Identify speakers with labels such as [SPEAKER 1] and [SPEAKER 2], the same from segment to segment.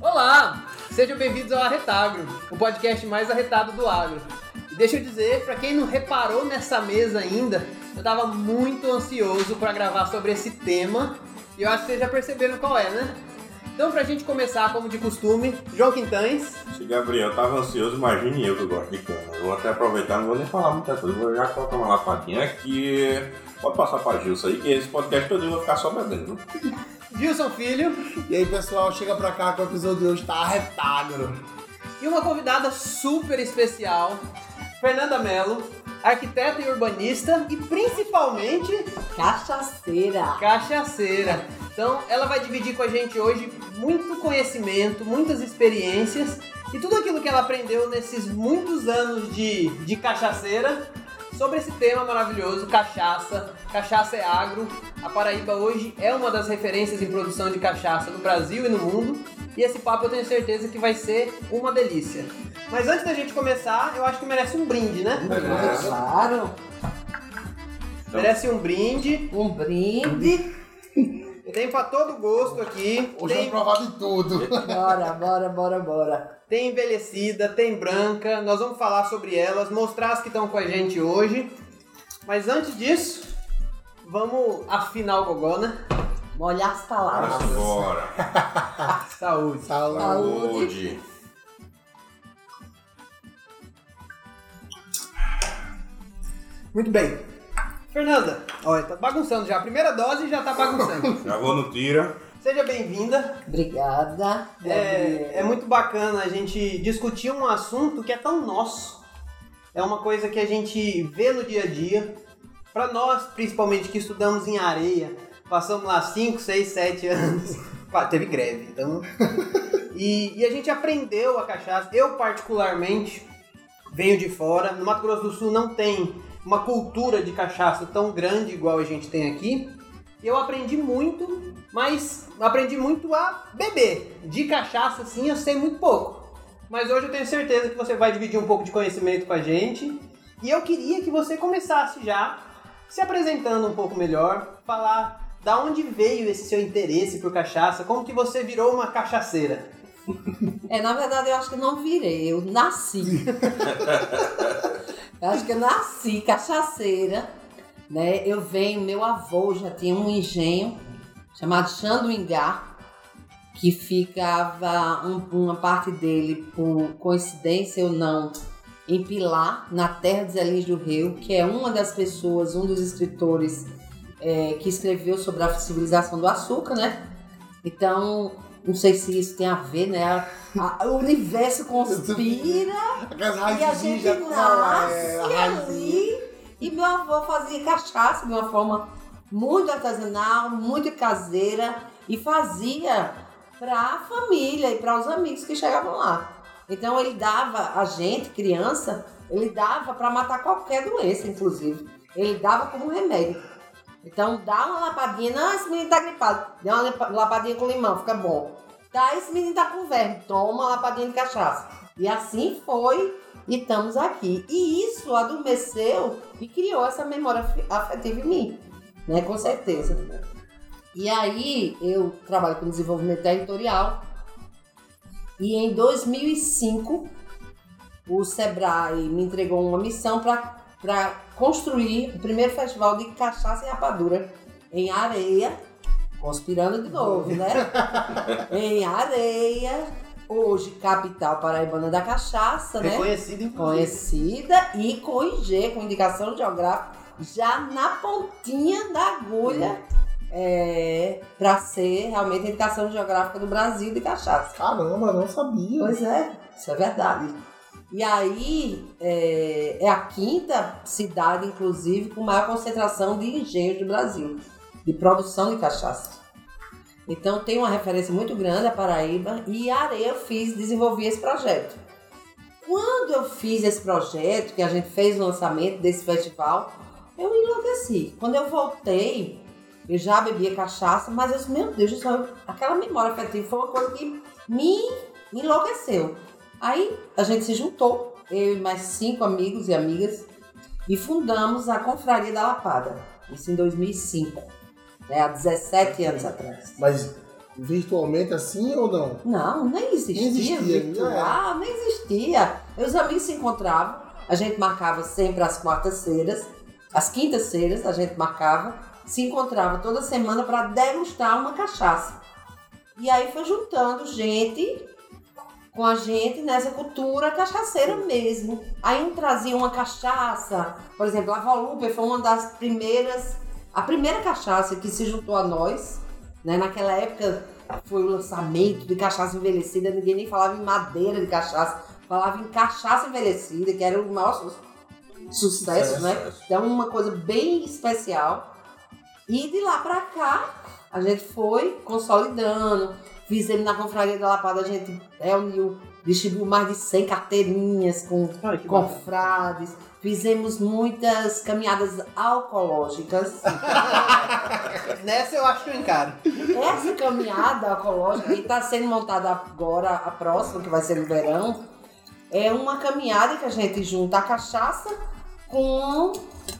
[SPEAKER 1] Olá! Sejam bem-vindos ao Arretagro, o podcast mais arretado do agro. E deixa eu dizer, para quem não reparou nessa mesa ainda, eu tava muito ansioso para gravar sobre esse tema e eu acho que vocês já perceberam qual é, né? Então, pra gente começar, como de costume, João Quintães.
[SPEAKER 2] Se Gabriel tava ansioso, imagine eu que eu gosto de cana. Eu vou até aproveitar, não vou nem falar muita coisa, vou já colocar uma lapadinha aqui. Pode passar pra Gilson aí, que esse podcast todo eu vou ficar só bebendo.
[SPEAKER 1] Gilson Filho
[SPEAKER 3] E aí, pessoal, chega pra cá que o episódio de hoje tá arretagro.
[SPEAKER 1] e uma convidada super especial, Fernanda Mello, arquiteta e urbanista e principalmente
[SPEAKER 4] Cachaceira.
[SPEAKER 1] cachaceira. Então, ela vai dividir com a gente hoje muito conhecimento, muitas experiências e tudo aquilo que ela aprendeu nesses muitos anos de, de cachaceira sobre esse tema maravilhoso, cachaça. Cachaça é agro. A Paraíba hoje é uma das referências em produção de cachaça no Brasil e no mundo. E esse papo eu tenho certeza que vai ser uma delícia. Mas antes da gente começar, eu acho que merece um brinde, né?
[SPEAKER 4] Claro.
[SPEAKER 1] Merece um brinde.
[SPEAKER 4] Um brinde.
[SPEAKER 1] Tem pra todo gosto aqui.
[SPEAKER 3] Hoje
[SPEAKER 1] Tem
[SPEAKER 3] vamos provar de tudo.
[SPEAKER 4] Bora, bora, bora, bora.
[SPEAKER 1] Tem envelhecida, tem branca, nós vamos falar sobre elas, mostrar as que estão com a gente hoje. Mas antes disso, vamos afinar o gogó, né?
[SPEAKER 4] Molhar as palavras.
[SPEAKER 2] bora.
[SPEAKER 1] Saúde.
[SPEAKER 3] Saúde.
[SPEAKER 2] Saúde.
[SPEAKER 1] Muito bem. Fernanda, olha, tá bagunçando já. A primeira dose já tá bagunçando.
[SPEAKER 2] Já vou no tira.
[SPEAKER 1] Seja bem-vinda.
[SPEAKER 4] Obrigada.
[SPEAKER 1] É, é muito bacana a gente discutir um assunto que é tão nosso. É uma coisa que a gente vê no dia a dia. Para nós, principalmente que estudamos em areia, passamos lá 5, 6, 7 anos. Teve greve, então. E, e a gente aprendeu a cachaça. Eu, particularmente, venho de fora. No Mato Grosso do Sul não tem uma cultura de cachaça tão grande igual a gente tem aqui. Eu aprendi muito, mas aprendi muito a beber. De cachaça, sim, eu sei muito pouco. Mas hoje eu tenho certeza que você vai dividir um pouco de conhecimento com a gente. E eu queria que você começasse já se apresentando um pouco melhor, falar da onde veio esse seu interesse por cachaça, como que você virou uma cachaceira.
[SPEAKER 4] É, na verdade, eu acho que não virei, eu nasci. eu acho que eu nasci cachaceira, né? Eu venho, meu avô já tinha um engenho chamado Xanduingá, que ficava um- uma parte dele, por coincidência ou não, em Pilar, na terra de Zé Lins do Rio, que é uma das pessoas, um dos escritores é, que escreveu sobre a civilização do açúcar, né? Então, não sei se isso tem a ver, né? A- a- o universo conspira e a gente nasce ali. E meu avô fazia cachaça de uma forma muito artesanal, muito caseira e fazia para a família e para os amigos que chegavam lá. Então ele dava a gente, criança, ele dava para matar qualquer doença, inclusive. Ele dava como remédio. Então dá uma lapadinha, não, esse menino tá gripado. Dá uma lapadinha com limão, fica bom. Tá, esse menino tá com verme, toma uma lapadinha de cachaça. E assim foi e estamos aqui. E isso adormeceu e criou essa memória afe- afetiva em mim, né? Com certeza. E aí eu trabalho com desenvolvimento territorial e em 2005 o Sebrae me entregou uma missão para construir o primeiro festival de cachaça e rapadura em areia, conspirando de novo, né? em areia, hoje capital paraibana da cachaça, né?
[SPEAKER 1] Inclusive.
[SPEAKER 4] Conhecida e com IG, com indicação geográfica, já na pontinha da agulha, é, para ser realmente a indicação geográfica do Brasil de cachaça.
[SPEAKER 3] Caramba, não sabia.
[SPEAKER 4] Pois é, isso é verdade. E aí é, é a quinta cidade, inclusive, com maior concentração de engenhos do Brasil, de produção de cachaça. Então tem uma referência muito grande a Paraíba e a Areia eu fiz, desenvolvi esse projeto. Quando eu fiz esse projeto, que a gente fez o lançamento desse festival, eu enlouqueci. Quando eu voltei, eu já bebia cachaça, mas eu disse, meu Deus do céu, aquela memória afetiva foi uma coisa que me enlouqueceu. Aí a gente se juntou, eu e mais cinco amigos e amigas, e fundamos a Confraria da Lapada. Isso em 2005, né, há 17 anos atrás.
[SPEAKER 3] Mas virtualmente assim ou não?
[SPEAKER 4] Não, nem existia,
[SPEAKER 3] Nem existia,
[SPEAKER 4] virtual, nem existia. Os amigos se encontravam, a gente marcava sempre às quartas-feiras, às quintas-feiras a gente marcava, se encontrava toda semana para degustar uma cachaça. E aí foi juntando gente com a gente nessa cultura cachaceira mesmo. Aí um trazia uma cachaça, por exemplo, a Volúpia foi uma das primeiras, a primeira cachaça que se juntou a nós, né? Naquela época foi o lançamento de cachaça envelhecida, ninguém nem falava em madeira de cachaça, falava em cachaça envelhecida, que era o maior su- sucesso, né?
[SPEAKER 2] Sucesso.
[SPEAKER 4] Então uma coisa bem especial. E de lá pra cá, a gente foi consolidando. Fizemos na Confraria da Lapada, a gente reuniu, distribuiu mais de 100 carteirinhas com
[SPEAKER 1] Olha que bacana.
[SPEAKER 4] confrades. Fizemos muitas caminhadas alcoológicas.
[SPEAKER 1] Nessa eu acho que eu encaro.
[SPEAKER 4] Essa caminhada ecológica que está sendo montada agora, a próxima, que vai ser no verão, é uma caminhada que a gente junta a cachaça com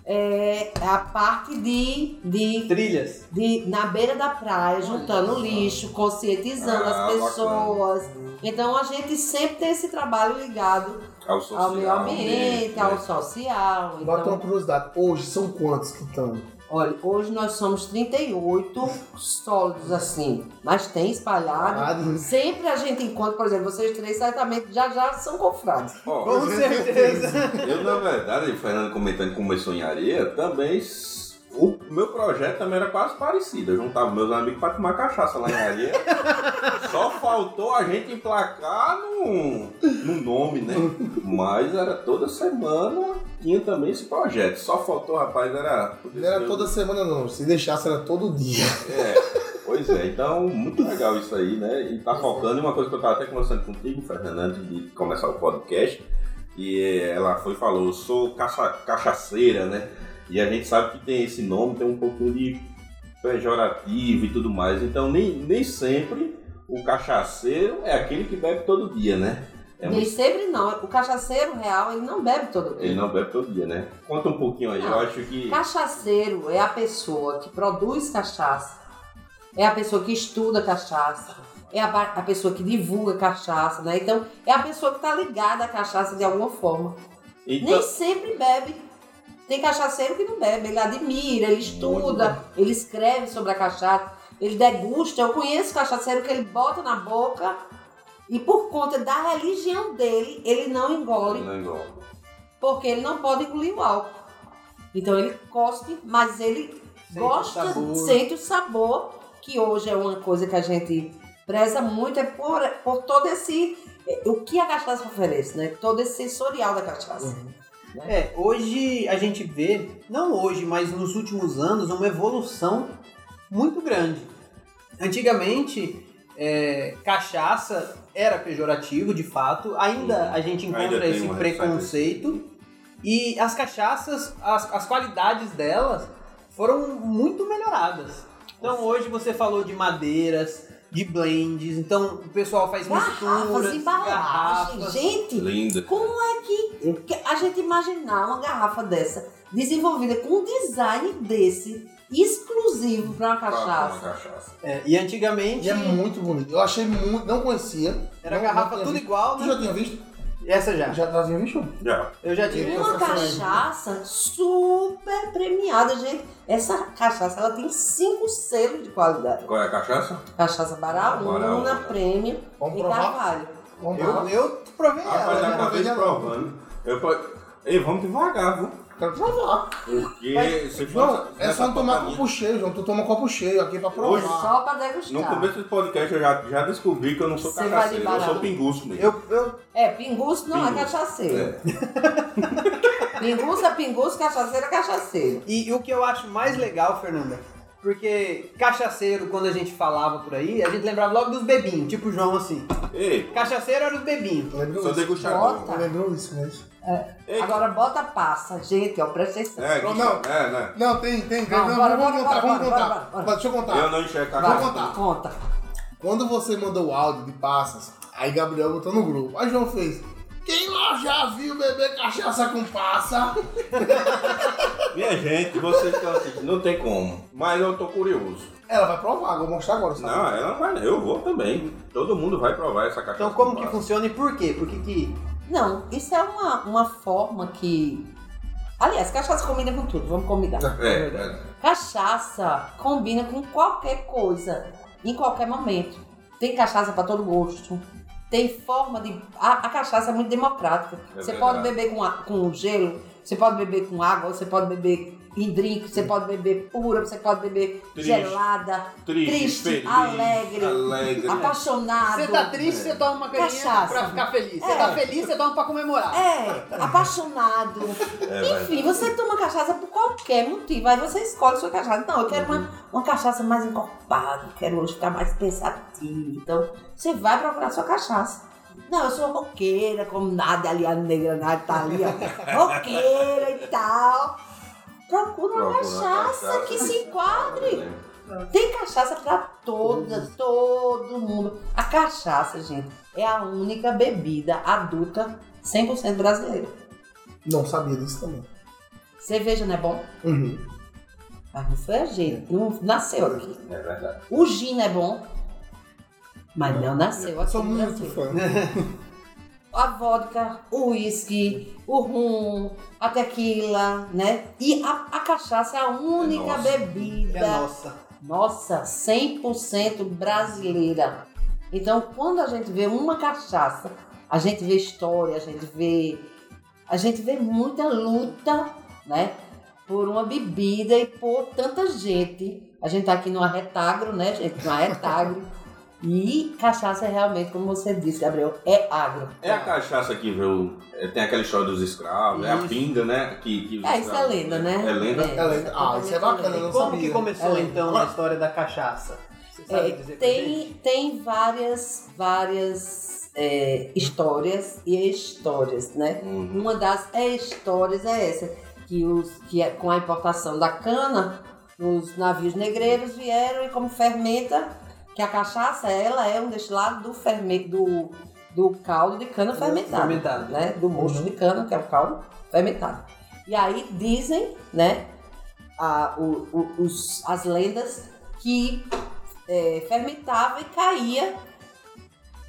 [SPEAKER 4] é, a parte de, de,
[SPEAKER 1] Trilhas.
[SPEAKER 4] de na beira da praia, juntando lixo, conscientizando
[SPEAKER 2] Ah,
[SPEAKER 4] as pessoas. Então a gente sempre tem esse trabalho ligado
[SPEAKER 2] Ao social.
[SPEAKER 4] ao meio ambiente,
[SPEAKER 2] né?
[SPEAKER 4] ao social.
[SPEAKER 3] Bota uma
[SPEAKER 4] Então,
[SPEAKER 3] curiosidade. Hoje são quantos que estão?
[SPEAKER 4] Olha, hoje nós somos 38 sólidos assim, mas tem espalhado.
[SPEAKER 3] Parados?
[SPEAKER 4] Sempre a gente encontra, por exemplo, vocês três certamente já já são confrades.
[SPEAKER 2] Ó,
[SPEAKER 1] Com certeza.
[SPEAKER 2] Eu, na verdade, o Fernando comentando que começou em areia, também. O meu projeto também era quase parecido. Eu juntava meus amigos pra tomar cachaça lá em areia. Só faltou a gente emplacar no, no nome, né? Mas era toda semana, tinha também esse projeto. Só faltou, rapaz, era.
[SPEAKER 3] Não era toda semana não. Se deixasse era todo dia.
[SPEAKER 2] É, pois é, então muito legal isso aí, né? E tá em uma coisa que eu tava até conversando contigo, Fernando, antes de começar o podcast. E ela foi e falou, eu sou caça, cachaceira, né? E a gente sabe que tem esse nome, tem um pouquinho de pejorativo e tudo mais. Então nem, nem sempre o cachaceiro é aquele que bebe todo dia, né? É
[SPEAKER 4] Nem sempre não. O cachaceiro real, ele não bebe todo dia.
[SPEAKER 2] Ele não bebe todo dia, né? Conta um pouquinho aí, eu
[SPEAKER 4] Não.
[SPEAKER 2] acho que.
[SPEAKER 4] Cachaceiro é a pessoa que produz cachaça, é a pessoa que estuda cachaça, é a, a pessoa que divulga cachaça, né? Então, é a pessoa que está ligada à cachaça de alguma forma.
[SPEAKER 2] Então,
[SPEAKER 4] Nem sempre bebe. Tem cachaceiro que não bebe, ele admira, ele estuda, ele escreve sobre a cachaça, ele degusta. Eu conheço cachaceiro que ele bota na boca e por conta da religião dele, ele não engole
[SPEAKER 2] não igual.
[SPEAKER 4] porque ele não pode engolir o álcool. Então ele cospe, mas ele
[SPEAKER 1] Sente
[SPEAKER 4] gosta,
[SPEAKER 1] o
[SPEAKER 4] sente o sabor, que hoje é uma coisa que a gente preza muito, é por, por todo esse. O que a cachaça oferece, né? Todo esse sensorial da cachaça.
[SPEAKER 1] É, hoje a gente vê, não hoje, mas nos últimos anos, uma evolução muito grande. Antigamente, é, cachaça era pejorativo, de fato. Ainda a gente encontra esse preconceito. E as cachaças, as, as qualidades delas foram muito melhoradas. Então hoje você falou de madeiras, de blends, então o pessoal faz
[SPEAKER 4] Garrafas,
[SPEAKER 1] misturas,
[SPEAKER 4] embalagem.
[SPEAKER 1] garrafas.
[SPEAKER 4] Gente,
[SPEAKER 2] Linda.
[SPEAKER 4] como é que, a gente imaginar uma garrafa dessa desenvolvida com um design desse exclusivo para uma
[SPEAKER 2] Pra- pra
[SPEAKER 4] cachaça?
[SPEAKER 2] uma cachaça.
[SPEAKER 1] É, e antigamente
[SPEAKER 3] E é muito bonito. Eu achei muito. Não conhecia.
[SPEAKER 1] era
[SPEAKER 3] Não-
[SPEAKER 1] garrafa
[SPEAKER 3] não
[SPEAKER 1] tudo
[SPEAKER 3] visto.
[SPEAKER 1] igual,
[SPEAKER 3] Tu
[SPEAKER 1] né?
[SPEAKER 3] já tinha visto?
[SPEAKER 1] Essa já.
[SPEAKER 3] Já, já tinha visto?
[SPEAKER 2] Já.
[SPEAKER 1] Eu já tive.
[SPEAKER 3] Eu-
[SPEAKER 4] Uma cachaça super premiada, gente. Essa cachaça ela tem cinco selos de qualidade.
[SPEAKER 2] Qual é a cachaça?
[SPEAKER 4] Cachaça Baraúna,
[SPEAKER 2] Baraúna.
[SPEAKER 4] Prêmio
[SPEAKER 3] Vamos
[SPEAKER 4] e
[SPEAKER 3] provar?
[SPEAKER 4] Carvalho.
[SPEAKER 3] Vamos
[SPEAKER 1] Eu,
[SPEAKER 3] provar?
[SPEAKER 1] eu provei
[SPEAKER 2] Rapaz,
[SPEAKER 1] ela.
[SPEAKER 2] já
[SPEAKER 1] né?
[SPEAKER 2] acabei provando. Eu, po- Ei, vamos devagar, viu?
[SPEAKER 3] Quero provar.
[SPEAKER 2] Porque for.
[SPEAKER 3] João, é só não tomar copo cheio, João. Tu toma copo cheio aqui pra provar.
[SPEAKER 2] Hoje-
[SPEAKER 4] Só pra degustar.
[SPEAKER 2] No começo do podcast eu já, já descobri que eu não sou
[SPEAKER 4] Você vai
[SPEAKER 2] cachaceiro, eu sou pinguço mesmo.
[SPEAKER 1] Eu, eu,
[SPEAKER 4] É, pinguço não é
[SPEAKER 2] Pinguço.
[SPEAKER 4] cachaceiro.
[SPEAKER 2] É.
[SPEAKER 4] Pinguço é pinguço, cachaceiro é cachaceiro.
[SPEAKER 1] e, e o que eu acho mais legal, Fernanda, porque cachaceiro, quando a gente falava por aí, a gente lembrava logo dos bebinhos, tipo o João assim.
[SPEAKER 2] Ei,
[SPEAKER 1] Cachaceiro era os bebinhos.
[SPEAKER 3] Lembrou
[SPEAKER 2] sou
[SPEAKER 3] isso?
[SPEAKER 2] degustador.
[SPEAKER 4] Bota.
[SPEAKER 3] Lembrou isso mesmo?
[SPEAKER 2] Ei,
[SPEAKER 4] Agora bota passa. Gente, ó, presta atenção.
[SPEAKER 2] É,
[SPEAKER 3] Não,
[SPEAKER 2] não.
[SPEAKER 3] não.
[SPEAKER 2] É, né?
[SPEAKER 3] Não, tem, tem. tem.
[SPEAKER 4] Não,
[SPEAKER 3] Não,
[SPEAKER 4] bora,
[SPEAKER 3] vamos
[SPEAKER 4] bora,
[SPEAKER 3] contar,
[SPEAKER 4] bora,
[SPEAKER 3] vamos
[SPEAKER 4] bora,
[SPEAKER 3] contar.
[SPEAKER 4] bora, bora.
[SPEAKER 3] Deixa eu contar.
[SPEAKER 2] Eu não enxergo
[SPEAKER 3] Vou
[SPEAKER 2] cachaça.
[SPEAKER 3] contar.
[SPEAKER 4] Conta.
[SPEAKER 3] Quando você mandou o áudio de passas, aí Gabriel botou no grupo. Aí João fez. Quem lá, já viu beber cachaça com passa?
[SPEAKER 2] Minha gente, vocês estão assistindo, não tem como. Mas eu tô curioso.
[SPEAKER 3] Ela vai provar, vou mostrar agora. sabe?
[SPEAKER 2] Não, ela não vai, eu vou também. Todo mundo vai provar essa cachaça.
[SPEAKER 1] Então como
[SPEAKER 2] com
[SPEAKER 1] que
[SPEAKER 2] passa.
[SPEAKER 1] funciona e por quê? Por que que...
[SPEAKER 4] Não, isso é uma, uma forma que. Aliás, cachaça combina com tudo, vamos combinar.
[SPEAKER 2] É, é.
[SPEAKER 4] Cachaça combina com qualquer coisa, em qualquer momento. Tem cachaça para todo gosto. Tem forma de. A, a cachaça é muito democrática.
[SPEAKER 2] É
[SPEAKER 4] você
[SPEAKER 2] verdade.
[SPEAKER 4] pode beber com, a- com gelo, você pode beber com água, você pode beber em drink, você pode beber pura, você pode beber
[SPEAKER 2] Triste.
[SPEAKER 4] gelada,
[SPEAKER 2] Triste,
[SPEAKER 4] triste,
[SPEAKER 2] feliz,
[SPEAKER 4] alegre,
[SPEAKER 2] alegre.
[SPEAKER 4] apaixonado.
[SPEAKER 1] Você tá triste, você toma uma caninha
[SPEAKER 4] Cachaça.
[SPEAKER 1] pra ficar feliz. Você
[SPEAKER 4] É.
[SPEAKER 1] tá feliz, você toma pra comemorar.
[SPEAKER 4] É, apaixonado.
[SPEAKER 2] É,
[SPEAKER 4] Enfim, você toma cachaça por qualquer motivo. Aí você escolhe sua cachaça. Não, eu quero uma, uma cachaça mais encorpada, quero hoje ficar mais pensativo. Então, você vai procurar sua cachaça. Não, eu sou roqueira, como nada ali, a negra nada tá ali, ó. Roqueira e tal. Procura uma cachaça,
[SPEAKER 2] cachaça.
[SPEAKER 4] que se enquadre. Tem cachaça pra toda, todo mundo. A cachaça, gente, é a única bebida adulta 100% brasileira.
[SPEAKER 3] Não sabia disso também.
[SPEAKER 4] Cerveja não é bom?
[SPEAKER 3] Uhum.
[SPEAKER 4] Mas não foi a gente, não nasceu aqui.
[SPEAKER 2] É verdade.
[SPEAKER 4] O gin não é bom, mas não nasceu aqui
[SPEAKER 3] Sou muito fã.
[SPEAKER 4] A vodka, o uísque, o rum, a tequila, né? E a, a cachaça é a única
[SPEAKER 2] nossa.
[SPEAKER 4] bebida
[SPEAKER 1] É nossa.
[SPEAKER 4] Nossa, 100% brasileira. Então, quando a gente vê uma cachaça, a gente vê história, a gente vê a gente vê muita luta, né, por uma bebida e por tanta gente. A gente tá aqui no Arretagro, né, gente, no Arretagro. e cachaça é realmente, como você disse, Gabriel, é agro.
[SPEAKER 2] É a cachaça que veio. é, Tem aquela história dos escravos, é a
[SPEAKER 1] Isso.
[SPEAKER 2] pinga, né? Que, que
[SPEAKER 4] É, isso é lenda, né?
[SPEAKER 2] É lenda?
[SPEAKER 3] É lenda. Ah, isso é bacana, eu não
[SPEAKER 1] Como
[SPEAKER 3] sabia.
[SPEAKER 1] que começou
[SPEAKER 4] É,
[SPEAKER 1] então a história da cachaça? Você sabe
[SPEAKER 4] É, tem, tem várias, várias é, histórias e histórias, né?
[SPEAKER 2] Uhum.
[SPEAKER 4] Uma das histórias é essa, que, os, que é- com a importação da cana, os navios negreiros vieram e como fermenta, que a cachaça ela é um destilado do fermento, do, do caldo de cana fermentado,
[SPEAKER 1] fermentado.
[SPEAKER 4] né? Do mocho de cana, que é o caldo fermentado. E aí dizem, né, a, o- o- os, as lendas que é, fermentava e caía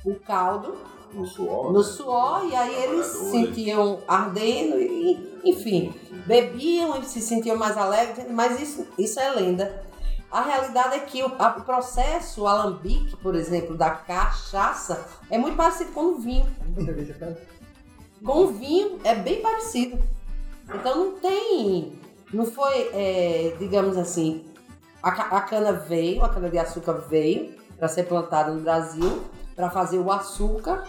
[SPEAKER 4] o caldo
[SPEAKER 2] No suor.
[SPEAKER 4] no
[SPEAKER 2] né?
[SPEAKER 4] suor e aí eles
[SPEAKER 2] Trabalhadores.
[SPEAKER 4] sentiam ardendo e enfim bebiam e se sentiam mais alegres mas isso, isso é lenda a realidade é que o, a- o processo o alambique por exemplo da cachaça é muito parecido com o vinho. Com o vinho é bem parecido. Então não tem não foi é, digamos assim a, a cana veio a cana de açúcar veio para ser plantada no Brasil para fazer o açúcar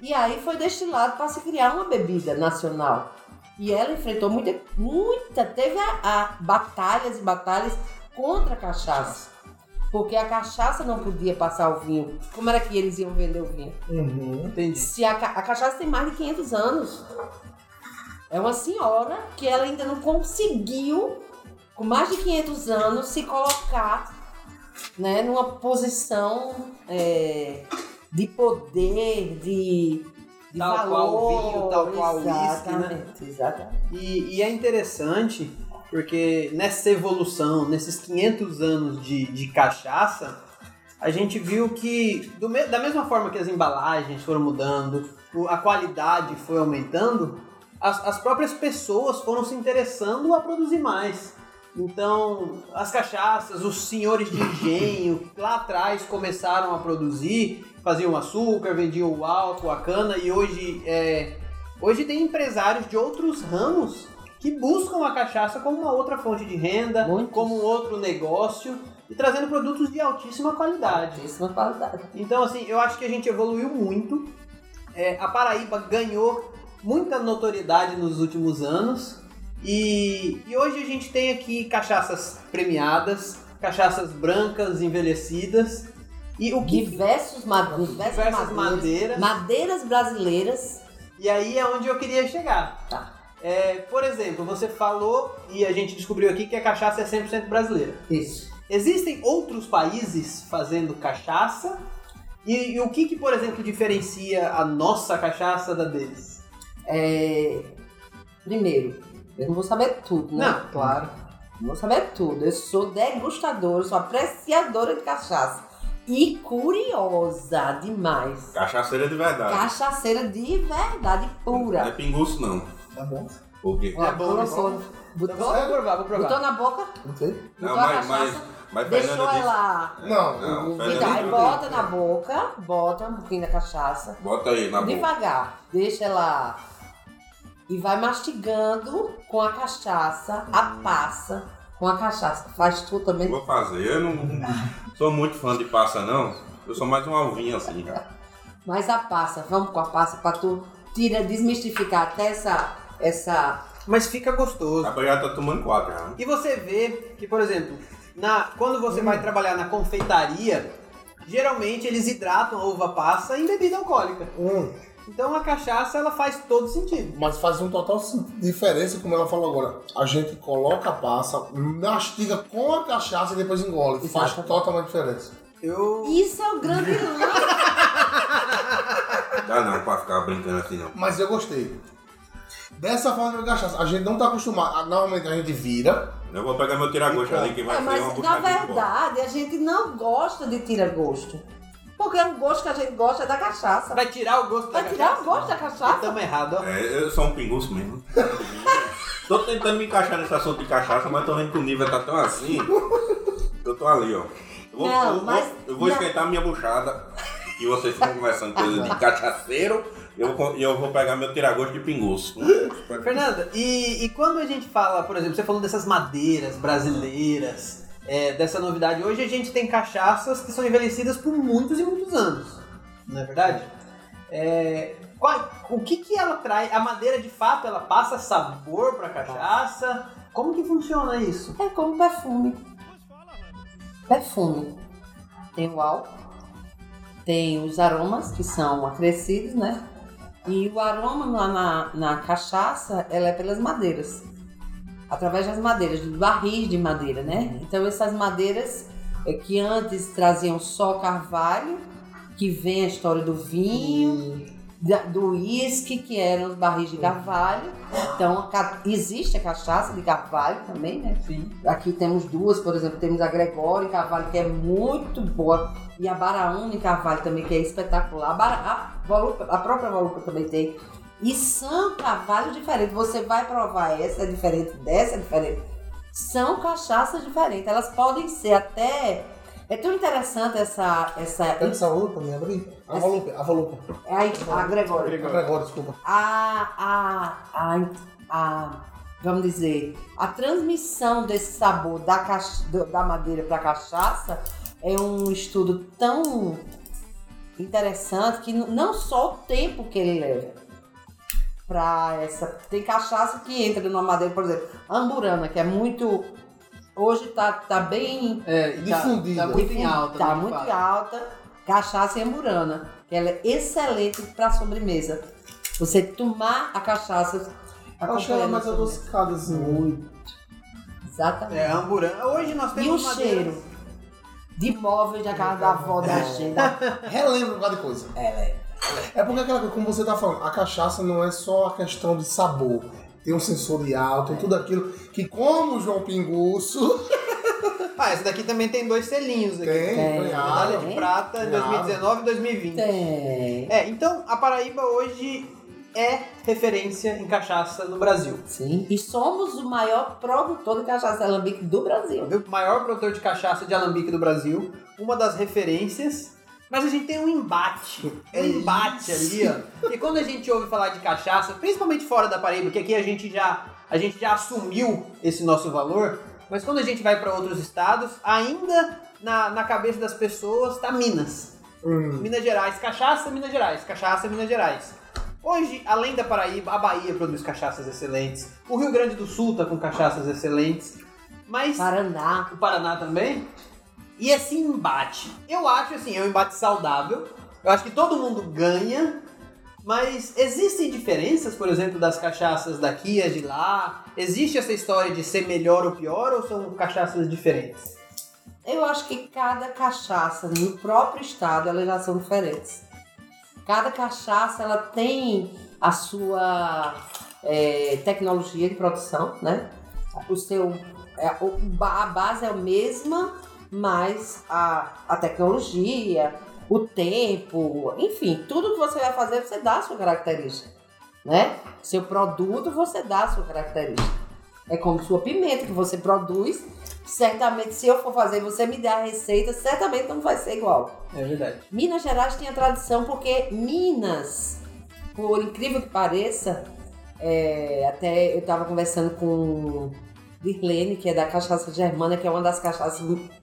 [SPEAKER 4] e aí foi destilado para se criar uma bebida nacional. E ela enfrentou muita, muita, teve a, a batalhas e batalhas contra a cachaça. Porque a cachaça não podia passar o vinho. Como era que eles iam vender o vinho?
[SPEAKER 3] Uhum.
[SPEAKER 1] Entendi.
[SPEAKER 4] Se a, a cachaça tem mais de 500 anos. É uma senhora que ela ainda não conseguiu, com mais de 500 anos, se colocar né, numa posição é, de poder, de, de
[SPEAKER 1] Tal
[SPEAKER 4] valor.
[SPEAKER 1] qual o vinho, tal qual o uísque, né?
[SPEAKER 4] Exatamente, exatamente.
[SPEAKER 1] E, e é interessante porque nessa evolução, nesses 500 anos de, de cachaça, a gente viu que, do da mesma forma que as embalagens foram mudando, a qualidade foi aumentando, as, as próprias pessoas foram se interessando a produzir mais. Então, as cachaças, os senhores de engenho, lá atrás começaram a produzir, faziam açúcar, vendiam o álcool, a cana, e hoje é, Hoje tem empresários de outros ramos que buscam a cachaça como uma outra fonte de renda,
[SPEAKER 4] Muitos.
[SPEAKER 1] como um outro negócio e trazendo produtos de altíssima qualidade.
[SPEAKER 4] Altíssima qualidade.
[SPEAKER 1] Então, assim, eu acho que a gente evoluiu muito. É, a Paraíba ganhou muita notoriedade nos últimos anos. E, e hoje a gente tem aqui cachaças premiadas, cachaças brancas envelhecidas. E o que
[SPEAKER 4] Diversos, diversas, madeiras.
[SPEAKER 1] madeiras
[SPEAKER 4] brasileiras.
[SPEAKER 1] E aí é onde eu queria chegar.
[SPEAKER 4] Tá.
[SPEAKER 1] É, por exemplo, você falou e a gente descobriu aqui que a cachaça é 100% brasileira.
[SPEAKER 4] Isso.
[SPEAKER 1] Existem outros países fazendo cachaça? E, e o que, que, por exemplo, diferencia a nossa cachaça da deles?
[SPEAKER 4] É, primeiro, eu não vou saber tudo, né?
[SPEAKER 1] Não, claro.
[SPEAKER 4] Não vou saber tudo. Eu sou degustadora, sou apreciadora de cachaça. E curiosa demais.
[SPEAKER 2] Cachaceira de verdade.
[SPEAKER 4] Cachaceira de verdade,
[SPEAKER 2] Não é
[SPEAKER 4] pura.
[SPEAKER 2] pinguço, não.
[SPEAKER 3] Tá bom.
[SPEAKER 2] Por quê?
[SPEAKER 4] Ó,
[SPEAKER 1] É bom,
[SPEAKER 4] colocou-
[SPEAKER 1] Então
[SPEAKER 4] botou,
[SPEAKER 1] vou provar, vou provar.
[SPEAKER 4] botou na boca,
[SPEAKER 3] Não sei.
[SPEAKER 2] Não,
[SPEAKER 4] botou a
[SPEAKER 2] mas, mas,
[SPEAKER 4] cachaça,
[SPEAKER 2] mas
[SPEAKER 4] deixou
[SPEAKER 2] Fernanda disse...
[SPEAKER 4] ela.
[SPEAKER 3] Não,
[SPEAKER 2] Não,
[SPEAKER 3] o-
[SPEAKER 2] Fernanda
[SPEAKER 4] Então, aí
[SPEAKER 2] disse-
[SPEAKER 4] bota na boca, bota um pouquinho da cachaça.
[SPEAKER 2] Bota aí na boca.
[SPEAKER 4] Devagar, deixa ela. E vai mastigando com a cachaça, a passa com a cachaça. Faz tu também.
[SPEAKER 2] Vou fazer. Eu não sou muito fã de passa, não. Eu sou mais um alvinho assim, cara.
[SPEAKER 4] Mas a passa, vamos com a passa pra tu tira, desmistificar até essa. Essa
[SPEAKER 1] Mas fica gostoso.
[SPEAKER 2] A já tá tomando quatro né?
[SPEAKER 1] E você vê que, por exemplo, na, quando você vai trabalhar na confeitaria, geralmente eles hidratam a uva passa em bebida alcoólica.
[SPEAKER 3] Hum,
[SPEAKER 1] Então a cachaça ela faz todo sentido.
[SPEAKER 3] mas faz um total diferença, como ela falou agora. A gente coloca a passa, mastiga com a cachaça e depois engole. Faz
[SPEAKER 4] Exato.
[SPEAKER 3] totalmente diferença.
[SPEAKER 1] Eu.
[SPEAKER 4] Isso é o grande lance.
[SPEAKER 2] Dá não pra ficar brincando assim, não.
[SPEAKER 3] Mas eu gostei. Dessa forma de cachaça, a gente não tá acostumado. Normalmente a gente vira.
[SPEAKER 2] Eu vou pegar meu tiragosto ali que vai
[SPEAKER 4] É,
[SPEAKER 2] ser uma
[SPEAKER 4] mas na verdade a gente não gosta de tirar gosto. Porque o gosto que a gente gosta é da cachaça.
[SPEAKER 1] Vai tirar o gosto
[SPEAKER 4] Vai
[SPEAKER 1] da
[SPEAKER 4] tirar
[SPEAKER 1] cachaça?
[SPEAKER 4] o gosto da cachaça?
[SPEAKER 1] Estamos errados, ó.
[SPEAKER 2] É, eu sou um pinguço mesmo. tô tentando me encaixar nesse assunto de cachaça, mas tô vendo que o nível tá tão assim. Eu tô ali, ó. Eu vou,
[SPEAKER 4] Não,
[SPEAKER 2] eu vou-
[SPEAKER 4] mas-
[SPEAKER 2] eu vou esquentar minha buchada. E vocês ficam conversando coisa de cachaceiro. E eu, vou- e eu vou pegar meu tiragosto de pinguço.
[SPEAKER 1] Fernanda, e, e quando a gente fala, por exemplo, você falou dessas madeiras brasileiras, é, dessa novidade, hoje a gente tem cachaças que são envelhecidas por muitos e muitos anos, não é verdade? É, qual- o que que ela traz? A madeira de fato ela passa sabor pra cachaça? Como que funciona isso?
[SPEAKER 4] É como perfume. Perfume. Tem o álcool, tem os aromas que são acrescidos, né? E o aroma lá na, na cachaça, ela é pelas madeiras. Através das madeiras, dos barris de madeira, né? Então essas madeiras é, que antes traziam só carvalho, que vem a história do vinho, do uísque, que eram os barris de carvalho. Então existe a cachaça de carvalho também, né?
[SPEAKER 1] Sim.
[SPEAKER 4] Aqui temos duas, por exemplo, temos a Gregório em Carvalho, que é muito boa, e a Baraúna em Carvalho também, que é espetacular. A, Volupa- a própria Volupa também tem. E são carvalhos diferentes. Você vai provar essa é diferente, dessa é diferente. São cachaças diferentes. Elas podem ser até. É tão interessante essa. essa
[SPEAKER 3] Pega essa lupa, me abrir. A
[SPEAKER 4] Essa-
[SPEAKER 3] volupa, a volupa.
[SPEAKER 4] a, a Gregório.
[SPEAKER 3] A Gregório, desculpa.
[SPEAKER 4] a, a, a, a, vamos dizer, a transmissão desse sabor da, cach- do- da madeira para cachaça é um estudo tão interessante que não só o tempo que ele leva para essa. Tem cachaça que entra numa madeira, por exemplo, amburana, que é muito. Hoje tá, tá bem
[SPEAKER 1] É, e tá-
[SPEAKER 3] Difundida.
[SPEAKER 1] Tá, muito em alta.
[SPEAKER 4] Tá
[SPEAKER 1] né,
[SPEAKER 4] muito
[SPEAKER 1] fato.
[SPEAKER 4] alta. Cachaça e amburana. Que ela é excelente para sobremesa. Você tomar a cachaça.
[SPEAKER 3] Eu acho ela mais
[SPEAKER 4] a
[SPEAKER 3] adocicada, assim.
[SPEAKER 4] Muito. Exatamente.
[SPEAKER 1] É, amburana. Hoje nós
[SPEAKER 4] e
[SPEAKER 1] temos
[SPEAKER 4] o
[SPEAKER 1] madeiras-
[SPEAKER 4] cheiro de móveis da casa da avó da gente. da-
[SPEAKER 3] Relembra um bocado de coisa.
[SPEAKER 4] É,
[SPEAKER 3] É porque aquela coisa, como você tá falando, a cachaça não é só a questão de sabor. Tem um sensorial, tem tudo aquilo que, como o João Pinguço,
[SPEAKER 1] Ah, essa daqui também tem dois selinhos aqui.
[SPEAKER 3] tem,
[SPEAKER 4] Tem.
[SPEAKER 1] Medalha de prata em
[SPEAKER 3] Ganhado.
[SPEAKER 1] 2019 e 2020.
[SPEAKER 4] tem.
[SPEAKER 1] É, então a Paraíba hoje é referência em cachaça no Brasil.
[SPEAKER 4] Sim. E somos o maior produtor de cachaça alambique do Brasil.
[SPEAKER 1] O maior produtor de cachaça de alambique do Brasil, uma das referências. Mas a gente tem um embate, um embate ali, ó. E quando a gente ouve falar de cachaça, principalmente fora da Paraíba, que aqui a gente já, a gente já assumiu esse nosso valor, mas quando a gente vai para outros estados, ainda na, na cabeça das pessoas tá Minas.
[SPEAKER 3] Hum.
[SPEAKER 1] Minas Gerais, cachaça, Minas Gerais, cachaça, Minas Gerais. Hoje, além da Paraíba, a Bahia produz cachaças excelentes. O Rio Grande do Sul tá com cachaças excelentes. Mas
[SPEAKER 4] Paraná.
[SPEAKER 1] o Paraná também. E esse embate, eu acho assim, é um embate saudável. Eu acho que todo mundo ganha. Mas existem diferenças, por exemplo, das cachaças daqui e de lá? Existe essa história de ser melhor ou pior ou são cachaças diferentes?
[SPEAKER 4] Eu acho que cada cachaça no próprio estado elas são diferentes. Cada cachaça ela tem a sua é, tecnologia de produção, né? O seu, é, a base é a mesma, mas a, a tecnologia, o tempo, enfim, tudo que você vai fazer, você dá a sua característica, né? Seu produto, você dá a sua característica. É como sua pimenta que você produz. Certamente, se eu for fazer, você me der a receita, certamente não vai ser igual.
[SPEAKER 1] É verdade.
[SPEAKER 4] Minas Gerais tinha tradição porque Minas, por incrível que pareça, é, até eu estava conversando com Dirlene, que é da Cachaça Germana, que é uma das cachaças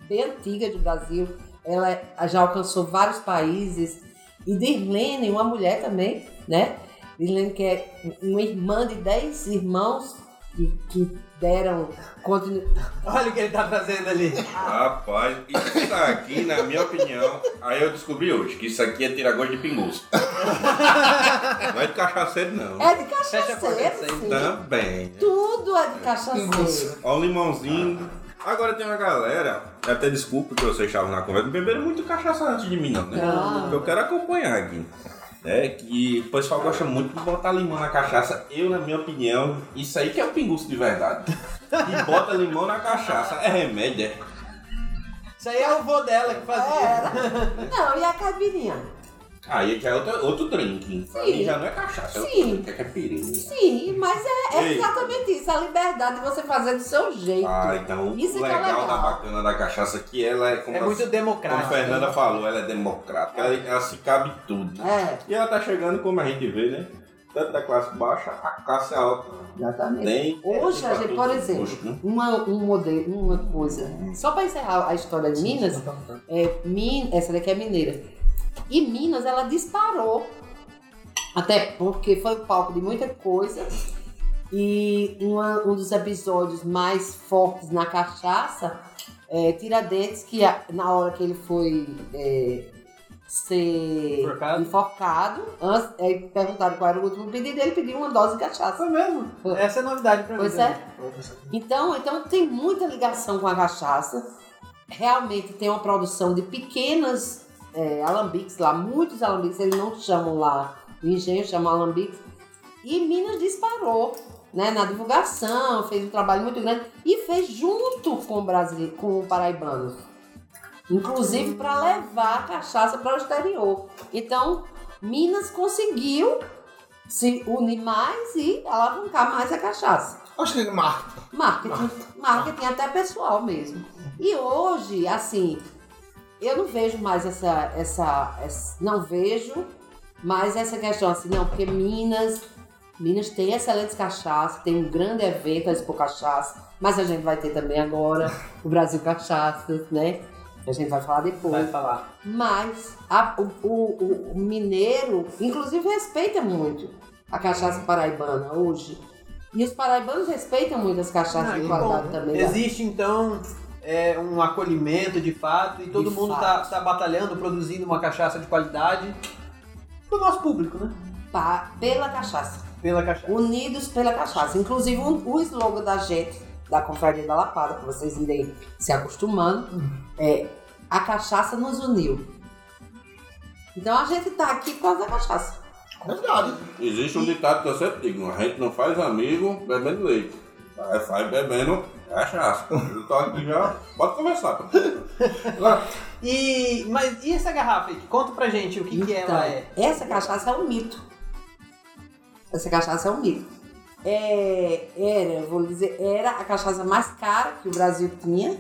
[SPEAKER 4] bem antigas do Brasil. Ela é- já alcançou vários países. E Dirlene, uma mulher também, né? Dirlene, que é uma irmã de dez irmãos que, que deram continuidade.
[SPEAKER 1] Olha o que ele tá trazendo ali.
[SPEAKER 2] Rapaz, isso aqui, na minha opinião, aí eu descobri hoje que isso aqui é tirar gosto de pinguço. Não é de cachaceiro, não.
[SPEAKER 4] É de cachaceiro, sim.
[SPEAKER 2] Também. né?
[SPEAKER 4] Tudo é de cachaceiro.
[SPEAKER 2] Ó, um limãozinho. Agora tem uma galera, até desculpa que vocês estavam na conversa, beberam muito cachaça antes de mim, não, né?
[SPEAKER 4] Não.
[SPEAKER 2] Eu quero acompanhar aqui. É que o pessoal gosta muito de botar limão na cachaça. Eu, na minha opinião, isso aí que é o pinguço de verdade. E bota limão na cachaça. É remédio, é?
[SPEAKER 1] Isso aí é o vô dela que fazia.
[SPEAKER 4] Era. Não, e a caipirinha?
[SPEAKER 2] Aí já é outro, outro drink.
[SPEAKER 4] Sim.
[SPEAKER 2] já não é cachaça, é
[SPEAKER 4] Sim.
[SPEAKER 2] outro drink, é caipirinha.
[SPEAKER 4] Sim, mas é, é exatamente isso. A liberdade de você fazer do seu jeito.
[SPEAKER 2] Ah, então
[SPEAKER 4] Isso
[SPEAKER 2] o
[SPEAKER 4] é
[SPEAKER 2] legal,
[SPEAKER 4] legal.
[SPEAKER 2] da bacana da cachaça é que ela é como,
[SPEAKER 1] É muito
[SPEAKER 2] como a. Fernanda falou, ela é democrática, ela, ela se cabe tudo.
[SPEAKER 4] É,
[SPEAKER 2] E ela tá chegando, como a gente vê, né? Tanto da classe baixa, a classe alta.
[SPEAKER 4] exatamente.
[SPEAKER 2] Tem.
[SPEAKER 4] Hoje, a
[SPEAKER 2] pra
[SPEAKER 4] gente, por exemplo,
[SPEAKER 2] né?
[SPEAKER 4] uma, um modelo, uma coisa. Só para encerrar a história de Minas, é, Min, essa daqui é mineira. E Minas, ela disparou. Até porque foi o palco de muita coisa. E uma- um dos episódios mais fortes na cachaça é Tiradentes, que a- na hora que ele foi é, ser
[SPEAKER 1] Enforcado?
[SPEAKER 4] enforcado, antes, é, perguntaram qual era o último pedido, ele pediu uma dose de cachaça.
[SPEAKER 1] Foi mesmo.
[SPEAKER 4] Foi.
[SPEAKER 1] Essa é novidade pra mim.
[SPEAKER 4] Pois
[SPEAKER 1] também.
[SPEAKER 4] é. Então, então tem muita ligação com a cachaça. Realmente tem uma produção de pequenas é, alambiques lá, muitos alambiques, eles não chamam lá, o engenho chama alambiques. E Minas disparou né, na divulgação, fez um trabalho muito grande e fez junto com o Brasil, com o paraibano. Inclusive para levar a cachaça para o exterior. Então, Minas conseguiu se unir mais e alavancar mais a cachaça.
[SPEAKER 3] Acho que marca.
[SPEAKER 4] Marketing, marketing até pessoal mesmo. E hoje, assim, eu não vejo mais essa, essa, essa- não vejo mais essa questão assim, não, porque Minas, Minas tem excelentes cachaças, tem um grande evento, a Expo Cachaça, mas a gente vai ter também agora o Brasil Cachaça, né? A gente vai falar depois.
[SPEAKER 1] Vai falar.
[SPEAKER 4] Mas a- o, o- o mineiro, inclusive, respeita muito a cachaça paraibana hoje. E os paraibanos respeitam muito as cachaças
[SPEAKER 1] Ah,
[SPEAKER 4] de
[SPEAKER 1] e
[SPEAKER 4] qualidade
[SPEAKER 1] bom,
[SPEAKER 4] também. né?
[SPEAKER 1] Existe então é, um acolhimento de fato e todo
[SPEAKER 4] De
[SPEAKER 1] mundo
[SPEAKER 4] fato.
[SPEAKER 1] tá, batalhando, produzindo uma cachaça de qualidade pro nosso público, né?
[SPEAKER 4] Pa- pela cachaça.
[SPEAKER 1] Pela cachaça.
[SPEAKER 4] Unidos pela cachaça. Inclusive, um- o slogan da gente, da Confraria da Lapada, para vocês irem se acostumando, é a cachaça nos uniu. Então a gente tá aqui por causa da cachaça.
[SPEAKER 3] Verdade.
[SPEAKER 2] Existe um ditado que eu sempre digo: a gente não faz amigo bebendo leite. Faz bebendo cachaça. Eu tô aqui já. Pode conversar. Agora,
[SPEAKER 1] E, mas e essa garrafa aí? Conta pra gente o que, que ela é.
[SPEAKER 4] Então, Essa cachaça é um mito. Essa cachaça é um mito. É, era, vou dizer, era a cachaça mais cara que o Brasil tinha.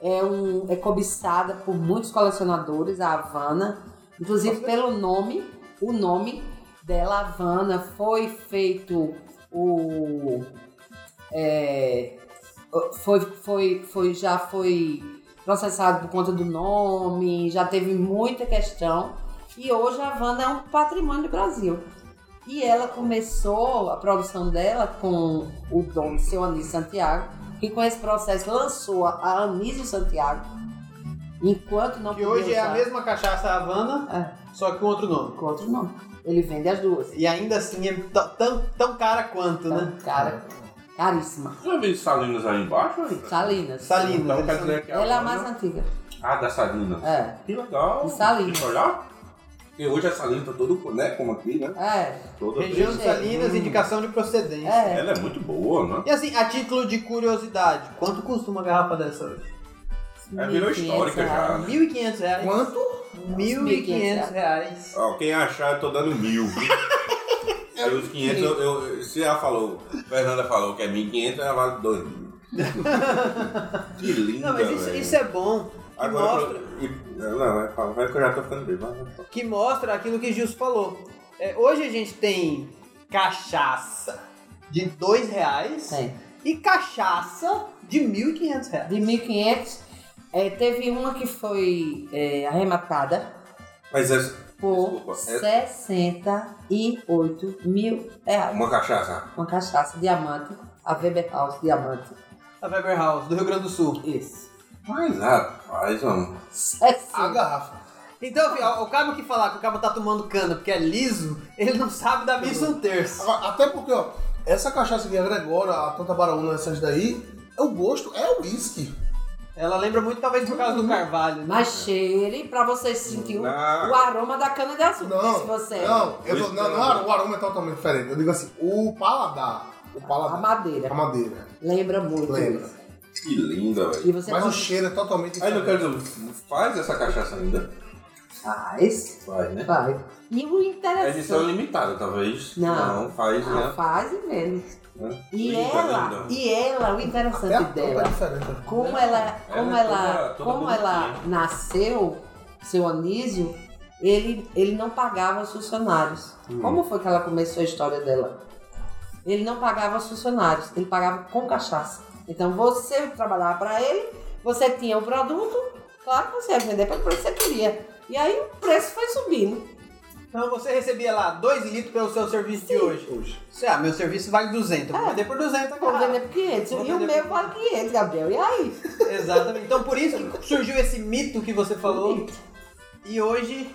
[SPEAKER 4] É, um, é cobiçada por muitos colecionadores, a Havana. Inclusive pelo nome, o nome dela, Havana, foi feito o. é, foi, foi, foi, já foi processado por conta do nome, já teve muita questão. E hoje a Havana é um patrimônio do Brasil. E ela começou a produção dela com o dono, seu Anísio Santiago, que com esse processo lançou a Anísio Santiago, enquanto não
[SPEAKER 1] Que hoje é a
[SPEAKER 4] usar-
[SPEAKER 1] mesma cachaça Havana,
[SPEAKER 4] É,
[SPEAKER 1] só que com outro nome.
[SPEAKER 4] com outro nome. Ele vende as duas.
[SPEAKER 1] E ainda assim é tão, tão, tão cara quanto, né?
[SPEAKER 4] Então, cara, caríssima.
[SPEAKER 2] já vi Salinas aí embaixo? hein?
[SPEAKER 4] Salinas.
[SPEAKER 1] Salinas.
[SPEAKER 2] Então quer dizer que
[SPEAKER 4] Ela é a mais antiga.
[SPEAKER 2] Ah, da Salinas.
[SPEAKER 4] É.
[SPEAKER 2] Que legal.
[SPEAKER 4] De Salinas.
[SPEAKER 2] Deixa eu olhar. Porque hoje essa linha tá todo, né? Como aqui, né?
[SPEAKER 4] É.
[SPEAKER 2] Toda
[SPEAKER 1] Região de Salinas,
[SPEAKER 2] hum.
[SPEAKER 1] indicação de procedência.
[SPEAKER 4] É.
[SPEAKER 2] Ela é muito boa, né?
[SPEAKER 1] E assim, a título de curiosidade, quanto custa uma garrafa dessa hoje?
[SPEAKER 2] É, virou
[SPEAKER 4] 1.500
[SPEAKER 2] histórica já.
[SPEAKER 4] reais.
[SPEAKER 2] né?
[SPEAKER 1] 1.500 reais.
[SPEAKER 3] Quanto?
[SPEAKER 1] 1.500 reais.
[SPEAKER 2] Ó, quem achar, eu tô dando mil.
[SPEAKER 3] É
[SPEAKER 2] Os 500, eu, eu- se ela falou, Fernanda falou que é 1.500, ela vale 2 mil. que linda,
[SPEAKER 1] Não, mas isso,
[SPEAKER 2] velho.
[SPEAKER 1] isso é bom. Que
[SPEAKER 2] Agora,
[SPEAKER 1] mostra,
[SPEAKER 2] e- não, vai, fala, vai que eu já tô ficando bem.
[SPEAKER 1] Que mostra aquilo que Gilson falou. É, hoje a gente tem cachaça de 2 reais
[SPEAKER 4] Tem.
[SPEAKER 1] e cachaça de 1.500 reais.
[SPEAKER 4] De 1.500, é, teve uma que foi é, arrematada
[SPEAKER 2] Mas essa,
[SPEAKER 4] por
[SPEAKER 2] desculpa, é
[SPEAKER 4] 68 mil reais.
[SPEAKER 2] uma cachaça.
[SPEAKER 4] Uma cachaça diamante, a Weber House diamante.
[SPEAKER 1] A Weber House, do Rio Grande do Sul.
[SPEAKER 4] Isso.
[SPEAKER 2] Mas, rapaz, mano.
[SPEAKER 3] A
[SPEAKER 4] 60.
[SPEAKER 3] garrafa.
[SPEAKER 1] Então, filho, o cabo que falar que o cabo tá tomando cana porque é liso, ele não sabe da missa um terço.
[SPEAKER 3] Agora, Até porque, ó, essa cachaça que a Gregória, a Tanta Baraúna, essas daí, é o gosto, é o whisky.
[SPEAKER 1] Ela lembra muito, talvez, por causa do carvalho. né?
[SPEAKER 4] Mas cheire pra você sentir o, o aroma da cana de açúcar.
[SPEAKER 3] Não,
[SPEAKER 4] se você
[SPEAKER 3] não, eu tô- não,
[SPEAKER 2] não.
[SPEAKER 3] o aroma é totalmente diferente. Eu digo assim, o paladar, o
[SPEAKER 4] A
[SPEAKER 3] paladar,
[SPEAKER 4] madeira.
[SPEAKER 3] a madeira,
[SPEAKER 4] Lembra muito
[SPEAKER 3] lembra.
[SPEAKER 4] isso.
[SPEAKER 2] Que linda, velho.
[SPEAKER 3] Mas o
[SPEAKER 4] pode...
[SPEAKER 3] cheiro é totalmente
[SPEAKER 2] Aí não
[SPEAKER 3] diferente.
[SPEAKER 2] quero dizer, faz essa cachaça ainda.
[SPEAKER 4] Faz.
[SPEAKER 2] Faz, né?
[SPEAKER 4] Faz. E o
[SPEAKER 2] É edição
[SPEAKER 4] interessante...
[SPEAKER 2] limitada, talvez.
[SPEAKER 4] Não.
[SPEAKER 2] faz,
[SPEAKER 4] Ah,
[SPEAKER 2] né?
[SPEAKER 4] faz mesmo.
[SPEAKER 2] né?
[SPEAKER 4] E
[SPEAKER 2] Linda,
[SPEAKER 4] ela, e ela, o interessante
[SPEAKER 3] é
[SPEAKER 4] dela,
[SPEAKER 3] diferente.
[SPEAKER 4] como ela, como
[SPEAKER 2] Ela é
[SPEAKER 4] ela,
[SPEAKER 2] toda- toda
[SPEAKER 4] como ela nasceu, seu Anísio, ele, ele não pagava os funcionários.
[SPEAKER 2] Hum.
[SPEAKER 4] Como foi que ela começou a história dela? Ele não pagava os funcionários, ele pagava com cachaça. Então você trabalhava para ele, você tinha o produto, claro que você ia vender pelo preço que você queria. E aí o preço foi subindo.
[SPEAKER 1] Então você recebia lá 2 litros pelo seu serviço de hoje. Você, ah, meu serviço vale 200, eu vou
[SPEAKER 4] É.
[SPEAKER 1] vender por 200
[SPEAKER 4] Vou
[SPEAKER 1] agora.
[SPEAKER 4] vender por 500.
[SPEAKER 1] Vou
[SPEAKER 4] E o meu
[SPEAKER 1] por-
[SPEAKER 4] vale 500, Gabriel. E aí?
[SPEAKER 1] Exatamente. Então por isso que surgiu esse mito que você falou. E hoje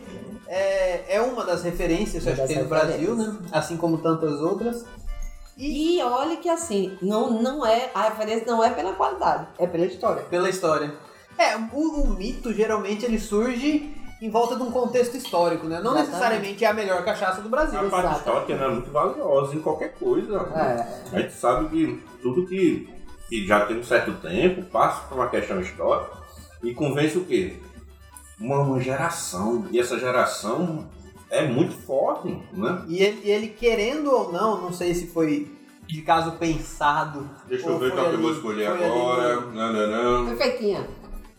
[SPEAKER 1] é, é uma das referências
[SPEAKER 4] Uma
[SPEAKER 1] acho que tem no Brasil, né? Assim como tantas outras. E
[SPEAKER 4] E olha que assim, não, não é, a referência não é pela qualidade, é pela história.
[SPEAKER 1] pela história. É, o, o mito geralmente ele surge em volta de um contexto histórico, né? Não
[SPEAKER 4] Exatamente.
[SPEAKER 1] necessariamente é a melhor cachaça do Brasil.
[SPEAKER 2] A parte
[SPEAKER 4] Exato.
[SPEAKER 2] histórica né, é muito valiosa em qualquer coisa.
[SPEAKER 4] É.
[SPEAKER 2] A gente sabe que tudo que, que já tem um certo tempo passa por uma questão histórica e convence o quê? Uma, uma geração. E essa geração é muito forte, né?
[SPEAKER 1] E ele, e ele, querendo ou não, não sei se foi de caso pensado.
[SPEAKER 2] Deixa eu ver qual que eu vou
[SPEAKER 1] ali-
[SPEAKER 2] escolher
[SPEAKER 1] ali
[SPEAKER 2] agora.
[SPEAKER 1] no-
[SPEAKER 2] Não, não, não.
[SPEAKER 4] Perfeitinha.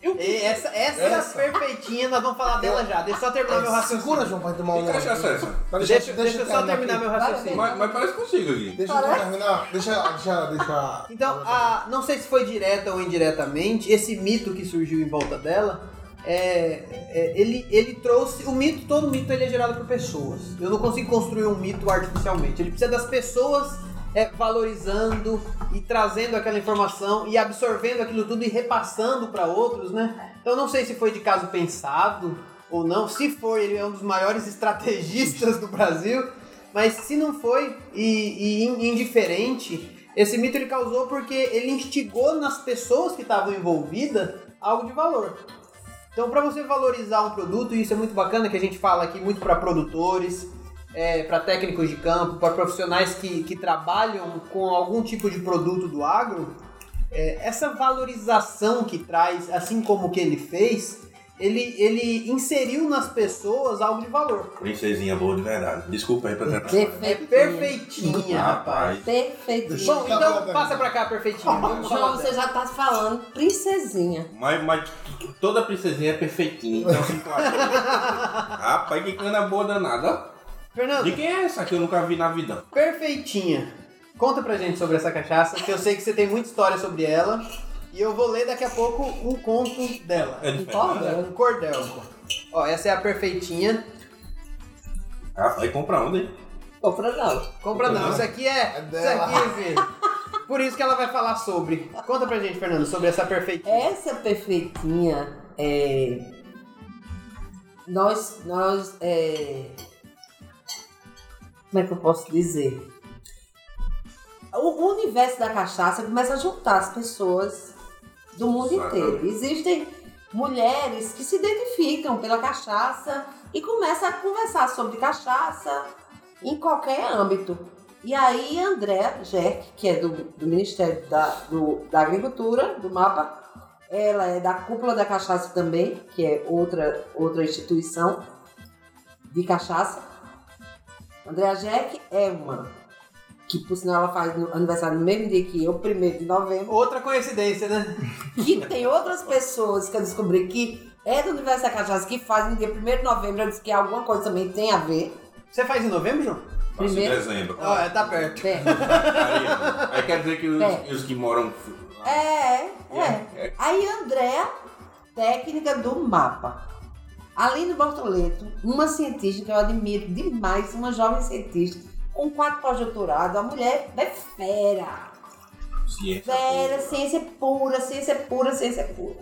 [SPEAKER 1] E essa, essa,
[SPEAKER 3] Essa?
[SPEAKER 1] perfeitinha, nós vamos falar dela já. Deixa eu só terminar meu raciocínio.
[SPEAKER 3] Segura, João, pra tomar
[SPEAKER 2] Que
[SPEAKER 3] uma.
[SPEAKER 2] cachaça é essa?
[SPEAKER 3] Pra
[SPEAKER 1] Deixa, deixa, eu só
[SPEAKER 3] terminar aqui.
[SPEAKER 1] meu raciocínio.
[SPEAKER 2] Mas, mas parece que consigo aqui.
[SPEAKER 3] Deixa eu terminar. Deixa, deixa, deixa.
[SPEAKER 1] Então, a, não sei se foi direta ou indiretamente, esse mito que surgiu em volta dela, é, é, ele, ele trouxe. O mito, todo mito ele é gerado por pessoas. Eu não consigo construir um mito artificialmente. Ele precisa das pessoas é, valorizando e trazendo aquela informação e absorvendo aquilo tudo e repassando para outros, né? Então, não sei se foi de caso pensado ou não. Se foi, ele é um dos maiores estrategistas do Brasil. Mas se não foi e, e in- indiferente, esse mito ele causou porque ele instigou nas pessoas que estavam envolvidas algo de valor. Então, para você valorizar um produto, e isso é muito bacana que a gente fala aqui muito para produtores, para técnicos de campo, para profissionais que, que trabalham com algum tipo de produto do agro, é, essa valorização que traz, assim como o que ele fez, ele, ele inseriu nas pessoas algo de valor.
[SPEAKER 2] Princesinha boa de verdade. Desculpa aí pra tentar.
[SPEAKER 1] É
[SPEAKER 4] Perfeitinha.
[SPEAKER 1] perfeitinha, rapaz.
[SPEAKER 4] Perfeitinha.
[SPEAKER 1] Bom, então passa pra cá. Vamos falar
[SPEAKER 4] João, você já tá falando princesinha.
[SPEAKER 2] Mas, mas toda princesinha é perfeitinha, então se. Rapaz, que cana boa danada.
[SPEAKER 1] Fernando,
[SPEAKER 2] De quem é essa que eu nunca vi na vida?
[SPEAKER 1] perfeitinha. Conta pra gente sobre essa cachaça, que eu sei que você tem muita história sobre ela. E eu vou ler daqui a pouco um conto dela.
[SPEAKER 2] É de
[SPEAKER 4] Qual
[SPEAKER 2] Fernanda?
[SPEAKER 1] Um cordel. Ó, essa é a perfeitinha.
[SPEAKER 2] Rapaz, compra onde? hein?
[SPEAKER 4] Compra não.
[SPEAKER 1] Compra não, isso aqui é.
[SPEAKER 3] É
[SPEAKER 1] isso
[SPEAKER 3] dela.
[SPEAKER 1] aqui, filho. Por isso que ela vai falar sobre. Conta pra gente, Fernando, sobre essa perfeitinha.
[SPEAKER 4] Essa perfeitinha é. Nós. Nós. É... Como é que eu posso dizer? O universo da cachaça começa a juntar as pessoas do mundo inteiro. Existem mulheres que se identificam pela cachaça e começa a conversar sobre cachaça em qualquer âmbito. E aí André Jerk, que é do, do Ministério da, do- da Agricultura, do MAPA, ela é da Cúpula da Cachaça também, que é outra, outra instituição de cachaça. Andréa Jack é uma, que por sinal ela faz no- aniversário no mesmo dia que eu, 1 de novembro.
[SPEAKER 1] Outra coincidência, né?
[SPEAKER 4] Que tem outras pessoas que eu descobri que é do Universo da Cachaça que fazem no dia 1 de novembro. Eu disse que alguma coisa também tem a ver.
[SPEAKER 1] Você faz em novembro, João?
[SPEAKER 2] Em
[SPEAKER 4] Primeiro-
[SPEAKER 2] dezembro.
[SPEAKER 1] Ah, é, tá perto.
[SPEAKER 4] É,
[SPEAKER 2] Aí, aí quer dizer que os,
[SPEAKER 4] É.
[SPEAKER 2] os que moram.
[SPEAKER 4] é. é. Aí Andréa, técnica do mapa. Aline Bortoleto, uma cientista que eu admiro demais, uma jovem cientista, com quatro pós-doutorado, a mulher é fera.
[SPEAKER 2] Ciência.
[SPEAKER 4] Fera, ciência pura, ciência pura, ciência pura.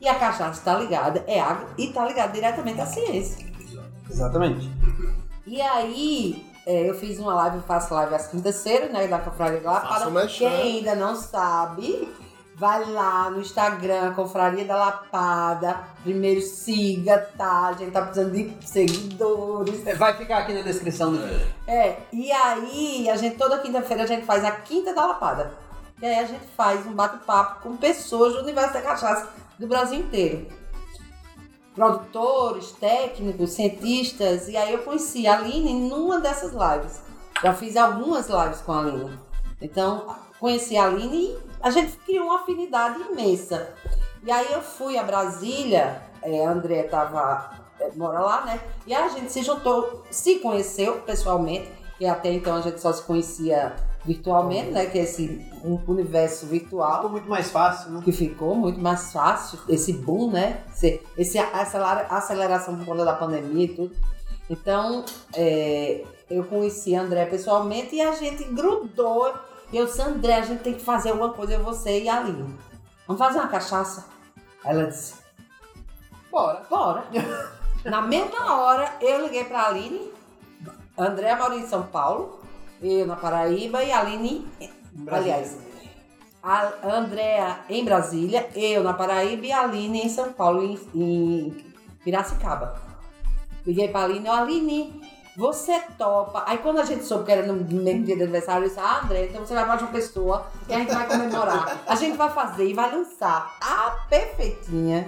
[SPEAKER 4] E a cachaça está ligada, é água, e está ligada diretamente à ciência.
[SPEAKER 1] Exatamente.
[SPEAKER 4] E aí, é, eu fiz uma live, faço live às quintas-feiras, né, da Lapada.
[SPEAKER 3] o merchan.
[SPEAKER 4] Quem ainda não sabe, vai lá no Instagram, Confraria da Lapada. Primeiro siga, tá? A gente tá precisando de seguidores.
[SPEAKER 1] É, Vai ficar aqui na descrição do vídeo.
[SPEAKER 4] É, e aí, a gente, toda quinta-feira, a gente faz a Quinta da Lapada. E aí a gente faz um bate-papo com pessoas do universo da cachaça do Brasil inteiro. Produtores, técnicos, cientistas. E aí eu conheci a Aline numa dessas lives. Já fiz algumas lives com a Aline. Então, conheci a Aline e a gente criou uma afinidade imensa. E aí eu fui a Brasília, é, a André tava, é, mora lá, né? E a gente se juntou, se conheceu pessoalmente, e até então a gente só se conhecia virtualmente, né? Que é esse universo virtual
[SPEAKER 1] Ficou muito mais fácil, né?
[SPEAKER 4] que ficou muito mais fácil, esse boom, né? Esse, esse acelera- aceleração por conta da pandemia e tudo. Então, é, eu conheci a André pessoalmente e a gente grudou. E eu disse, André, a gente tem que fazer alguma coisa, eu, você e a Aline. Vamos fazer uma cachaça? Ela disse,
[SPEAKER 1] Bora.
[SPEAKER 4] bora. Na mesma hora, eu liguei pra Aline. André mora em São Paulo, eu na Paraíba e a Aline, aliás, a Andréa em Brasília, eu na Paraíba e a Aline em São Paulo, em, em Piracicaba. Liguei pra Aline, ó, Aline, você topa. Aí quando a gente soube que era no mesmo dia do aniversário, eu disse, ah, André, então você vai para uma pessoa e a gente vai comemorar. A gente vai fazer e vai lançar a Perfeitinha.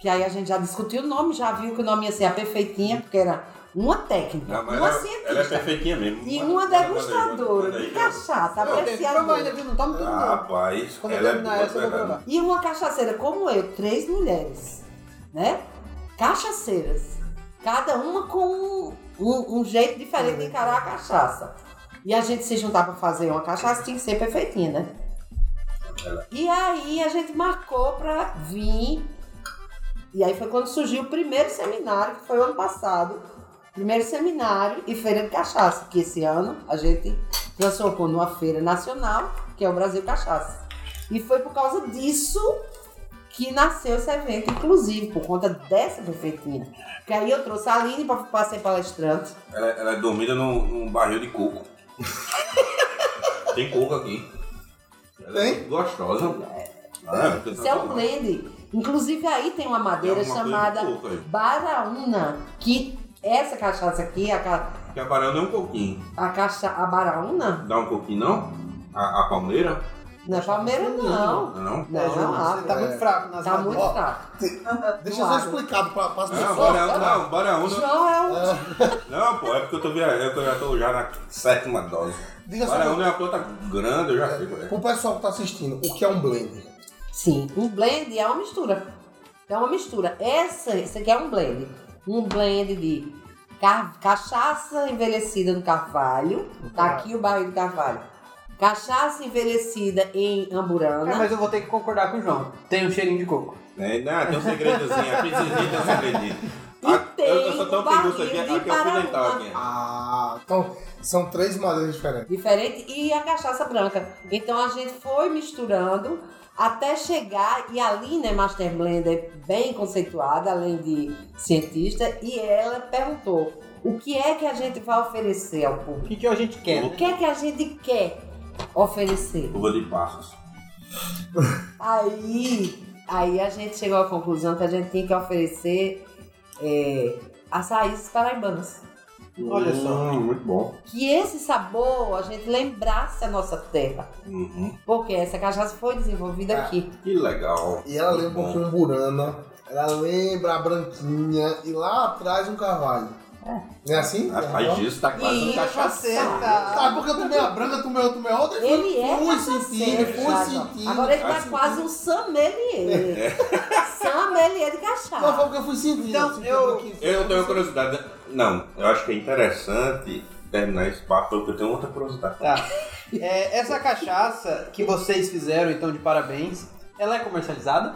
[SPEAKER 4] Que aí a gente já discutiu o nome, já viu que o nome ia ser a Perfeitinha, porque era uma técnica,
[SPEAKER 2] Não,
[SPEAKER 4] uma
[SPEAKER 2] ela,
[SPEAKER 4] cientista.
[SPEAKER 2] ela é perfeitinha mesmo.
[SPEAKER 4] E uma
[SPEAKER 2] aí,
[SPEAKER 4] degustadora de cachaça,
[SPEAKER 1] que provar ainda,
[SPEAKER 4] apreciadora.
[SPEAKER 1] viu? Não toma tudo
[SPEAKER 2] Ah,
[SPEAKER 1] não.
[SPEAKER 2] rapaz,
[SPEAKER 1] Quando eu
[SPEAKER 2] ela é
[SPEAKER 1] terminar
[SPEAKER 2] boa,
[SPEAKER 1] essa, eu vou
[SPEAKER 2] verdade.
[SPEAKER 1] provar.
[SPEAKER 4] E uma cachaceira como eu, três mulheres, né? Cachaceiras. Cada uma com um, um jeito diferente de encarar a cachaça. E a gente se juntar pra fazer uma cachaça tinha que ser perfeitinha, né? E aí a gente marcou pra vir. E aí foi quando surgiu o primeiro seminário, que foi o ano passado. Primeiro seminário e feira de cachaça, que esse ano a gente transformou numa feira nacional, que é o Brasil Cachaça. E foi por causa disso que nasceu esse evento, inclusive, por conta dessa perfeitinha. Porque aí eu trouxe a Aline pra, pra ser palestrante.
[SPEAKER 2] Ela, ela é dormida num, num barril de coco. Tem coco aqui. Ela é
[SPEAKER 3] Tem?
[SPEAKER 2] muito gostosa. Ah, porque
[SPEAKER 4] Isso
[SPEAKER 2] tá
[SPEAKER 4] é um blend. Inclusive aí tem uma madeira
[SPEAKER 2] É coisa
[SPEAKER 4] chamada
[SPEAKER 2] coco.
[SPEAKER 4] Baraúna, que essa cachaça aqui, a, ca-
[SPEAKER 2] Porque a barão é um coquinho.
[SPEAKER 4] a, cacha, a Baraúna,
[SPEAKER 2] Dá um coquinho, não? A, a palmeira?
[SPEAKER 4] Não é palmeira não.
[SPEAKER 2] Não, não?
[SPEAKER 4] Não,
[SPEAKER 1] você tá
[SPEAKER 3] é.
[SPEAKER 1] muito fraco nas
[SPEAKER 4] Tá muito fraco.
[SPEAKER 3] Deixa eu ser explicado pra, para as
[SPEAKER 2] Não,
[SPEAKER 3] pessoas.
[SPEAKER 2] barão, não, barão.
[SPEAKER 4] João é um...
[SPEAKER 2] Não, pô, é porque eu tô viajando, eu já tô já na sétima dose.
[SPEAKER 3] Diga só,
[SPEAKER 2] Barão é uma planta grande, eu já sei é.
[SPEAKER 3] pro pessoal que tá assistindo, o que é um blend?
[SPEAKER 4] Sim, um blend é uma mistura. É uma mistura. Essa, esse aqui é um blend. Um blend de ca- cachaça envelhecida no carvalho. Tá aqui o barril do carvalho. Cachaça envelhecida em
[SPEAKER 1] É,
[SPEAKER 4] amburana.
[SPEAKER 1] mas eu vou ter que concordar com o João. Tem um cheirinho de coco.
[SPEAKER 2] É, não, tem um segredozinho, a pizzazinha tem um segredinho.
[SPEAKER 4] E
[SPEAKER 2] Ah,
[SPEAKER 4] tem
[SPEAKER 2] eu, eu sou tão
[SPEAKER 4] o
[SPEAKER 2] pinguço aqui, aqui é o pimental
[SPEAKER 4] Paraná.
[SPEAKER 2] aqui.
[SPEAKER 3] Ah, então são três madeiras diferentes.
[SPEAKER 4] Diferente. E a cachaça branca. Então a gente foi misturando até chegar. E a Aline é Master Blender bem conceituada, além de cientista. E ela perguntou: o que é que a gente vai oferecer ao
[SPEAKER 1] O
[SPEAKER 4] público?
[SPEAKER 1] que, que a gente quer?
[SPEAKER 4] O que é que a gente quer oferecer?
[SPEAKER 2] Uva de passos.
[SPEAKER 4] Aí, aí a gente chegou à conclusão que a gente tinha que oferecer é, as raízes paraibanas.
[SPEAKER 1] Olha só.
[SPEAKER 2] Hum, muito bom.
[SPEAKER 4] Que esse sabor a gente lembrasse a nossa terra.
[SPEAKER 2] Uhum.
[SPEAKER 4] Porque essa cachaça foi desenvolvida
[SPEAKER 3] É.
[SPEAKER 4] aqui.
[SPEAKER 2] Que legal.
[SPEAKER 3] E ela
[SPEAKER 2] Muito
[SPEAKER 3] lembra um burana. Ela lembra a branquinha. E lá atrás um carvalho. Não é assim?
[SPEAKER 2] Rapaz, disso tá quase um cachaça.
[SPEAKER 1] Você
[SPEAKER 3] Ah,
[SPEAKER 1] tá.
[SPEAKER 3] porque eu tomei a branca, tomei outra, tomei outra.
[SPEAKER 4] Ele é
[SPEAKER 3] fui
[SPEAKER 4] cachaceiro,
[SPEAKER 3] sentindo, fui sentindo.
[SPEAKER 4] Agora ele tá quase um sommelier. sommelier de
[SPEAKER 3] Não,
[SPEAKER 4] cachaça.
[SPEAKER 3] foi porque eu fui sentindo.
[SPEAKER 1] Então,
[SPEAKER 3] senti
[SPEAKER 1] eu-.
[SPEAKER 2] Eu tenho uma curiosidade. Não, eu acho que é interessante terminar esse papo porque eu tenho outra curiosidade.
[SPEAKER 1] Tá. É, essa cachaça que vocês fizeram, então, de parabéns, ela é comercializada?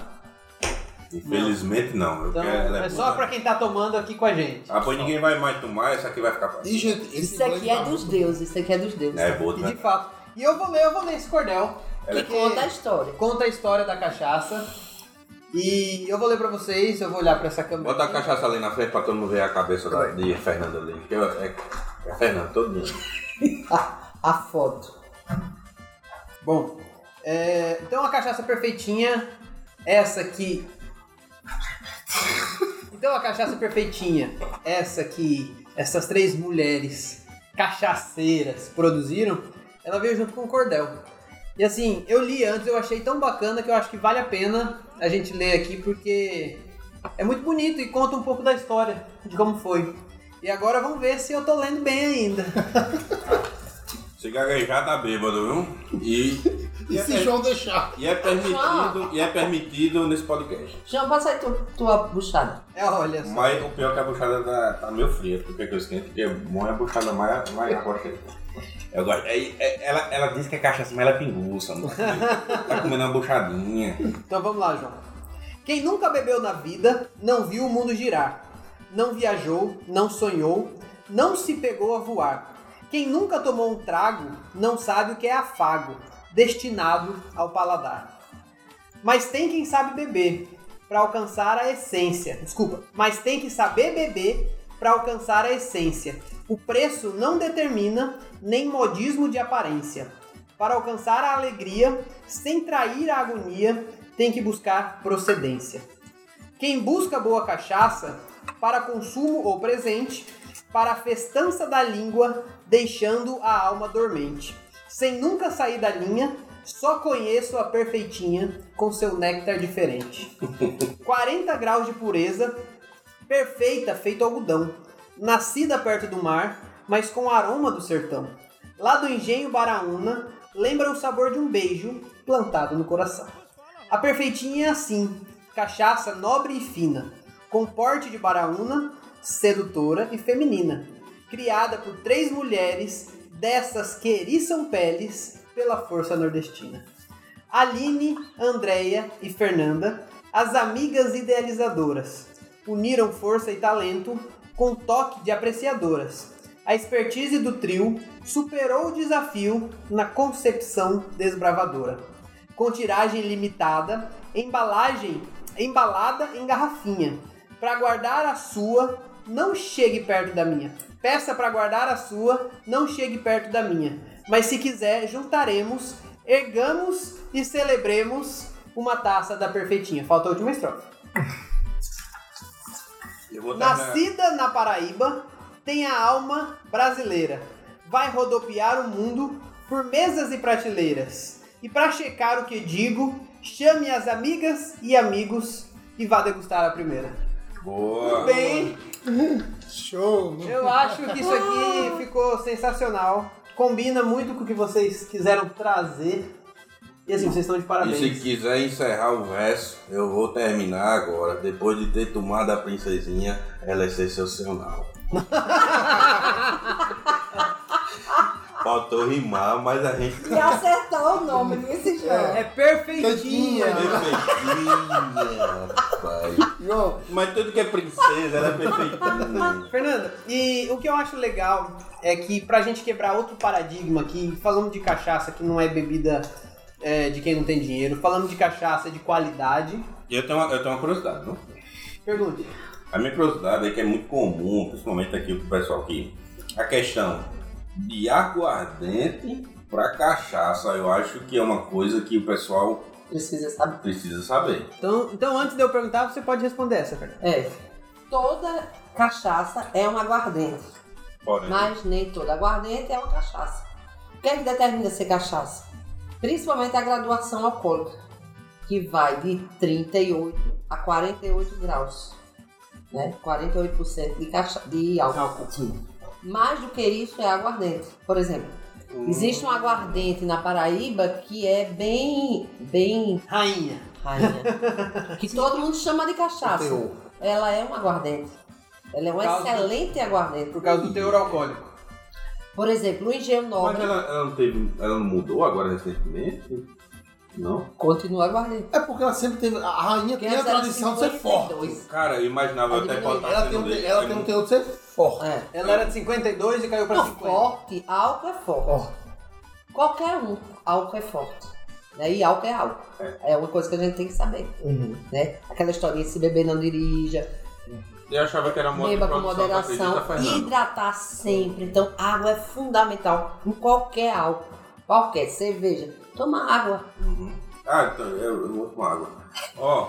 [SPEAKER 2] Infelizmente não. Eu
[SPEAKER 1] Então,
[SPEAKER 2] quero,
[SPEAKER 1] é só pra quem tá tomando aqui com a gente.
[SPEAKER 2] Ah, pois ninguém vai mais tomar, essa aqui vai ficar pra
[SPEAKER 3] E, gente, esse
[SPEAKER 4] Isso aqui é
[SPEAKER 3] tá
[SPEAKER 4] dos deuses, isso aqui é dos deuses.
[SPEAKER 2] É boa,
[SPEAKER 1] E
[SPEAKER 2] né?
[SPEAKER 1] de fato. E eu vou ler, eu vou ler esse cordel.
[SPEAKER 2] Ela
[SPEAKER 4] que conta a história.
[SPEAKER 1] conta a história da cachaça. E eu vou ler pra vocês, eu vou olhar pra essa câmera.
[SPEAKER 2] Bota a
[SPEAKER 1] aqui.
[SPEAKER 2] cachaça ali na frente pra todo mundo ver a cabeça da, de Fernanda ali. Que eu- é, é Fernanda, todo mundo.
[SPEAKER 4] A foto.
[SPEAKER 1] Bom, é, então a cachaça perfeitinha, essa que. Então a cachaça perfeitinha, essa que essas três mulheres cachaceiras produziram, ela veio junto com o cordel. E assim, eu li antes, eu achei tão bacana que eu acho que vale a pena a gente ler aqui porque é muito bonito e conta um pouco da história de como foi. E agora vamos ver se eu tô lendo bem ainda.
[SPEAKER 2] Se gaguejar tá bêbado, viu? E,
[SPEAKER 3] E se João deixar?
[SPEAKER 2] e é permitido, e é permitido nesse podcast.
[SPEAKER 4] João, passa aí tu, tua buchada.
[SPEAKER 1] É, olha só.
[SPEAKER 2] Mas o pior é que a buchada tá, tá meio fria, porque que eu esquento, porque é bom é a buchada mais, mais forte. Eu gosto. É, é- ela, ela diz que é cachaça, mas ela é pinguça. Não tá comendo uma buchadinha.
[SPEAKER 1] Então vamos lá, João. Quem nunca bebeu na vida não viu o mundo girar, não viajou, não sonhou, não se pegou a voar. Quem nunca tomou um trago não sabe o que é afago, destinado ao paladar. Mas tem quem sabe beber para alcançar a essência. Desculpa, mas tem que saber beber para alcançar a essência. O preço não determina nem modismo de aparência. Para alcançar a alegria, sem trair a agonia, tem que buscar procedência. Quem busca boa cachaça, para consumo ou presente, para a festança da língua, deixando a alma dormente. Sem nunca sair da linha, só conheço a perfeitinha com seu néctar diferente. 40 graus de pureza, perfeita, feito algodão. Nascida perto do mar, mas com o aroma do sertão. Lá do engenho Baraúna, lembra o sabor de um beijo plantado no coração. A perfeitinha é assim, cachaça nobre e fina, com porte de Baraúna, sedutora e feminina, criada por três mulheres dessas que eriçam peles pela força nordestina. Aline, Andréia e Fernanda, as amigas idealizadoras, uniram força e talento com toque de apreciadoras. A expertise do trio superou o desafio na concepção desbravadora. Com tiragem limitada, embalagem embalada em garrafinha. Para guardar a sua, não chegue perto da minha. Peça para guardar a sua, não chegue perto da minha. Mas se quiser, juntaremos, ergamos e celebremos uma taça da perfeitinha. Falta a última estrofe. Nascida na Paraíba, tem a alma brasileira. Vai rodopiar o mundo por mesas e prateleiras. E para checar o que digo, chame as amigas e amigos e vá degustar a primeira.
[SPEAKER 2] Boa.
[SPEAKER 1] Bem,
[SPEAKER 3] Show!
[SPEAKER 1] eu acho que isso aqui ficou sensacional. Combina muito com o que vocês quiseram trazer. E assim, vocês estão de
[SPEAKER 2] E
[SPEAKER 1] parabéns.
[SPEAKER 2] se quiser encerrar o verso, eu vou terminar agora. Depois de ter tomado a princesinha, ela é sensacional. Faltou rimar, mas a gente.
[SPEAKER 4] E acertou o nome desse João.
[SPEAKER 1] É perfeitinha.
[SPEAKER 2] Perfeitinha, rapaz.
[SPEAKER 3] João,
[SPEAKER 2] Mas tudo que é princesa, ela é perfeitinha.
[SPEAKER 1] Fernanda, e o que eu acho legal é que pra gente quebrar outro paradigma aqui, falando de cachaça que não é bebida é, de quem não tem dinheiro, falando de cachaça de qualidade,
[SPEAKER 2] Eu tenho uma, eu tenho uma curiosidade, não?
[SPEAKER 1] pergunte.
[SPEAKER 2] A minha curiosidade é que é muito comum, principalmente aqui pro pessoal aqui, a questão de aguardente pra cachaça, eu acho que é uma coisa que o pessoal
[SPEAKER 4] Precisa saber.
[SPEAKER 2] precisa saber.
[SPEAKER 1] Então, então antes de eu perguntar, você pode responder essa, Fernanda.
[SPEAKER 4] É. toda cachaça é um aguardente,
[SPEAKER 2] Porém,
[SPEAKER 4] mas nem toda aguardente é uma cachaça. O que é que determina ser cachaça? Principalmente a graduação alcoólica, que vai de 38 a 48 graus. Né? 48% de, cacha... de álcool. Mais do que isso é aguardente. Por exemplo, existe um aguardente na Paraíba que é bem, bem
[SPEAKER 1] Rainha.
[SPEAKER 4] rainha, que todo mundo chama de cachaça.
[SPEAKER 3] Teor.
[SPEAKER 4] Ela é um aguardente. Ela é um
[SPEAKER 1] causa do-
[SPEAKER 4] excelente aguardente.
[SPEAKER 1] Por causa do teor alcoólico.
[SPEAKER 4] Por exemplo, o engenho
[SPEAKER 2] mas
[SPEAKER 4] nobre
[SPEAKER 2] ela, ela não teve. Ela não mudou agora recentemente? Não?
[SPEAKER 4] continua aguardente.
[SPEAKER 3] É porque ela sempre teve. A rainha
[SPEAKER 4] Porque
[SPEAKER 3] tem a tradição de ser forte.
[SPEAKER 4] 52.
[SPEAKER 2] Cara, eu imaginava
[SPEAKER 4] Ela
[SPEAKER 2] até estar
[SPEAKER 3] Ela tem, um, ela tem um teor de ser forte.
[SPEAKER 4] É.
[SPEAKER 1] Ela era de 52 e caiu pra
[SPEAKER 4] Não,
[SPEAKER 1] 50.
[SPEAKER 4] forte, álcool é forte.
[SPEAKER 3] Forte.
[SPEAKER 4] Qualquer um, álcool é forte. Né? E álcool é álcool. É uma coisa que a gente tem que saber.
[SPEAKER 3] Uhum.
[SPEAKER 4] Né? Aquela historinha, se beber não dirija,
[SPEAKER 2] Eu achava que era modo de
[SPEAKER 4] beba com moderação,
[SPEAKER 2] Fernando?
[SPEAKER 4] hidratar sempre. Então, água é fundamental em qualquer álcool. Qualquer cerveja. Toma água.
[SPEAKER 2] Ah, então eu, eu vou tomar água. Ó,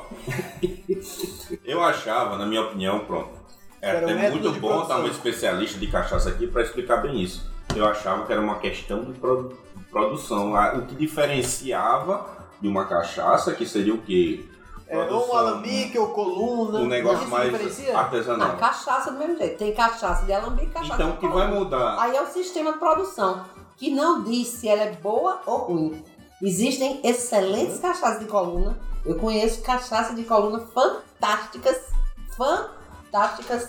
[SPEAKER 2] eu achava, na minha opinião, pronto. É
[SPEAKER 1] Era
[SPEAKER 2] até
[SPEAKER 1] método
[SPEAKER 2] muito
[SPEAKER 1] de
[SPEAKER 2] bom estar um especialista de cachaça aqui para explicar bem isso. Eu achava que era uma questão de produ- produção. Ah, O que diferenciava de uma cachaça, que seria o quê?
[SPEAKER 1] É, ou um alambique ou coluna.
[SPEAKER 2] um negócio mais artesanal.
[SPEAKER 4] cachaça do mesmo jeito. Tem cachaça de alambique e cachaça
[SPEAKER 2] Então,
[SPEAKER 4] de
[SPEAKER 2] o que
[SPEAKER 4] coluna.
[SPEAKER 2] vai mudar?
[SPEAKER 4] Aí é o sistema de produção, que não diz se ela é boa ou ruim. Existem excelentes cachaças de coluna. Eu conheço cachaças de coluna fantásticas. Fantásticas.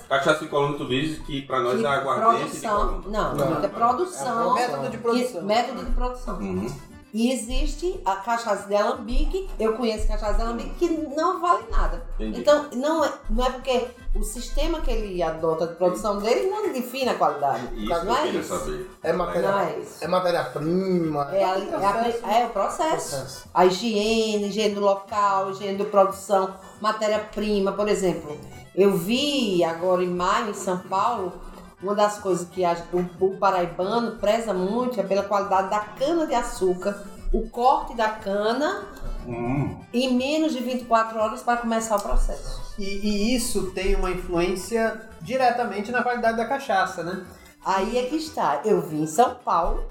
[SPEAKER 2] Cachaça de coluna, tu diz que para nós
[SPEAKER 4] que
[SPEAKER 2] é aguardente de
[SPEAKER 4] produção.
[SPEAKER 2] coluna.
[SPEAKER 4] Não,
[SPEAKER 3] Não.
[SPEAKER 4] é produção.
[SPEAKER 3] É
[SPEAKER 1] Método de produção.
[SPEAKER 4] método de produção.
[SPEAKER 2] Uhum.
[SPEAKER 4] E existe a cachaça de alambique, eu conheço cachaça de alambique que não vale nada.
[SPEAKER 2] Entendi.
[SPEAKER 4] Então, não é, não é porque o sistema que ele adota de produção dele não define a qualidade.
[SPEAKER 2] Isso
[SPEAKER 4] não
[SPEAKER 2] eu
[SPEAKER 4] é isso.
[SPEAKER 2] saber.
[SPEAKER 3] É
[SPEAKER 4] Não
[SPEAKER 3] matéria-
[SPEAKER 4] é isso.
[SPEAKER 3] É matéria-prima.
[SPEAKER 4] É, a- é, a- é o processo.
[SPEAKER 3] processo.
[SPEAKER 4] A higiene, higiene do local, higiene da produção, matéria-prima, por exemplo. Eu vi agora em maio, em São Paulo, uma das coisas que a- o, o paraibano preza muito é pela qualidade da cana-de-açúcar, o corte da cana
[SPEAKER 2] Hum.
[SPEAKER 4] em menos de 24 horas para começar o processo.
[SPEAKER 1] E, e isso tem uma influência diretamente na qualidade da cachaça, né?
[SPEAKER 4] Aí é que está. Eu vi em São Paulo,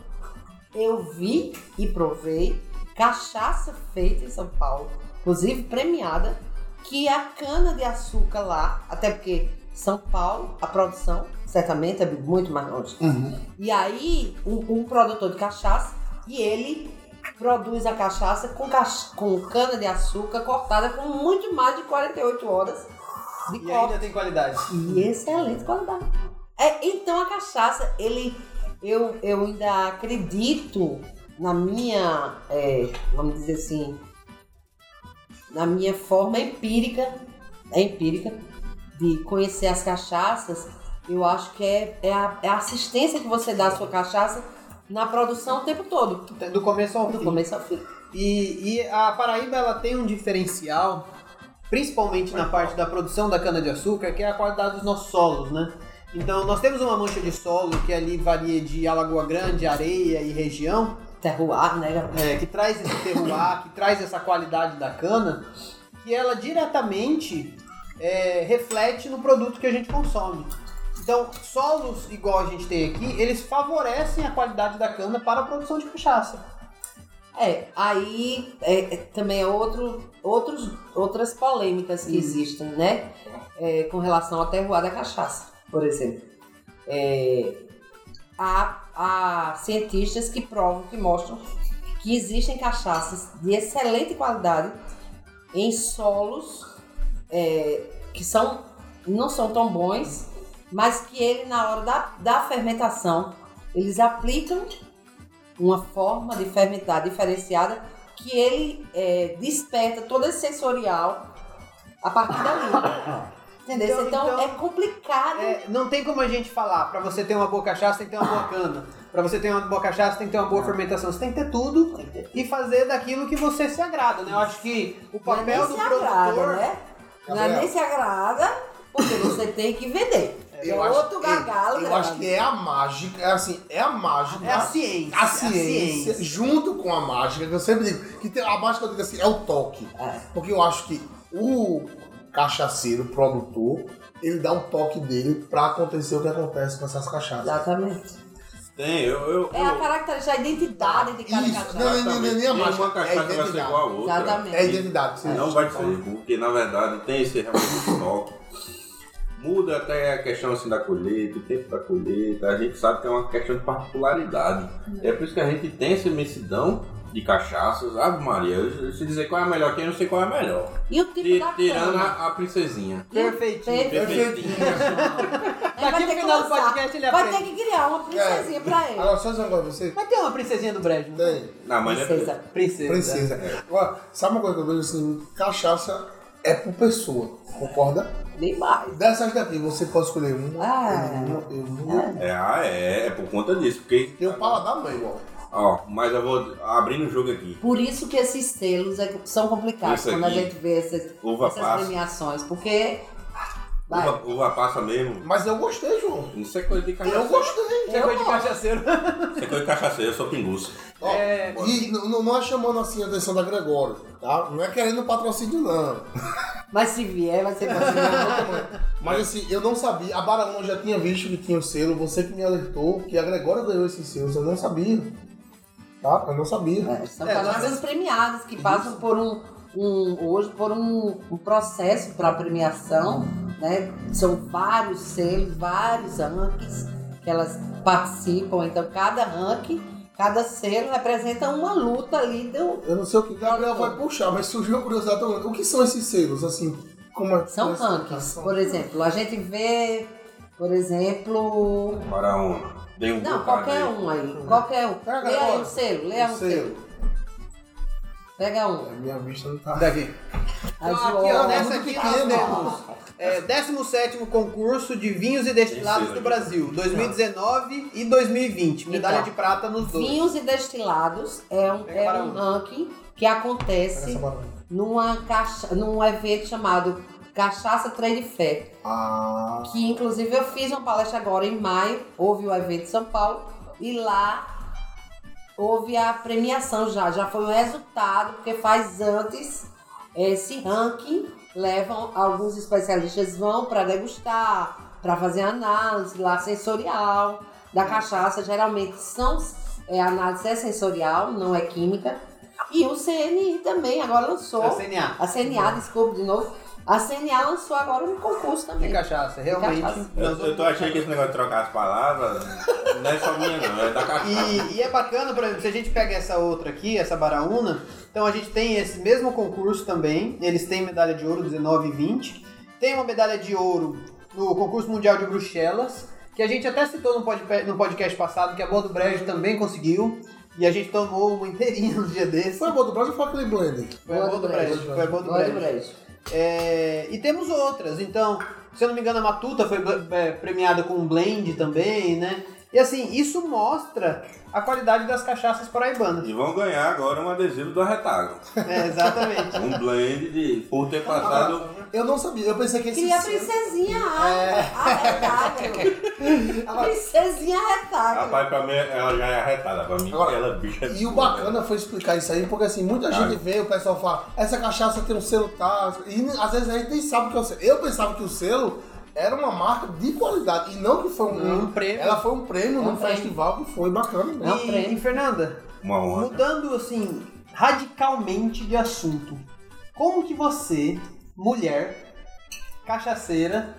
[SPEAKER 4] eu vi e provei cachaça feita em São Paulo, inclusive premiada, que a cana de açúcar lá, até porque São Paulo, a produção certamente é muito mais longe.
[SPEAKER 3] Uhum.
[SPEAKER 4] E aí, um, um produtor de cachaça, e ele produz a cachaça com, cach- com cana de açúcar cortada com muito mais de 48 horas de
[SPEAKER 1] E
[SPEAKER 4] corte.
[SPEAKER 1] ainda tem qualidade.
[SPEAKER 4] E excelente qualidade. É, então a cachaça, ele. Eu, eu ainda acredito na minha, é, vamos dizer assim, na minha forma empírica, é empírica, de conhecer as cachaças, eu acho que é, é, a, é a assistência que você dá à sua cachaça na produção o tempo todo,
[SPEAKER 1] Do começo ao
[SPEAKER 4] do
[SPEAKER 1] fim.
[SPEAKER 4] começo ao fim.
[SPEAKER 1] E, e a Paraíba ela tem um diferencial, principalmente na parte da produção da cana-de-açúcar, que é a qualidade dos nossos solos, né? Então, nós temos uma mancha de solo que ali varia de Alagoa Grande, areia e região,
[SPEAKER 4] Terroir, né,
[SPEAKER 1] é, que traz esse terroir, que traz essa qualidade da cana, que ela diretamente é, reflete no produto que a gente consome. Então, solos igual a gente tem aqui, eles favorecem a qualidade da cana para a produção de cachaça.
[SPEAKER 4] É, aí é, é, também é outro, outros, outras polêmicas que existem, né? É, com relação ao terroir da cachaça, por exemplo. É, há, há cientistas que provam, que mostram que existem cachaças de excelente qualidade em solos é, que são, não são tão bons, mas que ele, na hora da, da fermentação, eles aplicam uma forma de fermentar diferenciada que ele é, desperta todo esse sensorial a partir dali. Entendeu?
[SPEAKER 1] Então-
[SPEAKER 4] Então,
[SPEAKER 1] então-
[SPEAKER 4] é complicado.
[SPEAKER 1] É, não tem como a gente falar, pra você ter uma boa cachaça tem que ter uma boa cana. Pra você ter uma boa cachaça tem que ter uma boa fermentação. Você tem que ter tudo e fazer daquilo que você se agrada, né? Eu acho que o
[SPEAKER 4] Não é
[SPEAKER 1] papel
[SPEAKER 4] nem
[SPEAKER 1] do
[SPEAKER 4] se agrada,
[SPEAKER 1] produtor...
[SPEAKER 4] né? Não é nem se agrada, porque você tem que vender. É
[SPEAKER 3] Eu acho,
[SPEAKER 4] outro gargalo.
[SPEAKER 3] eu
[SPEAKER 4] né?
[SPEAKER 3] acho que é a mágica, é assim, é a mágica.
[SPEAKER 1] É a ciência.
[SPEAKER 3] a
[SPEAKER 1] é
[SPEAKER 3] ciência, junto com a mágica, que eu sempre digo, que tem- a mágica eu digo assim, é o toque.
[SPEAKER 4] É.
[SPEAKER 3] Porque eu acho que o cachaceiro, produtor, ele dá um toque dele pra acontecer o que acontece com essas cachaças.
[SPEAKER 4] Exatamente.
[SPEAKER 2] Tem, eu. eu,
[SPEAKER 4] É a característica, a identidade de cada
[SPEAKER 3] Isso,
[SPEAKER 4] cachaça.
[SPEAKER 3] não, não, não, nem a marca,
[SPEAKER 2] uma
[SPEAKER 3] é
[SPEAKER 2] cachaça vai ser igual a outra.
[SPEAKER 4] Exatamente.
[SPEAKER 3] É a identidade. sim.
[SPEAKER 2] Não vai ser, porque na verdade tem esse realmente toque. Muda até a questão assim da colheita, o tempo da colheita. A gente sabe que é uma questão de particularidade. É por isso que a gente tem essa imensidão de cachaças. Ave Maria, eu, se dizer qual é a melhor aqui, eu não sei qual é a melhor.
[SPEAKER 4] E o tipo
[SPEAKER 2] Ti-
[SPEAKER 4] da
[SPEAKER 2] Tirando a, a princesinha.
[SPEAKER 1] Perfeitinho.
[SPEAKER 2] Perfeitinho.
[SPEAKER 4] Ele vai
[SPEAKER 1] Daqui
[SPEAKER 4] ter
[SPEAKER 1] no
[SPEAKER 4] que
[SPEAKER 1] final do
[SPEAKER 4] lançar.
[SPEAKER 1] podcast ele
[SPEAKER 4] Vai
[SPEAKER 1] aprende.
[SPEAKER 4] ter que criar uma princesinha pra ele.
[SPEAKER 3] Agora, só dizer uma coisa pra você.
[SPEAKER 1] Mas tem uma princesinha do Brejo. não
[SPEAKER 3] Tem.
[SPEAKER 2] Não, mas é
[SPEAKER 4] Princesa.
[SPEAKER 1] Princesa.
[SPEAKER 3] Princesa. Agora, sabe uma coisa que eu vejo assim? Cachaça é por pessoa, concorda?
[SPEAKER 4] Demais.
[SPEAKER 3] Dessas daqui, você pode escolher uma,
[SPEAKER 4] Ah.
[SPEAKER 3] eu não, eu não.
[SPEAKER 2] É, ah, é, é por conta disso. Porque,
[SPEAKER 3] Tem o paladar é igual.
[SPEAKER 2] Ó, mas eu vou abrindo o jogo aqui.
[SPEAKER 4] Por isso que esses selos é- são complicados
[SPEAKER 2] Isso
[SPEAKER 4] quando a gente vê essas,
[SPEAKER 2] Uva
[SPEAKER 4] essas
[SPEAKER 2] passa.
[SPEAKER 4] premiações. Porque. Vai.
[SPEAKER 2] Uva, uva passa mesmo.
[SPEAKER 3] Mas eu gostei, João.
[SPEAKER 2] Isso é coisa de
[SPEAKER 3] Eu
[SPEAKER 2] cachaceiro.
[SPEAKER 3] gostei.
[SPEAKER 1] Você é
[SPEAKER 4] Eu
[SPEAKER 1] coisa de
[SPEAKER 4] gosto.
[SPEAKER 1] cachaceiro.
[SPEAKER 2] Isso é coisa de cachaceiro, eu sou pinguço.
[SPEAKER 3] Ó,
[SPEAKER 1] É,
[SPEAKER 3] e não, não é chamando assim a atenção da Gregório, tá? Não é querendo patrocínio, não.
[SPEAKER 4] Mas se vier, vai ser possível.
[SPEAKER 3] Mas assim, eu não sabia. A Baraúna eu já tinha visto que tinha o selo. Você que me alertou que a Gregória ganhou esses selos. Eu não sabia. Tá? Eu não sabia.
[SPEAKER 4] É, são
[SPEAKER 1] É, nós-
[SPEAKER 4] premiadas que passam por um, um- hoje por um, um processo para premiação, né? São vários selos, vários rankings que elas participam. Então cada ranking, cada selo representa uma luta ali do,
[SPEAKER 3] Eu não sei o que Gabriel vai puxar, mas surgiu a curiosidade. também. O que são esses selos? Assim, como é
[SPEAKER 4] São rankings. Por exemplo, a gente vê, por exemplo.
[SPEAKER 2] Para Tem um
[SPEAKER 4] Não, qualquer
[SPEAKER 2] aí.
[SPEAKER 4] um aí. Qualquer um.
[SPEAKER 3] Pega
[SPEAKER 4] Lê aí o selo, lê aí
[SPEAKER 3] O
[SPEAKER 4] um selo. Pega um.
[SPEAKER 3] A minha vista não tá.
[SPEAKER 1] Daqui.
[SPEAKER 4] A
[SPEAKER 1] Então, aqui, ó, nessa
[SPEAKER 3] muito
[SPEAKER 1] aqui nós temos é, 17 concurso de vinhos e destilados do Brasil, 2019 e 2020. Medalha
[SPEAKER 4] Então,
[SPEAKER 1] de prata nos dois.
[SPEAKER 4] Vinhos e destilados é um,
[SPEAKER 1] Pega
[SPEAKER 4] é
[SPEAKER 1] para
[SPEAKER 4] um
[SPEAKER 1] um.
[SPEAKER 4] ranking que acontece numa caixa, num evento chamado Cachaça Trade Fair,
[SPEAKER 3] Ah.
[SPEAKER 4] que inclusive eu fiz uma palestra agora em maio, houve o evento em São Paulo e lá houve a premiação já, já foi o resultado, porque faz antes esse ranking, levam alguns especialistas vão para degustar, para fazer análise lá sensorial da cachaça, geralmente são é, análise é sensorial, não é química. E o CNI também agora lançou
[SPEAKER 1] A CNA.
[SPEAKER 4] a CNA, desculpa de novo. A CNA lançou agora um concurso
[SPEAKER 1] De
[SPEAKER 4] também.
[SPEAKER 1] cachaça, realmente.
[SPEAKER 4] cachaça.
[SPEAKER 2] Eu, eu tô achando que esse negócio de trocar as palavras não é só minha, não, é da cachaça.
[SPEAKER 1] E, e é bacana, por exemplo, se a gente pega essa outra aqui, essa Baraúna, então a gente tem esse mesmo concurso também, eles têm medalha de ouro 19 e 20, tem uma medalha de ouro no concurso mundial de Bruxelas, que a gente até citou no podcast, passado, que a Boa do Brejo também conseguiu, e a gente tomou uma inteirinha no dia desse.
[SPEAKER 3] Foi a boa do Brasil ou foi aquele blender?
[SPEAKER 1] Foi a Boa do Brejo, foi a Boa do
[SPEAKER 4] Boa do
[SPEAKER 1] Brejo. É, e temos outras, então, se eu não me engano, a Matuta foi é, premiada com um blend também, né? E assim, isso mostra a qualidade das cachaças paraibanas.
[SPEAKER 2] E vão ganhar agora um adesivo do Arretago.
[SPEAKER 1] É, exatamente.
[SPEAKER 2] Um blend de, por ter passado.
[SPEAKER 3] Eu não sabia, eu pensei que esse
[SPEAKER 4] Queria a
[SPEAKER 3] selo-
[SPEAKER 4] princesinha
[SPEAKER 1] É.
[SPEAKER 4] arretável. A princesinha arretável.
[SPEAKER 2] Rapaz, pra mim ela já é arretada. Pra mim,
[SPEAKER 3] Agora,
[SPEAKER 2] aquela bicha.
[SPEAKER 3] E o bacana foi explicar isso aí, porque assim, muita
[SPEAKER 2] Cara.
[SPEAKER 3] gente vê, o pessoal fala, essa cachaça tem um selo tal, e às vezes a gente nem sabe o que é o selo. Eu pensava que o selo era uma marca de qualidade, e não que foi um,
[SPEAKER 1] Um prêmio.
[SPEAKER 3] Ela foi um prêmio
[SPEAKER 4] É um
[SPEAKER 3] num
[SPEAKER 4] prêmio.
[SPEAKER 3] festival que foi bacana mesmo.
[SPEAKER 4] Não,
[SPEAKER 1] E,
[SPEAKER 4] prêmio.
[SPEAKER 1] e, Fernanda,
[SPEAKER 2] Uma honra.
[SPEAKER 1] mudando assim radicalmente de assunto, como que você, mulher, cachaceira,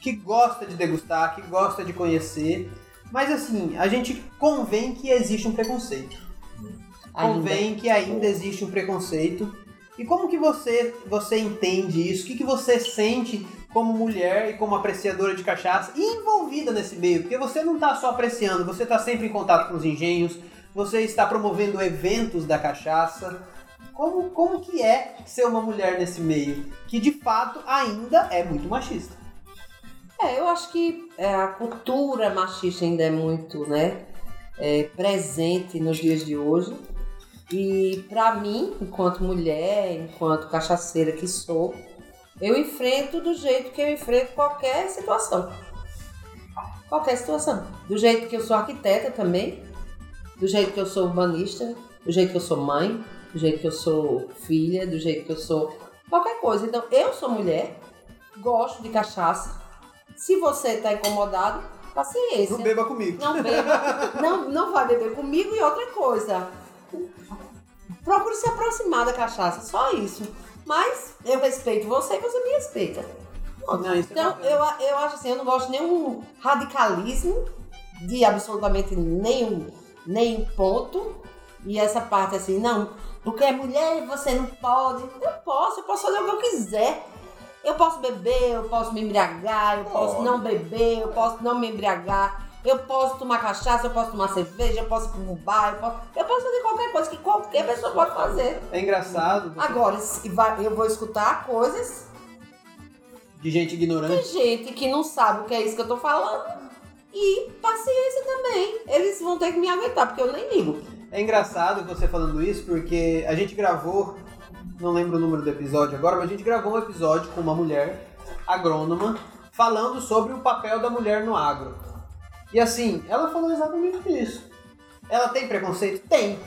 [SPEAKER 1] que gosta de degustar, que gosta de conhecer, mas assim, a gente convém que existe um preconceito.
[SPEAKER 4] Ainda.
[SPEAKER 1] Convém que ainda existe um preconceito. E como que você, você entende isso? O que, que você sente como mulher e como apreciadora de cachaça envolvida nesse meio? Porque você não está só apreciando, você está sempre em contato com os engenhos, você está promovendo eventos da cachaça. Como, como que é ser uma mulher nesse meio? Que de fato ainda é muito machista.
[SPEAKER 4] É, eu acho que é, a cultura machista ainda é muito, né, é, presente nos dias de hoje. E pra mim, enquanto mulher, enquanto cachaceira que sou, eu enfrento do jeito que eu enfrento qualquer situação. Qualquer situação. Do jeito que eu sou arquiteta também, do jeito que eu sou urbanista, do jeito que eu sou mãe, do jeito que eu sou filha, do jeito que eu sou qualquer coisa. Então, eu sou mulher, gosto de cachaça, Se você tá incomodado, paciência.
[SPEAKER 1] Não beba comigo.
[SPEAKER 4] Não beba, não, não vai beber comigo e outra coisa. Procure se aproximar da cachaça, só isso. Mas eu respeito você e você me respeita.
[SPEAKER 1] Não, é
[SPEAKER 4] Então,
[SPEAKER 1] bacana.
[SPEAKER 4] eu, eu acho assim, eu não gosto de nenhum radicalismo de absolutamente nenhum, nenhum ponto. E essa parte assim, não, porque é mulher você não pode. Eu posso, eu posso fazer o que eu quiser. Eu posso beber, eu posso me embriagar, eu posso não beber, eu posso não me embriagar. Eu posso tomar cachaça, eu posso tomar cerveja, eu posso ir pro bar, eu posso, eu posso fazer qualquer coisa que qualquer pessoa pode fazer.
[SPEAKER 1] É engraçado
[SPEAKER 4] Agora, se vai- eu vou escutar coisas
[SPEAKER 1] de gente ignorante.
[SPEAKER 4] gente que não sabe o que é isso que eu tô falando. E paciência também. Eles vão ter que me aguentar, porque eu nem ligo.
[SPEAKER 1] É engraçado você falando isso porque a gente gravou, não lembro o número do episódio agora, mas a gente gravou um episódio com uma mulher agrônoma falando sobre o papel da mulher no agro. E assim, ela falou exatamente isso. Ela tem preconceito? Tem.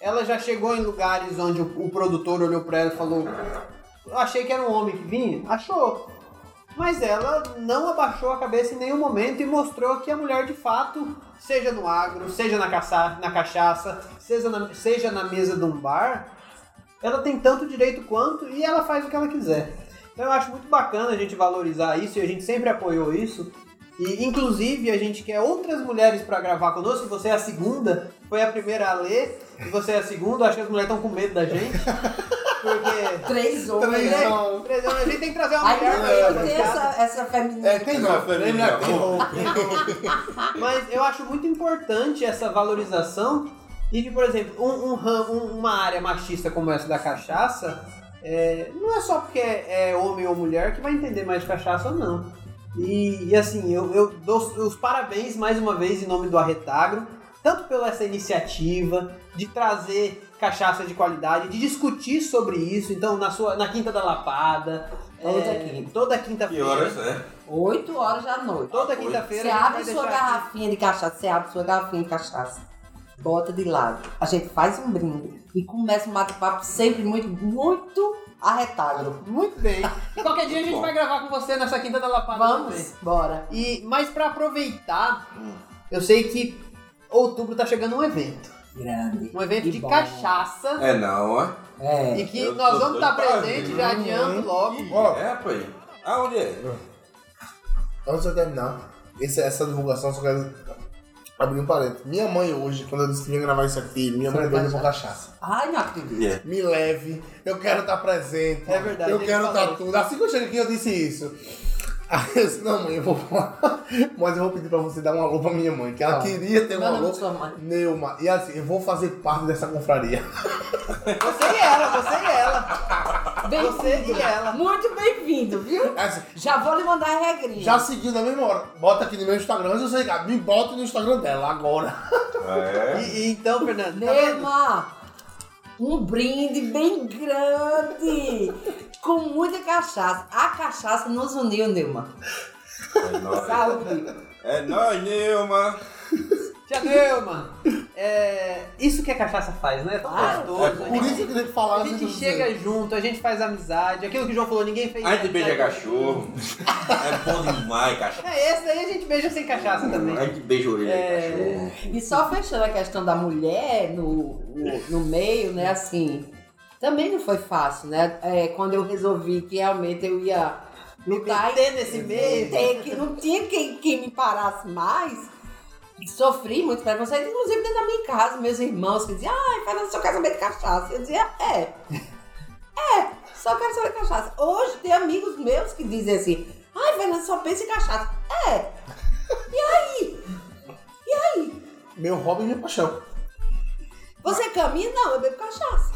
[SPEAKER 1] Ela já chegou em lugares onde o, o produtor olhou pra ela e falou: achei que era um homem que vinha? Achou. Mas ela não abaixou a cabeça em nenhum momento e mostrou que a mulher de fato, seja no agro, seja na, caça, na cachaça, seja na, seja na mesa de um bar, ela tem tanto direito quanto e ela faz o que ela quiser. Então eu acho muito bacana a gente valorizar isso e a gente sempre apoiou isso. E inclusive a gente quer outras mulheres para gravar conosco. Você é a segunda, foi a primeira a ler, e você é a segunda. Acho que as mulheres estão com medo da gente. Porque.
[SPEAKER 4] Três homens.
[SPEAKER 3] Três
[SPEAKER 4] né?
[SPEAKER 3] homens.
[SPEAKER 1] Três anos, A gente tem que trazer uma mulher essa
[SPEAKER 4] tem essa, essa feminina.
[SPEAKER 3] É, tem tem roupa.
[SPEAKER 1] Mas eu acho muito importante essa valorização e que, por exemplo, um- um um- uma área machista como essa da cachaça, é, não é só porque é, é homem ou mulher que vai entender mais de cachaça ou não. E, e, assim, eu, eu dou os- parabéns mais uma vez em nome do Arretagro, tanto pela essa iniciativa de trazer cachaça de qualidade, de discutir sobre isso. Então, na, sua, na Quinta da Lapada,
[SPEAKER 4] Toda
[SPEAKER 1] é,
[SPEAKER 4] quinta.
[SPEAKER 1] toda
[SPEAKER 2] Que
[SPEAKER 1] quinta-feira.
[SPEAKER 2] horas é?
[SPEAKER 4] Oito horas da noite.
[SPEAKER 1] Toda
[SPEAKER 2] Você
[SPEAKER 1] quinta-feira.
[SPEAKER 4] Você abre sua
[SPEAKER 1] deixar aqui-
[SPEAKER 4] garrafinha de cachaça, você abre sua garrafinha de cachaça, bota de lado. A gente faz um brinde e começa um bate-papo sempre muito, muito arretado.
[SPEAKER 1] Muito bem. E qualquer dia a gente
[SPEAKER 2] Bom.
[SPEAKER 1] vai gravar com você nessa Quinta da Lapada também.
[SPEAKER 4] Vamos, bora.
[SPEAKER 1] E, mas pra aproveitar, eu sei que outubro tá chegando um evento.
[SPEAKER 4] Grande.
[SPEAKER 1] Um evento de
[SPEAKER 4] bom.
[SPEAKER 1] cachaça.
[SPEAKER 2] É não, ó.
[SPEAKER 4] É.
[SPEAKER 1] E que
[SPEAKER 2] Eu
[SPEAKER 1] nós
[SPEAKER 2] tô
[SPEAKER 1] vamos estar
[SPEAKER 2] pra
[SPEAKER 1] presentes,
[SPEAKER 2] ver.
[SPEAKER 1] já adianto logo.
[SPEAKER 3] Ó.
[SPEAKER 2] É, pai. Aonde é?
[SPEAKER 3] Antes de eu terminar, esse- essa divulgação, só quero abrir um parênteses. Minha mãe hoje, quando eu disse que ia gravar isso aqui, minha mãe
[SPEAKER 4] Foi
[SPEAKER 3] doida
[SPEAKER 4] cachaça.
[SPEAKER 3] por cachaça.
[SPEAKER 4] Ai, não acredito.
[SPEAKER 2] É.
[SPEAKER 3] Me leve, eu quero estar presente.
[SPEAKER 1] É verdade,
[SPEAKER 3] Eu quero
[SPEAKER 1] falou.
[SPEAKER 3] estar tudo. Assim que eu cheguei aqui, eu disse isso. Aí eu disse, não, mãe, eu vou falar. Mas eu vou pedir pra você dar um alô pra minha mãe, que ela
[SPEAKER 4] Tá.
[SPEAKER 3] queria ter um
[SPEAKER 4] Manda
[SPEAKER 3] alô.
[SPEAKER 4] sua mãe.
[SPEAKER 3] Neuma. E assim, eu vou fazer parte dessa confraria.
[SPEAKER 1] Você e ela, você e ela.
[SPEAKER 4] Bem-vindo.
[SPEAKER 1] Você e ela.
[SPEAKER 4] Muito bem-vindo, viu?
[SPEAKER 3] Assim,
[SPEAKER 4] Já vou lhe mandar a regrinha.
[SPEAKER 3] já seguiu na mesma hora. Bota aqui no meu Instagram, mas eu sei, cara, me bota no Instagram dela agora.
[SPEAKER 2] É.
[SPEAKER 1] E, e então, Fernando, tá?
[SPEAKER 4] Nema, um brinde bem grande, com muita cachaça. A cachaça nos uniu, Neuma.
[SPEAKER 2] É nóis.
[SPEAKER 4] Saúde.
[SPEAKER 2] É nóis, Nilma.
[SPEAKER 1] Tia Neuma, é, isso que a cachaça faz, né? É tão
[SPEAKER 4] Ah,
[SPEAKER 1] gostoso.
[SPEAKER 2] é
[SPEAKER 1] a
[SPEAKER 3] Por
[SPEAKER 1] gente-
[SPEAKER 3] isso que eu queria que falar
[SPEAKER 1] A gente chega junto, a gente faz amizade. Aquilo que o João falou, ninguém fez.
[SPEAKER 2] A gente beija cachorro. É bom demais, cachorro.
[SPEAKER 1] É, esse daí a gente beija sem cachaça também.
[SPEAKER 2] A gente beija orelha
[SPEAKER 1] É.
[SPEAKER 2] de cachorro.
[SPEAKER 4] E só fechando a questão da mulher no, no, no meio, né, assim, também não foi fácil, né? É, quando eu resolvi que realmente eu ia lutar
[SPEAKER 1] meter nesse meio.
[SPEAKER 4] ter que não tinha quem, quem me parasse mais. Sofri muito preconceito, inclusive dentro da minha casa, meus irmãos que diziam, ai, Fernanda, só quero saber de cachaça. Eu dizia, é. É, só quero saber de cachaça. Hoje tem amigos meus que dizem assim, ai, Fernanda, só pensa em cachaça. É. E aí? E aí?
[SPEAKER 3] Meu hobby e minha paixão.
[SPEAKER 4] Você caminha? Não, eu bebo cachaça.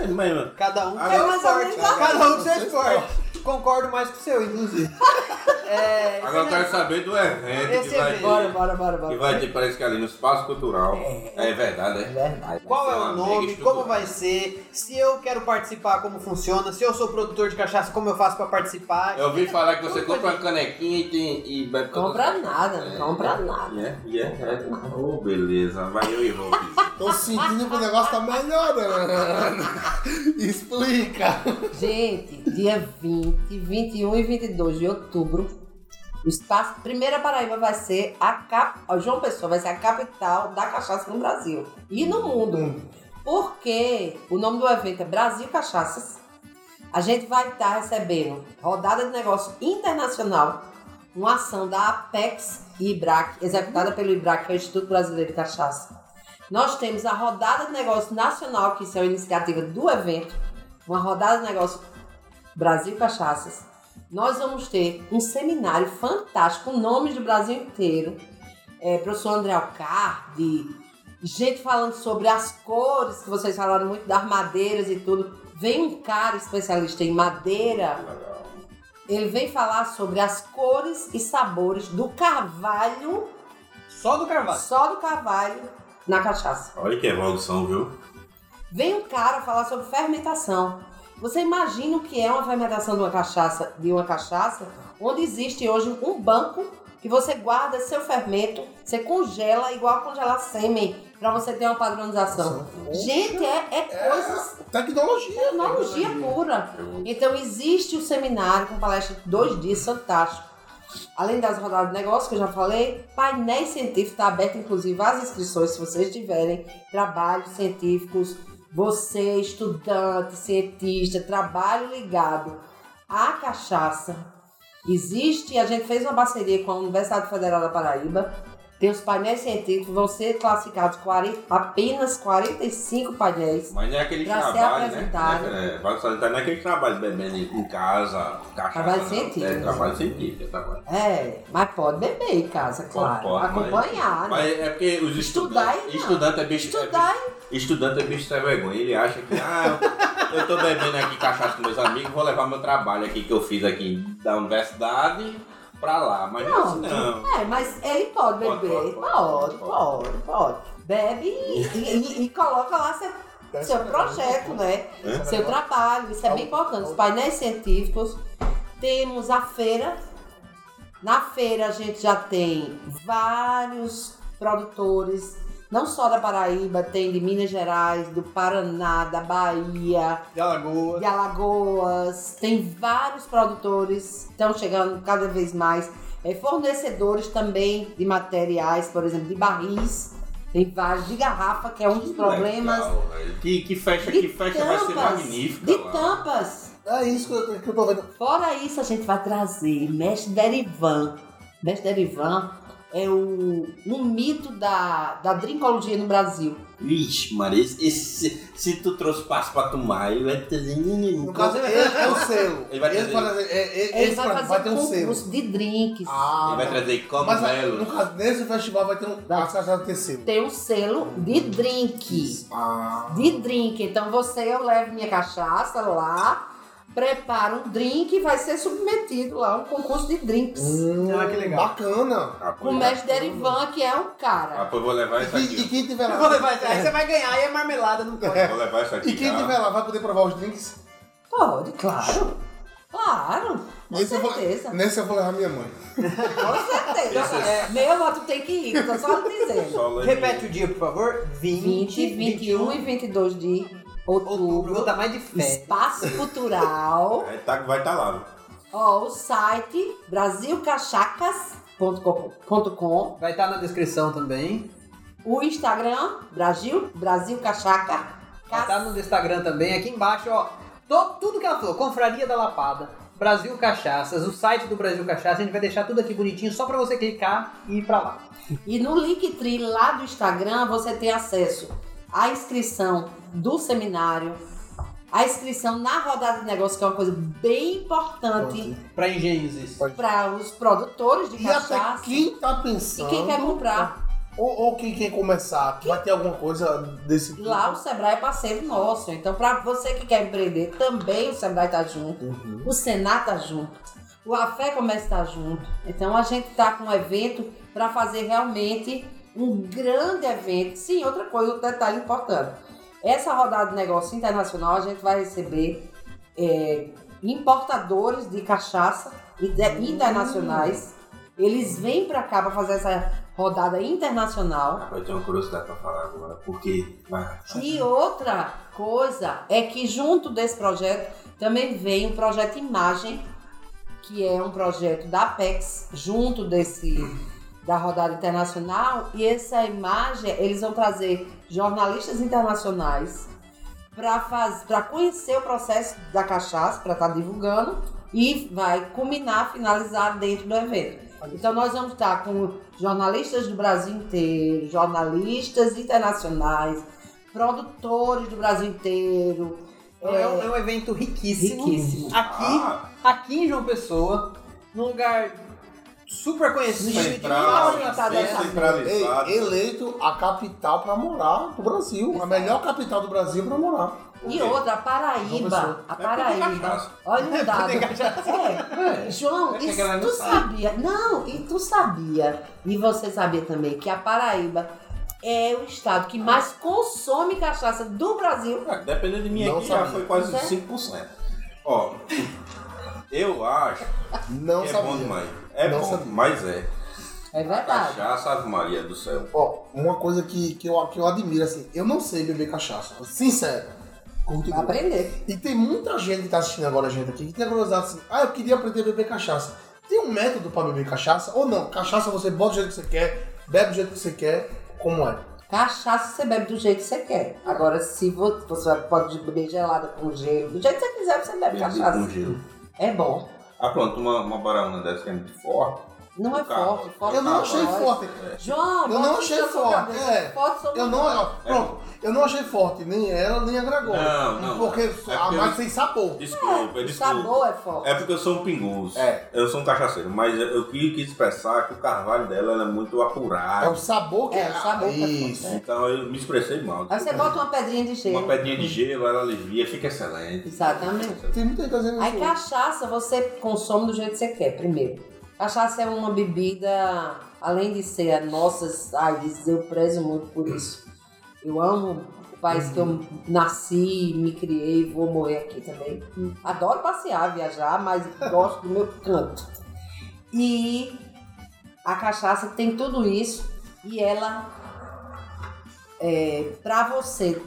[SPEAKER 2] É, mas,
[SPEAKER 1] Cada um com
[SPEAKER 2] É
[SPEAKER 4] mais assim.
[SPEAKER 1] Cada um seu esporte. Concordo mais com o seu, inclusive. É,
[SPEAKER 2] Agora eu quero saber do evento
[SPEAKER 1] Esse
[SPEAKER 2] que vai
[SPEAKER 1] evento.
[SPEAKER 2] ter.
[SPEAKER 4] Bora, bora, bora, bora.
[SPEAKER 2] Que vai ter, parece que ali no Espaço Cultural. É, verdade,
[SPEAKER 4] É
[SPEAKER 2] é?
[SPEAKER 4] verdade.
[SPEAKER 1] Qual é o nome, como vai ser, se eu quero participar, como funciona, se eu sou produtor de cachaça, como eu faço pra participar.
[SPEAKER 2] Eu ouvi falar que você compra uma canequinha e, tem, e bebe todas
[SPEAKER 4] Compra nada, não compra nada.
[SPEAKER 2] É, é, é. Oh, beleza. Vai eu e vou.
[SPEAKER 3] Tô sentindo que o negócio tá melhorando. Explica.
[SPEAKER 4] Gente, dia 20, 21 e 22 de outubro, O espaço, primeira Paraíba vai ser a cap, João Pessoa vai ser a capital da cachaça no Brasil e no mundo. Porque o nome do evento é Brasil Cachaças. A gente vai estar recebendo rodada de negócio internacional, uma ação da Apex e IBRAC, executada pelo IBRAC, que é o Instituto Brasileiro de Cachaça. Nós temos a rodada de negócio nacional, que isso é uma iniciativa do evento, uma rodada de negócio Brasil Cachaças. Nós vamos ter um seminário fantástico com nomes do Brasil inteiro. É, professor André Alcardi, gente falando sobre as cores, que vocês falaram muito das madeiras e tudo. Vem um cara especialista em madeira,
[SPEAKER 2] Legal.
[SPEAKER 4] ele vem falar sobre as cores e sabores do carvalho,
[SPEAKER 1] Só do carvalho.
[SPEAKER 4] só do carvalho na cachaça.
[SPEAKER 2] Olha que evolução, viu?
[SPEAKER 4] Vem um cara falar sobre fermentação. Você imagina o que é uma fermentação de uma cachaça, de uma cachaça, onde existe hoje um banco que você guarda seu fermento, você congela igual congelar sêmen, para você ter uma padronização. Gente, é, é coisas
[SPEAKER 3] Tecnologia.
[SPEAKER 4] Tecnologia pura. Então existe o seminário com palestra de dois dias fantástico. Além das rodadas de negócio que eu já falei, painéis científicos está aberto inclusive as inscrições se vocês tiverem trabalhos científicos, você estudante, cientista, trabalho ligado à cachaça. Existe, a gente fez uma parceria com a Universidade Federal da Paraíba. Tem os painéis científicos, vão ser classificados 40, apenas 45 painéis.
[SPEAKER 2] Mas não é aquele trabalho, né?
[SPEAKER 4] apresentado.
[SPEAKER 2] É, vai salientar, não é aquele trabalho bebendo em casa, cachaça.
[SPEAKER 4] Trabalho
[SPEAKER 2] não.
[SPEAKER 4] científico.
[SPEAKER 2] É, trabalho científico, é trabalho.
[SPEAKER 4] É, mas pode beber em casa, claro.
[SPEAKER 2] Pode, mas-
[SPEAKER 4] Acompanhar, né?
[SPEAKER 2] Mas é porque os
[SPEAKER 4] Estudar
[SPEAKER 2] estudantes. Estudante é bicho.
[SPEAKER 4] Estudar
[SPEAKER 2] é, estudante é bicho sem vergonha. Ele acha que, ah, eu, eu tô bebendo aqui cachaça com meus amigos, vou levar meu trabalho aqui que eu fiz aqui da universidade pra lá. Mas não é assim, não.
[SPEAKER 4] É, mas ele pode
[SPEAKER 2] Pode,
[SPEAKER 4] beber.
[SPEAKER 2] pode,
[SPEAKER 4] Pode, pode, pode. Bebe e, e- e coloca lá seu, seu projeto, né?
[SPEAKER 2] É?
[SPEAKER 4] Seu trabalho. Isso é bem importante. Os painéis científicos. Temos a feira. Na feira a gente já tem vários produtores, não só da Paraíba, tem de Minas Gerais, do Paraná, da Bahia,
[SPEAKER 1] De Alagoas.
[SPEAKER 4] de Alagoas, tem vários produtores, estão chegando cada vez mais, é, fornecedores também de materiais, por exemplo, de barris, tem vários, de garrafa, que é um dos problemas,
[SPEAKER 2] Legal, que, que festa,
[SPEAKER 4] de
[SPEAKER 2] que festa vai ser
[SPEAKER 4] tampas,
[SPEAKER 2] magnífica.
[SPEAKER 4] de
[SPEAKER 2] lá.
[SPEAKER 4] tampas.
[SPEAKER 3] É isso que eu, que eu tô vendo.
[SPEAKER 4] Fora isso, a gente vai trazer Mestre Derivan. Mestre Derivan é o, um mito da, da drinkologia no Brasil.
[SPEAKER 2] Vixe, Maria, esse, esse- se tu trouxe passo pra tomar, ele vai trazer.
[SPEAKER 3] No caso, ele é o selo.
[SPEAKER 2] Ele vai trazer-
[SPEAKER 3] vai trazer- é- é-
[SPEAKER 4] Ele
[SPEAKER 3] esse
[SPEAKER 4] vai
[SPEAKER 3] pra-
[SPEAKER 4] fazer
[SPEAKER 3] vai ter um selo.
[SPEAKER 4] concurso de drinks.
[SPEAKER 3] Ah,
[SPEAKER 2] Ele vai
[SPEAKER 3] tá.
[SPEAKER 2] trazer
[SPEAKER 3] Mas no
[SPEAKER 2] cogumelos.
[SPEAKER 3] caso, nesse festival vai ter um.
[SPEAKER 4] Vai.
[SPEAKER 3] Vai ter selo.
[SPEAKER 4] Tem um selo de drink.
[SPEAKER 3] Ah.
[SPEAKER 4] de drink. Então você, eu levo minha cachaça lá, preparo um drink e vai ser submetido lá a um concurso de drinks.
[SPEAKER 3] Hum,
[SPEAKER 1] Ah, que legal.
[SPEAKER 3] Bacana.
[SPEAKER 2] Ah,
[SPEAKER 4] o mestre Derivan, que é um cara.
[SPEAKER 2] Ah, vou levar isso
[SPEAKER 3] E, e
[SPEAKER 2] aqui.
[SPEAKER 3] quem tiver
[SPEAKER 1] Eu vou
[SPEAKER 3] lá.
[SPEAKER 1] levar isso aí, você vai ganhar e é marmelada no pode.
[SPEAKER 2] Vou levar isso aqui.
[SPEAKER 3] E quem
[SPEAKER 2] tá?
[SPEAKER 3] tiver lá vai poder provar os drinks?
[SPEAKER 4] Pode, claro. Claro. Com
[SPEAKER 3] Nesse eu, vou,
[SPEAKER 4] certeza.
[SPEAKER 3] nesse eu vou levar minha mãe.
[SPEAKER 4] Com certeza.
[SPEAKER 2] Esse é-
[SPEAKER 4] Meu voto tem que ir, tô só dizendo.
[SPEAKER 2] Só
[SPEAKER 1] Repete o dia, por favor. 20,
[SPEAKER 4] 20, 21 e 22 de
[SPEAKER 1] outubro. Vou
[SPEAKER 4] outubro.
[SPEAKER 1] dar mais de fé.
[SPEAKER 4] Espaço Cultural.
[SPEAKER 2] É, tá, vai estar lá. viu?
[SPEAKER 4] Ó, o site brasilcachacas.com.
[SPEAKER 1] Vai estar na descrição também.
[SPEAKER 4] O Instagram, Brasil, Brasil Cachaca.
[SPEAKER 1] Vai estar no Instagram também. Aqui embaixo, ó. to- tudo que ela falou. Confraria da Lapada. Brasil Cachaças. O site do Brasil Cachaça. A gente vai deixar tudo aqui bonitinho só pra você clicar e ir pra lá.
[SPEAKER 4] E no Linktree lá do Instagram você tem acesso à inscrição do seminário, a inscrição na rodada de negócio, que é uma coisa bem importante
[SPEAKER 1] Pra engenhos
[SPEAKER 4] para os produtores de
[SPEAKER 3] E até
[SPEAKER 4] cachaça
[SPEAKER 3] quem tá
[SPEAKER 4] e
[SPEAKER 3] pensando.
[SPEAKER 4] quem quer comprar.
[SPEAKER 3] Ou, ou quem quer começar, vai ter alguma coisa desse tipo.
[SPEAKER 4] Lá o Sebrae é parceiro nosso. Então, para você que quer empreender, também o Sebrae tá junto.
[SPEAKER 3] Uhum.
[SPEAKER 4] O Senat tá junto. O Afé Comércio tá junto. Então, a gente tá com um evento para fazer realmente um grande evento. Sim, outra coisa, outro detalhe importante. Essa rodada de negócio internacional, a gente vai receber é, importadores de cachaça ide- internacionais. Eles vêm para cá para fazer essa rodada internacional.
[SPEAKER 2] Eu tenho uma curiosidade pra falar agora. Porque. vai.
[SPEAKER 4] E outra coisa é que junto desse projeto também vem o projeto Imagem, que é um projeto da Apex, junto desse da rodada internacional, e essa imagem eles vão trazer jornalistas internacionais para conhecer o processo da cachaça, para estar divulgando, e vai culminar, finalizar dentro do evento. Então nós vamos estar com jornalistas do Brasil inteiro, jornalistas internacionais, produtores do Brasil inteiro.
[SPEAKER 1] Então é, um, é um evento riquíssimo.
[SPEAKER 4] Riquíssimo.
[SPEAKER 1] Aqui,
[SPEAKER 2] Ah.
[SPEAKER 1] aqui em João Pessoa, num lugar super conhecido.
[SPEAKER 2] Central,
[SPEAKER 3] eleito a capital pra morar do Brasil. A melhor capital do Brasil pra morar.
[SPEAKER 4] E outra, a
[SPEAKER 3] João
[SPEAKER 4] Paraíba. A
[SPEAKER 2] É
[SPEAKER 4] Paraíba. Olha um dado.
[SPEAKER 1] tem cachaça.
[SPEAKER 4] É. João,
[SPEAKER 2] É que
[SPEAKER 4] isso tu sabia? Não, e tu sabia, e você sabia também, que a Paraíba é o estado que mais consome cachaça do Brasil.
[SPEAKER 2] É, Dependendo de mim
[SPEAKER 3] Não
[SPEAKER 2] aqui, já
[SPEAKER 3] sabia.
[SPEAKER 2] foi quase
[SPEAKER 4] Pois é.
[SPEAKER 2] 5%. Ó, eu acho
[SPEAKER 3] Não
[SPEAKER 2] que é
[SPEAKER 3] sabia.
[SPEAKER 2] bom demais. É
[SPEAKER 3] Não
[SPEAKER 2] bom,
[SPEAKER 3] sabia.
[SPEAKER 2] mas é.
[SPEAKER 4] É verdade.
[SPEAKER 2] cachaça, Ave Maria do céu.
[SPEAKER 3] Ó, uma coisa que, que, eu, que eu admiro, assim, eu não sei beber cachaça. Sincero. Curto
[SPEAKER 4] Vai aprender.
[SPEAKER 3] E tem muita gente que tá assistindo agora a gente aqui que tem a curiosidade assim, ah, eu queria aprender a beber cachaça. Tem um método pra beber cachaça? Ou não? Cachaça você bota do jeito que você quer, bebe do jeito que você quer, como é?
[SPEAKER 4] Cachaça você bebe do jeito que você quer. Agora, se vo- você pode beber gelada com gelo, do jeito que você quiser, você bebe cachaça.
[SPEAKER 2] com gelo.
[SPEAKER 4] É bom.
[SPEAKER 2] Ah, pronto, uma, uma baraúna dessa que é muito forte.
[SPEAKER 4] Não é
[SPEAKER 2] Carro.
[SPEAKER 4] forte. forte
[SPEAKER 3] Eu não achei forte.
[SPEAKER 4] João,
[SPEAKER 3] Eu não achei forte, é.
[SPEAKER 4] Forte
[SPEAKER 3] Eu não, pronto, eu não achei forte, nem ela, nem a Gregória.
[SPEAKER 2] Não, não.
[SPEAKER 3] Porque
[SPEAKER 2] É
[SPEAKER 3] a
[SPEAKER 2] porque
[SPEAKER 3] mais
[SPEAKER 2] eu-
[SPEAKER 3] sem sabor.
[SPEAKER 2] Desculpa,
[SPEAKER 4] O
[SPEAKER 2] desculpa.
[SPEAKER 4] sabor é forte.
[SPEAKER 2] É porque eu sou um pinguço.
[SPEAKER 3] É.
[SPEAKER 2] Eu sou um cachaceiro, mas eu, eu quis expressar que o carvalho dela ela é muito apurado.
[SPEAKER 3] É o sabor que
[SPEAKER 4] É, o sabor que é
[SPEAKER 3] Isso.
[SPEAKER 4] forte,
[SPEAKER 2] Então eu me expressei mal.
[SPEAKER 4] Aí você bota uma pedrinha de gelo.
[SPEAKER 2] Uma pedrinha de gelo, ela alivia, fica excelente.
[SPEAKER 4] Exatamente.
[SPEAKER 3] Tem muita fazendo
[SPEAKER 4] Aí cachaça você consome do jeito que você quer, primeiro. Cachaça é uma bebida, além de ser a nossas raízes, eu prezo muito por isso. Eu amo o país que eu nasci, me criei, vou morrer aqui também. Adoro passear, viajar, mas gosto do meu canto. E a cachaça tem tudo isso e ela, é, para você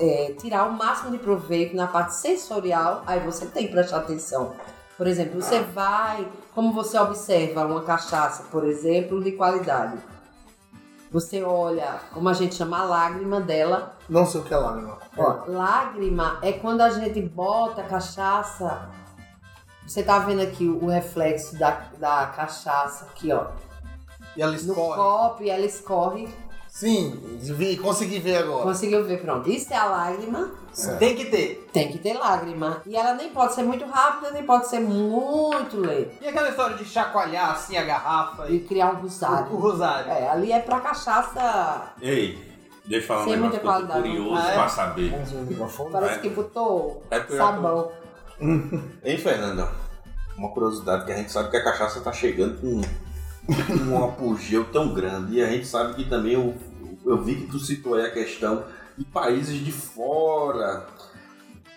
[SPEAKER 4] é, tirar o máximo de proveito na parte sensorial, aí você tem que prestar atenção. Por exemplo, você vai, como você observa uma cachaça, por exemplo, de qualidade. Você olha, como a gente chama, a lágrima dela.
[SPEAKER 3] Não sei o que é lágrima.
[SPEAKER 4] Ó, lágrima é quando a gente bota a cachaça. Você tá vendo aqui o reflexo da, da cachaça aqui, ó.
[SPEAKER 1] E ela
[SPEAKER 4] No
[SPEAKER 1] escorre.
[SPEAKER 4] copo e ela escorre.
[SPEAKER 3] Sim, vi, consegui ver agora.
[SPEAKER 4] Conseguiu ver, pronto. Isso é a lágrima.
[SPEAKER 3] Certo.
[SPEAKER 1] Tem que ter.
[SPEAKER 4] Tem que ter lágrima. E ela nem pode ser muito rápida, nem pode ser muito lenta.
[SPEAKER 1] E aquela história de chacoalhar assim a garrafa
[SPEAKER 4] E
[SPEAKER 1] e
[SPEAKER 4] criar um
[SPEAKER 1] o, o
[SPEAKER 4] rosário.
[SPEAKER 1] rosário.
[SPEAKER 4] É, ali é pra cachaça.
[SPEAKER 2] Ei, deixa eu falar um
[SPEAKER 4] Sem
[SPEAKER 2] negócio
[SPEAKER 4] muita
[SPEAKER 2] que eu tô
[SPEAKER 4] qualidade, não.
[SPEAKER 2] curioso
[SPEAKER 1] Ah, é?
[SPEAKER 2] pra saber.
[SPEAKER 4] Parece
[SPEAKER 2] É.
[SPEAKER 4] que botou
[SPEAKER 2] É
[SPEAKER 4] sabão.
[SPEAKER 2] Hein, Fernanda? Uma curiosidade que a gente sabe que a cachaça tá chegando com um apogeu tão grande. E a gente sabe que também eu, eu vi que tu citou aí a questão de países de fora.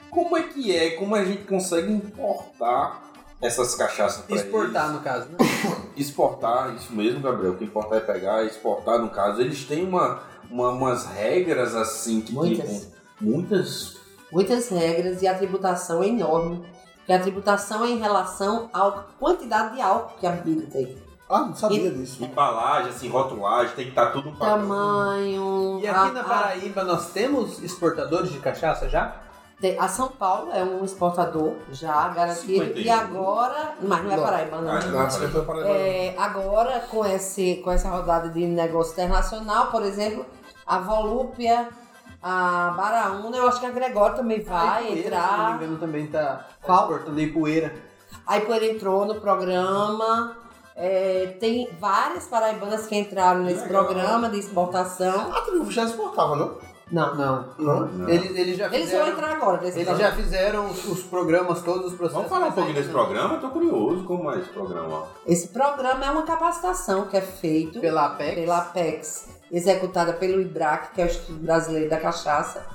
[SPEAKER 2] Como é que é? Como a gente consegue importar essas cachaças para
[SPEAKER 1] Exportar, no caso, né?
[SPEAKER 2] exportar, isso mesmo, Gabriel. O que importa é pegar e exportar, no caso. Eles têm uma, uma- umas regras assim que
[SPEAKER 4] Muitas.
[SPEAKER 2] tipo, muitas.
[SPEAKER 4] Muitas regras e a tributação é enorme. Porque a tributação é em relação à quantidade de álcool que a bebida tem.
[SPEAKER 3] Ah, não sabia disso.
[SPEAKER 2] Embalagem, assim, rotulagem, tem que estar tudo
[SPEAKER 4] Tá
[SPEAKER 2] padrão.
[SPEAKER 4] Tamanho.
[SPEAKER 1] E
[SPEAKER 4] a-
[SPEAKER 1] aqui na
[SPEAKER 4] a-
[SPEAKER 1] Paraíba nós temos exportadores de cachaça já?
[SPEAKER 4] A São Paulo é um exportador já garantido.
[SPEAKER 2] 51.
[SPEAKER 4] E agora. Mas não é
[SPEAKER 3] Não.
[SPEAKER 4] Paraíba, não.
[SPEAKER 2] Ah,
[SPEAKER 3] Não, tô para
[SPEAKER 4] É, agora, com, esse, com essa rodada de negócio internacional, por exemplo, a Volúpia, a Baraúna, eu acho que a Gregório também vai
[SPEAKER 1] A Ipueira, Se não me
[SPEAKER 4] entrar.
[SPEAKER 1] engano, também tá, tá
[SPEAKER 4] Qual?
[SPEAKER 1] exportando Ipueira.
[SPEAKER 4] A Ipueira entrou no programa. É, tem várias paraibanas que entraram nesse
[SPEAKER 2] Legal.
[SPEAKER 4] programa de exportação.
[SPEAKER 3] A tribo já exportava, não?
[SPEAKER 4] Não,
[SPEAKER 1] Não.
[SPEAKER 3] Não?
[SPEAKER 2] Não.
[SPEAKER 1] Eles, eles já
[SPEAKER 4] Eles
[SPEAKER 1] fizeram,
[SPEAKER 4] vão entrar agora
[SPEAKER 1] eles já
[SPEAKER 4] programa.
[SPEAKER 1] fizeram os, os programas todos, os processos.
[SPEAKER 2] Vamos falar um pouquinho desse programa? Eu tô curioso como é esse programa.
[SPEAKER 4] Esse programa é uma capacitação que é feito
[SPEAKER 1] Pela APEC.
[SPEAKER 4] pela Apex, executada pelo IBRAC, que é o Instituto Brasileiro da Cachaça.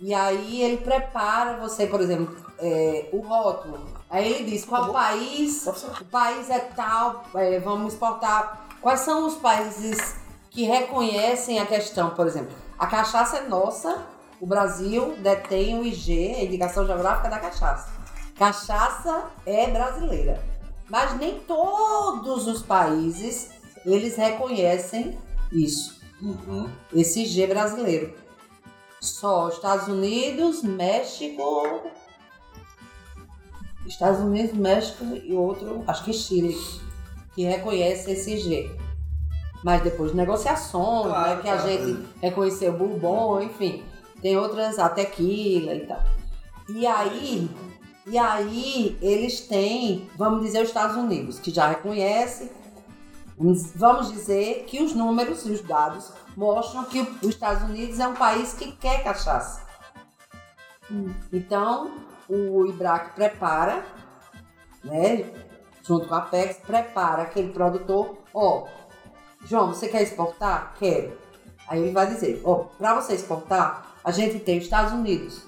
[SPEAKER 4] E aí ele prepara você, por exemplo, é, o rótulo. Aí ele diz qual país, o país é tal, é, vamos exportar. Quais são os países que reconhecem a questão, por exemplo, a cachaça é nossa, o Brasil detém o IG, a Indicação Geográfica da Cachaça. Cachaça é brasileira. Mas nem todos os países eles reconhecem isso,
[SPEAKER 2] Uhum.
[SPEAKER 4] esse G brasileiro. Só Estados Unidos, México, Estados Unidos, México e outro, acho que Chile, que reconhece esse G. Mas depois de negociações,
[SPEAKER 1] Claro,
[SPEAKER 4] né, que a
[SPEAKER 1] claro.
[SPEAKER 4] gente reconheceu o Bourbon, enfim, tem outras, a tequila e tal. E aí, e aí eles têm, vamos dizer, os Estados Unidos, que já reconhece, vamos dizer que os números e os dados mostram que os Estados Unidos é um país que quer cachaça. Então, o IBRAC prepara, né, junto com a Apex, prepara aquele produtor, ó, João, você quer exportar? Quero. Aí ele vai dizer, ó, para você exportar, a gente tem os Estados Unidos,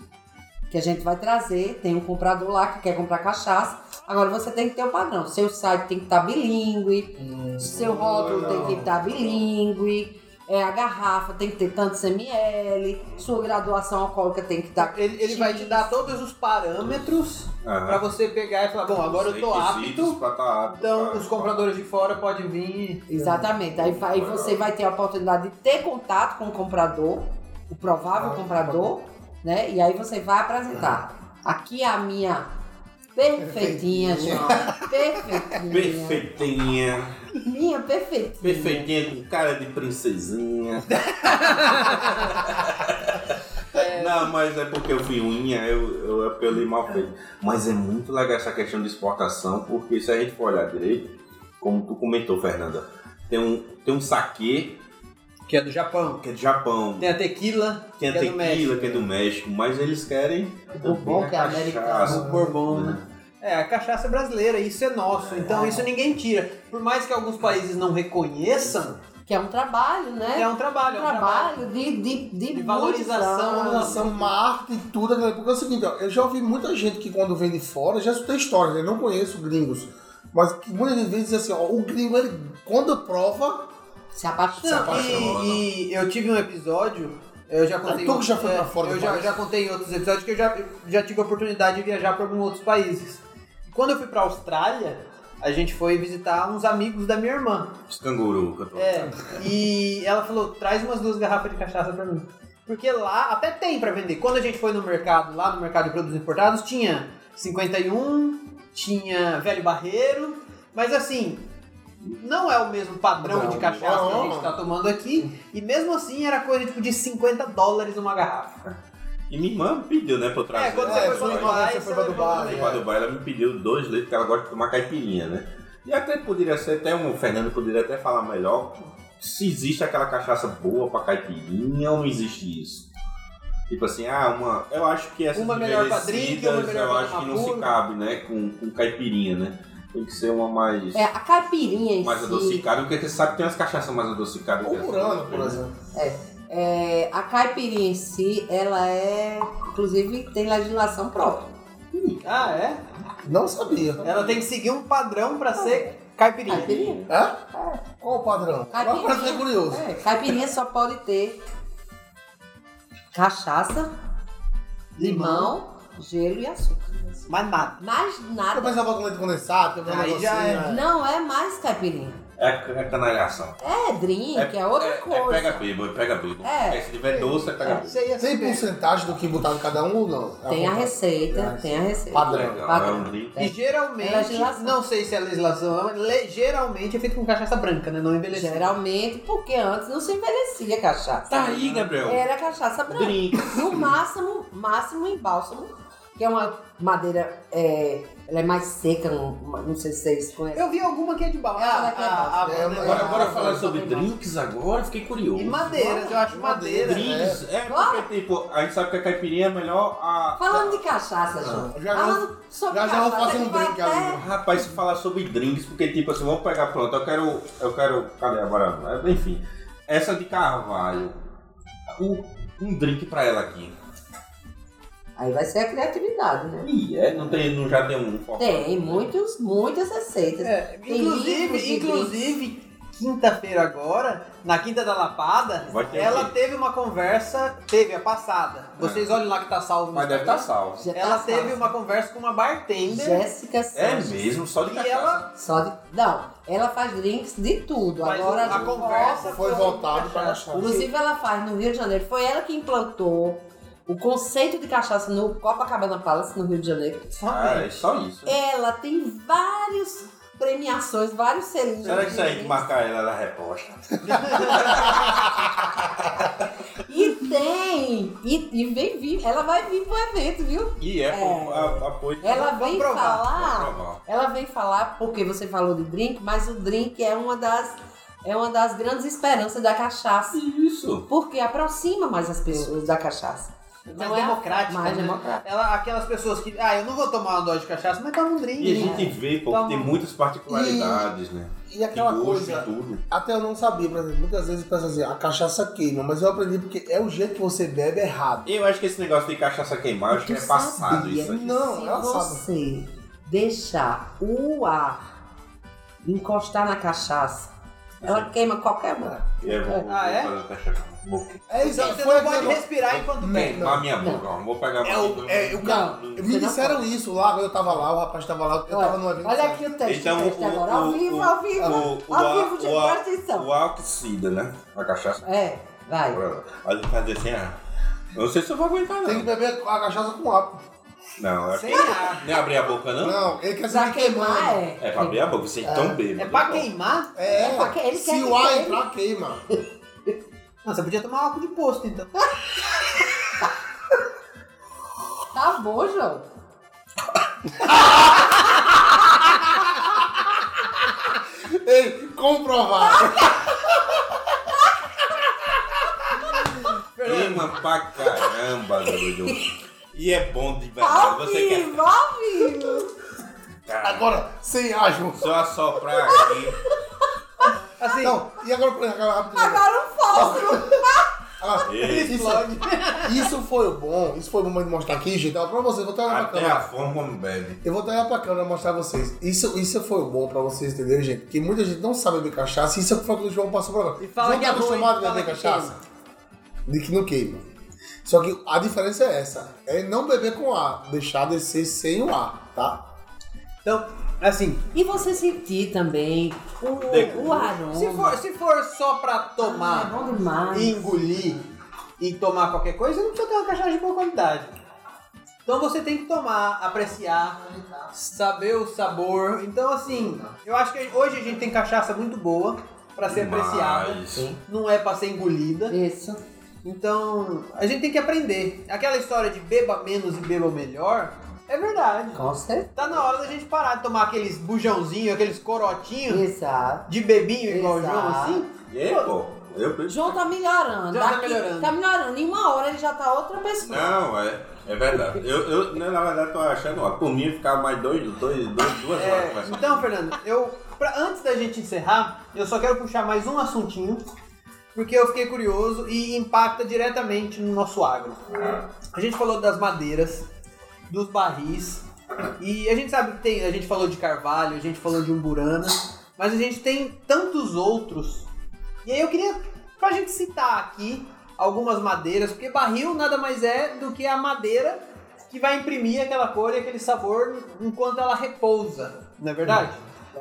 [SPEAKER 4] que a gente vai trazer, tem um comprador lá que quer comprar cachaça. Agora você tem que ter o padrão. Seu site tem que estar bilíngue, seu rótulo tem que estar bilíngue, é, a garrafa tem que ter tantos ml, sua graduação alcoólica tem que estar.
[SPEAKER 1] Ele, ele vai te dar todos os parâmetros
[SPEAKER 2] Aham.
[SPEAKER 1] pra você pegar e falar, bom, agora eu tô apto,
[SPEAKER 2] tá apto
[SPEAKER 1] então
[SPEAKER 2] pra-
[SPEAKER 1] os compradores de fora podem vir.
[SPEAKER 4] Exatamente. Aí, aí você vai ter a oportunidade de ter contato com o comprador, o provável
[SPEAKER 3] Ah,
[SPEAKER 4] comprador, né? E aí você vai apresentar. Aqui é a minha perfeitinha, João. Perfeitinha.
[SPEAKER 2] Perfeitinha.
[SPEAKER 4] Minha perfeitinha.
[SPEAKER 2] Perfeitinha com cara de princesinha. Não, mas é porque eu fui unha, eu, eu, é porque eu li mal feito. Mas é muito legal essa questão de exportação, porque se a gente for olhar direito, como tu comentou, Fernanda, tem um, tem um saquê
[SPEAKER 1] Que é do Japão.
[SPEAKER 2] que é de Japão,
[SPEAKER 1] Tem a tequila,
[SPEAKER 2] tem a
[SPEAKER 1] que é do
[SPEAKER 2] tequila
[SPEAKER 1] México.
[SPEAKER 2] que é do México, mas eles querem
[SPEAKER 4] Bourbon,
[SPEAKER 2] também
[SPEAKER 4] que é americano.
[SPEAKER 1] O Bourbon, né? É, a cachaça é brasileira, isso é nosso, então isso ninguém tira. Por mais que alguns países não reconheçam,
[SPEAKER 4] Que é um trabalho, né?
[SPEAKER 1] é um trabalho.
[SPEAKER 4] um
[SPEAKER 1] é um trabalho.
[SPEAKER 4] trabalho de, de, de,
[SPEAKER 1] De valorização.
[SPEAKER 3] Valorização, uma arte e tudo. ali. Porque é o seguinte, ó, eu já ouvi muita gente que quando vem de fora, já escutei histórias, eu não conheço gringos. Mas que muitas vezes dizem assim, ó, o gringo, ele, quando prova,
[SPEAKER 4] Se apaixona.
[SPEAKER 1] Não,
[SPEAKER 3] apaixona.
[SPEAKER 1] e, e eu tive um episódio, eu já contei.
[SPEAKER 3] tu que já foi pra fora
[SPEAKER 1] Eu
[SPEAKER 3] do
[SPEAKER 1] já, já contei em outros episódios que eu já, já tive a oportunidade de viajar para alguns outros países. Quando eu fui pra Austrália, a gente foi visitar uns amigos da minha irmã.
[SPEAKER 2] Os canguru que eu tô
[SPEAKER 1] É, e ela falou: traz umas duas garrafas de cachaça pra mim. Porque lá até tem pra vender. Quando a gente foi no mercado, lá no mercado de produtos importados, tinha 51, tinha velho barreiro, mas assim, não é o mesmo padrão
[SPEAKER 3] Não,
[SPEAKER 1] de cachaça que a
[SPEAKER 3] não.
[SPEAKER 1] gente tá tomando aqui. E mesmo assim era coisa tipo de 50 dólares uma garrafa.
[SPEAKER 2] E minha irmã me pediu, né, pra eu trazer.
[SPEAKER 1] É, quando
[SPEAKER 3] É,
[SPEAKER 1] você foi
[SPEAKER 3] sua
[SPEAKER 1] pra Dubai,
[SPEAKER 3] você foi pra
[SPEAKER 1] levou
[SPEAKER 3] Dubai.
[SPEAKER 2] Pra Dubai, ela me pediu dois litros, que ela gosta de tomar caipirinha, né? E até poderia ser, até um, o Fernando poderia até falar melhor se existe aquela cachaça boa pra caipirinha ou não existe isso. Tipo assim, ah, uma. Eu acho que essas
[SPEAKER 1] Uma melhor pra drink, uma melhor
[SPEAKER 2] eu acho que não se cabe, né? Com, com caipirinha, né? Tem que ser uma mais,
[SPEAKER 4] É, a caipirinha em
[SPEAKER 2] mais
[SPEAKER 4] si,
[SPEAKER 2] adocicada, porque você sabe que tem umas cachaças mais adocicadas.
[SPEAKER 3] o
[SPEAKER 2] que essa,
[SPEAKER 3] Murano,
[SPEAKER 2] né?
[SPEAKER 3] por exemplo.
[SPEAKER 4] é, a caipirinha em si, ela é, inclusive, tem legislação própria.
[SPEAKER 1] Ah, é?
[SPEAKER 3] Não sabia.
[SPEAKER 1] Ela tem que seguir um padrão pra ser caipirinha.
[SPEAKER 4] Caipirinha.
[SPEAKER 3] É? Qual o padrão? Agora
[SPEAKER 4] Caipirinha.
[SPEAKER 3] fiquei curioso.
[SPEAKER 4] É, caipirinha só pode ter cachaça, limão, gelo e açúcar.
[SPEAKER 1] Mas nada.
[SPEAKER 4] Mais
[SPEAKER 3] Eu
[SPEAKER 4] nada.
[SPEAKER 3] pensava com leite condensado, que eu vi um
[SPEAKER 1] Aí já
[SPEAKER 3] negocinho,
[SPEAKER 1] é.
[SPEAKER 4] Não é mais caipirinha.
[SPEAKER 2] É, é canalhação.
[SPEAKER 4] É drink, é, outra
[SPEAKER 2] é,
[SPEAKER 4] coisa.
[SPEAKER 2] É pega bebo, é pega bebo.
[SPEAKER 4] É.
[SPEAKER 2] É, se tiver doce, é pega bebo.
[SPEAKER 1] É
[SPEAKER 3] Tem
[SPEAKER 1] super-
[SPEAKER 3] porcentagem do que botar em cada um ou não? É
[SPEAKER 4] Tem a receita, tem a receita.
[SPEAKER 3] Padrão.
[SPEAKER 2] Legal,
[SPEAKER 4] Padrão.
[SPEAKER 2] é um drink.
[SPEAKER 1] E
[SPEAKER 4] Tem.
[SPEAKER 1] geralmente,
[SPEAKER 4] É
[SPEAKER 1] não sei se é legislação, mas geralmente é feito com cachaça branca, né? Não envelhecida.
[SPEAKER 4] Geralmente, porque antes não se envelhecia cachaça.
[SPEAKER 2] Tá aí, Gabriel.
[SPEAKER 4] Era cachaça branca.
[SPEAKER 2] Drink.
[SPEAKER 4] No máximo, máximo em bálsamo, que é uma madeira, é, ela é mais seca, não, não sei se vocês conhecem.
[SPEAKER 1] Eu vi alguma que é de bala.
[SPEAKER 4] Essa daqui é
[SPEAKER 1] a, a,
[SPEAKER 3] bala. É,
[SPEAKER 2] Agora, agora
[SPEAKER 3] Ah,
[SPEAKER 2] falar
[SPEAKER 3] tá,
[SPEAKER 2] sobre
[SPEAKER 4] tá.
[SPEAKER 2] drinks agora, fiquei curioso.
[SPEAKER 1] E madeiras, eu acho madeira.
[SPEAKER 2] Drinks, é,
[SPEAKER 4] Claro.
[SPEAKER 2] porque tipo, a gente sabe que a caipirinha é melhor a.
[SPEAKER 4] Falando de cachaça, João.
[SPEAKER 3] já-
[SPEAKER 4] Falando sobre
[SPEAKER 3] já- já vou
[SPEAKER 4] cachaça,
[SPEAKER 3] fazer um drink
[SPEAKER 4] até-
[SPEAKER 3] ali.
[SPEAKER 2] Rapaz, se falar sobre drinks, porque tipo assim, vamos pegar pronto, eu quero. Eu quero. Cadê agora? É, Enfim. Essa de Carvalho. Um, um drink pra ela aqui.
[SPEAKER 4] Aí vai ser a criatividade, né?
[SPEAKER 2] Ih, é? Não, tem, não já tem um formato?
[SPEAKER 4] Tem muitos, muitas receitas.
[SPEAKER 1] É,
[SPEAKER 4] Tem
[SPEAKER 1] inclusive, inclusive quinta-feira agora, na Quinta da Lapada, ela
[SPEAKER 2] o quê?
[SPEAKER 1] teve uma conversa, teve a passada. Vocês olhem lá que tá salvo no
[SPEAKER 2] Mas deve estar salvo.
[SPEAKER 4] Já tá
[SPEAKER 1] Ela teve
[SPEAKER 4] salvo.
[SPEAKER 1] uma conversa com uma bartender.
[SPEAKER 4] Jéssica
[SPEAKER 2] É mesmo, só de
[SPEAKER 1] E
[SPEAKER 2] cachaça.
[SPEAKER 1] ela
[SPEAKER 4] Só de... Não, ela faz drinks de tudo.
[SPEAKER 1] Mas
[SPEAKER 4] Agora
[SPEAKER 1] a
[SPEAKER 4] de
[SPEAKER 1] conversa
[SPEAKER 3] Foi voltado pra cachaça.
[SPEAKER 4] Inclusive, ela faz no Rio de Janeiro. Foi ela que implantou o conceito de cachaça no Copacabana Palace, no Rio de Janeiro.
[SPEAKER 2] Ah, é só isso.
[SPEAKER 4] Ela tem várias premiações, vários selinhos.
[SPEAKER 2] Será que se a gente
[SPEAKER 4] de-
[SPEAKER 2] marcar ela, ela reposta?
[SPEAKER 4] E tem! E, e vem vir, ela vai vir pro evento, viu?
[SPEAKER 2] E é,
[SPEAKER 4] É.
[SPEAKER 2] a- apoio.
[SPEAKER 4] Ela vem
[SPEAKER 1] provar,
[SPEAKER 4] falar. Ela vem falar, porque você falou de drink, mas o drink é uma das, é uma das grandes esperanças da cachaça.
[SPEAKER 2] Isso.
[SPEAKER 4] Porque aproxima mais as pessoas da cachaça.
[SPEAKER 1] Mais
[SPEAKER 4] é
[SPEAKER 1] democrática.
[SPEAKER 4] mais
[SPEAKER 1] né?
[SPEAKER 4] democrática.
[SPEAKER 1] Ela, aquelas pessoas que, ah, eu não vou tomar uma dose de cachaça, mas toma um drink.
[SPEAKER 2] E a
[SPEAKER 1] né?
[SPEAKER 2] gente vê, pô,
[SPEAKER 1] Toma.
[SPEAKER 2] que tem muitas particularidades, né?
[SPEAKER 3] E aquela
[SPEAKER 2] gosto
[SPEAKER 3] coisa,
[SPEAKER 2] e tudo.
[SPEAKER 3] até eu não sabia, por exemplo, muitas vezes pensa assim, a cachaça queima, mas eu aprendi porque é o jeito que você bebe errado.
[SPEAKER 2] Eu acho que esse negócio de cachaça queimar, acho que é passado
[SPEAKER 4] sabia?
[SPEAKER 2] isso aqui.
[SPEAKER 3] Não,
[SPEAKER 4] Se
[SPEAKER 3] ela sabe.
[SPEAKER 4] você deixar o ar encostar na cachaça, ela queima qualquer um.
[SPEAKER 2] E eu vou, vou
[SPEAKER 1] Ah, é?
[SPEAKER 2] fazer o teste aqui. Vou
[SPEAKER 3] É exato,
[SPEAKER 1] Você
[SPEAKER 3] foi
[SPEAKER 1] não pode respirar enquanto
[SPEAKER 3] Não.
[SPEAKER 1] queima.
[SPEAKER 2] Queimar minha
[SPEAKER 4] Não.
[SPEAKER 2] boca, ó. Vou pegar
[SPEAKER 3] É o, é, o cara,
[SPEAKER 4] Não,
[SPEAKER 3] me
[SPEAKER 4] você não
[SPEAKER 3] disseram
[SPEAKER 4] pode.
[SPEAKER 3] isso lá quando eu tava lá, o rapaz tava lá, eu tava no evento.
[SPEAKER 4] Olha aqui o teste,
[SPEAKER 2] Então,
[SPEAKER 4] o teste
[SPEAKER 2] o-
[SPEAKER 4] agora,
[SPEAKER 2] o-
[SPEAKER 4] ao vivo,
[SPEAKER 2] o-
[SPEAKER 4] ao vivo,
[SPEAKER 2] o- o
[SPEAKER 4] ao
[SPEAKER 2] a-
[SPEAKER 4] vivo, gente,
[SPEAKER 2] o a-
[SPEAKER 4] presta atenção.
[SPEAKER 2] O oxida, né? A cachaça.
[SPEAKER 4] É, vai.
[SPEAKER 2] Aí ele fazer assim, ah. eu Não sei se eu vou aguentar,
[SPEAKER 3] Tem que
[SPEAKER 2] não.
[SPEAKER 3] beber a cachaça com água.
[SPEAKER 2] Não, acho
[SPEAKER 1] Sem
[SPEAKER 2] que.
[SPEAKER 1] ar.
[SPEAKER 2] Nem abrir a boca, não?
[SPEAKER 3] Não, ele quer
[SPEAKER 4] Pra
[SPEAKER 3] se
[SPEAKER 4] queimar,
[SPEAKER 3] queimando.
[SPEAKER 4] é.
[SPEAKER 2] É pra abrir a boca, vocês estão bêbados.
[SPEAKER 1] É pra
[SPEAKER 2] Bom.
[SPEAKER 1] queimar?
[SPEAKER 3] É,
[SPEAKER 4] É pra que- ele quer
[SPEAKER 3] se
[SPEAKER 4] que
[SPEAKER 3] o ar
[SPEAKER 4] queime.
[SPEAKER 3] entrar, queima.
[SPEAKER 1] Não, você podia tomar álcool de posto, então.
[SPEAKER 4] Tá bom, João.
[SPEAKER 3] Ei, comprovado.
[SPEAKER 2] Queima pra caramba, doido. E é bom de
[SPEAKER 4] Ao
[SPEAKER 2] verdade. Você quer.
[SPEAKER 4] vivo, ao vivo.
[SPEAKER 2] Cara,
[SPEAKER 3] Agora, sem ágil.
[SPEAKER 2] só assoprar aqui.
[SPEAKER 1] Assim,
[SPEAKER 3] Não, e agora, por exemplo, rapidinho.
[SPEAKER 4] Agora um fósforo.
[SPEAKER 3] Ah,
[SPEAKER 2] Ei,
[SPEAKER 3] isso, isso foi o bom, isso foi o bom de mostrar aqui, gente. Ó, pra vocês, vou até olhar pra
[SPEAKER 2] Até a
[SPEAKER 3] câmera.
[SPEAKER 2] como bebe.
[SPEAKER 3] Eu vou até olhar pra câmera mostrar pra vocês. Isso, isso foi o bom pra vocês entenderem, gente. Porque muita gente não sabe beber cachaça. E isso foi o que o João passou pra nós.
[SPEAKER 1] E fala
[SPEAKER 3] João
[SPEAKER 1] que
[SPEAKER 3] tá
[SPEAKER 1] é ruim,
[SPEAKER 3] acostumado a beber
[SPEAKER 1] que
[SPEAKER 3] cachaça. De que não queima. Só que a diferença é essa. É não beber com ar. Deixar descer sem o ar, tá?
[SPEAKER 1] Então, assim,
[SPEAKER 4] E você sentir também o, o aroma.
[SPEAKER 1] se for, se for só pra
[SPEAKER 4] Ah, é
[SPEAKER 1] tomar
[SPEAKER 4] bom demais.
[SPEAKER 1] e engolir e tomar qualquer coisa, não precisa ter uma cachaça de boa qualidade. Então você tem que tomar, apreciar, saber o sabor. Então, assim, eu acho que hoje a gente tem cachaça muito boa pra ser apreciada.
[SPEAKER 2] Mas...
[SPEAKER 1] Não é pra ser engolida.
[SPEAKER 4] Isso.
[SPEAKER 1] Então, a gente tem que aprender. Aquela história de beba menos e beba melhor, é verdade.
[SPEAKER 4] Com certeza.
[SPEAKER 1] Tá na hora da gente parar de tomar aqueles bujãozinhos, aqueles corotinhos
[SPEAKER 4] Exato.
[SPEAKER 1] de bebinho igual o João, assim.
[SPEAKER 2] E aí, pô? Eu penso.
[SPEAKER 4] João tá melhorando.
[SPEAKER 1] Já tá
[SPEAKER 4] Daqui-
[SPEAKER 1] melhorando.
[SPEAKER 4] Tá melhorando. Em uma hora ele já tá outra pessoa.
[SPEAKER 2] Não, é, é verdade. Eu, eu, né, na verdade, tô achando, ó, por mim ficar mais dois, dois, dois, duas horas
[SPEAKER 1] É,
[SPEAKER 2] conversando.
[SPEAKER 1] então, Fernando, eu, pra- antes da gente encerrar, eu só quero puxar mais um assuntinho, porque eu fiquei curioso e impacta diretamente no nosso agro. A gente falou das madeiras, dos barris, e a gente sabe que tem, a gente falou de carvalho, a gente falou de umburana, mas a gente tem tantos outros. E aí eu queria, pra gente citar aqui algumas madeiras, porque barril nada mais é do que a madeira que vai imprimir aquela cor e aquele sabor enquanto ela repousa, não é verdade?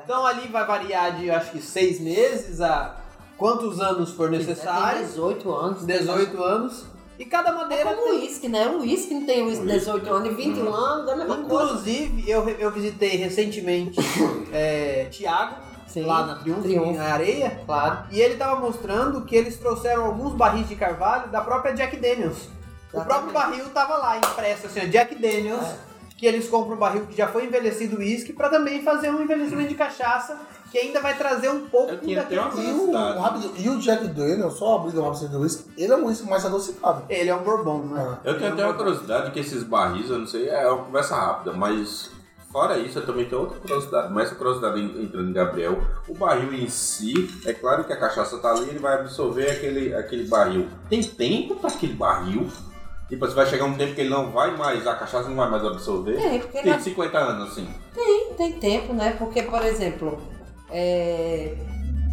[SPEAKER 1] Então ali vai variar de acho que seis meses a quantos anos for
[SPEAKER 4] Tem
[SPEAKER 1] necessário,
[SPEAKER 4] 18 anos.
[SPEAKER 1] 18 anos, e cada
[SPEAKER 4] É
[SPEAKER 1] madeira
[SPEAKER 4] como o
[SPEAKER 1] tem.
[SPEAKER 4] uísque, né? O uísque não tem uísque 18 anos e 21 anos, é a mesma coisa.
[SPEAKER 1] Inclusive, eu, eu visitei recentemente é, Tiago,
[SPEAKER 4] Sim.
[SPEAKER 1] lá na Triunfo,
[SPEAKER 4] Triunfo.
[SPEAKER 1] na areia,
[SPEAKER 4] Claro.
[SPEAKER 1] e ele tava mostrando que eles trouxeram alguns barris de carvalho da própria Jack Daniels. O próprio barril tava lá impresso assim, ó, Jack Daniels,
[SPEAKER 4] É.
[SPEAKER 1] que eles compram um barril que já foi envelhecido uísque para também fazer um envelhecimento de cachaça que ainda vai trazer um pouco
[SPEAKER 2] Eu tinha até uma
[SPEAKER 1] daquele-
[SPEAKER 3] E o, o, e o Jack Daniel, só abrindo uma receita do whisky, ele é um whisky mais adocicado.
[SPEAKER 1] Ele é um bourbon, né?
[SPEAKER 2] Eu tenho até uma curiosidade que esses barris, eu não sei, é uma conversa rápida, mas fora isso eu também tenho outra curiosidade. Mas essa curiosidade en- entrando em Gabriel, o barril em si, é claro que a cachaça tá ali, ele vai absorver aquele, aquele barril. Tem tempo para aquele barril? Tipo, você vai chegar um tempo que ele não vai mais, a cachaça não vai mais absorver?
[SPEAKER 4] Tem, porque
[SPEAKER 2] Tem
[SPEAKER 4] na-
[SPEAKER 2] 50 anos assim.
[SPEAKER 4] tem, tem tempo, né? Porque, por exemplo, é,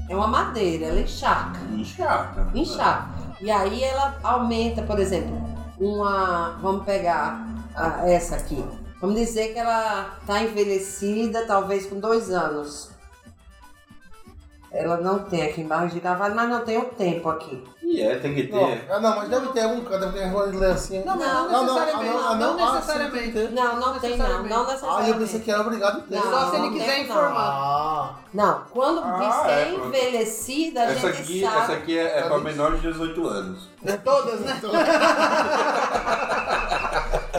[SPEAKER 4] é uma madeira, ela encharca.
[SPEAKER 2] Encharca.
[SPEAKER 4] Encharca. E aí ela aumenta, por exemplo, uma. Vamos pegar a- essa aqui. Vamos dizer que ela está envelhecida, talvez com dois anos. Ela não tem aqui em Barros de Carvalho, mas não tem o tempo aqui.
[SPEAKER 2] E é, tem que ter.
[SPEAKER 3] Não, ah, não, mas deve ter algum canto, deve ter alguma assim.
[SPEAKER 1] Não, mas não,
[SPEAKER 4] Não,
[SPEAKER 3] não,
[SPEAKER 1] necessariamente.
[SPEAKER 3] ah,
[SPEAKER 1] Não,
[SPEAKER 3] não, ah, sim,
[SPEAKER 1] necessariamente.
[SPEAKER 4] Não, não tem não, não
[SPEAKER 3] Ah, eu
[SPEAKER 4] necessariamente.
[SPEAKER 3] pensei que era obrigado a ter.
[SPEAKER 4] Não,
[SPEAKER 1] Só se ele
[SPEAKER 4] não
[SPEAKER 1] quiser
[SPEAKER 4] não.
[SPEAKER 1] informar.
[SPEAKER 3] Ah,
[SPEAKER 4] Não, quando
[SPEAKER 2] Ah,
[SPEAKER 4] é,
[SPEAKER 2] é,
[SPEAKER 4] envelhecida, a
[SPEAKER 2] Essa
[SPEAKER 4] gente
[SPEAKER 2] aqui,
[SPEAKER 4] sabe.
[SPEAKER 2] essa aqui é, é para menores de 18 anos.
[SPEAKER 1] Todas, né?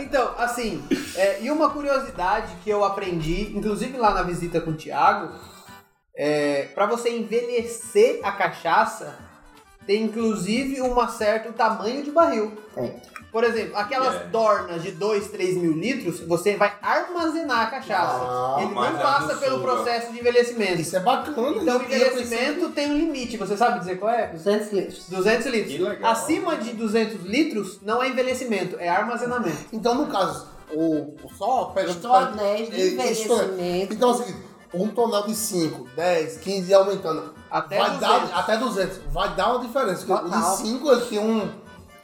[SPEAKER 1] então, assim, é, e uma curiosidade que eu aprendi, inclusive lá na visita com o Thiago, é, para você envelhecer a cachaça, tem inclusive um certo tamanho de barril.
[SPEAKER 4] Tem.
[SPEAKER 1] Por exemplo, aquelas
[SPEAKER 2] É.
[SPEAKER 1] dornas de 2, 3 mil litros, você vai armazenar a cachaça.
[SPEAKER 3] Ah,
[SPEAKER 1] Ele não
[SPEAKER 2] é
[SPEAKER 1] passa pelo processo de envelhecimento.
[SPEAKER 3] isso é bacana.
[SPEAKER 1] Então, o envelhecimento tem um limite. Você sabe dizer qual é?
[SPEAKER 4] 200 litros.
[SPEAKER 1] 200 litros.
[SPEAKER 2] Que legal.
[SPEAKER 1] Acima de 200 litros não é envelhecimento, é armazenamento.
[SPEAKER 3] Então, no caso, o, o só pega
[SPEAKER 4] tonéis de
[SPEAKER 3] É, é.
[SPEAKER 4] envelhecimento.
[SPEAKER 3] Então é o seguinte, um tonel de 5, 10, 15 e aumentando.
[SPEAKER 1] Até
[SPEAKER 3] vai
[SPEAKER 1] 200.
[SPEAKER 3] dar até 200. Vai dar uma diferença. porque O
[SPEAKER 4] Total.
[SPEAKER 3] de 5 ele tem um.
[SPEAKER 2] E tem,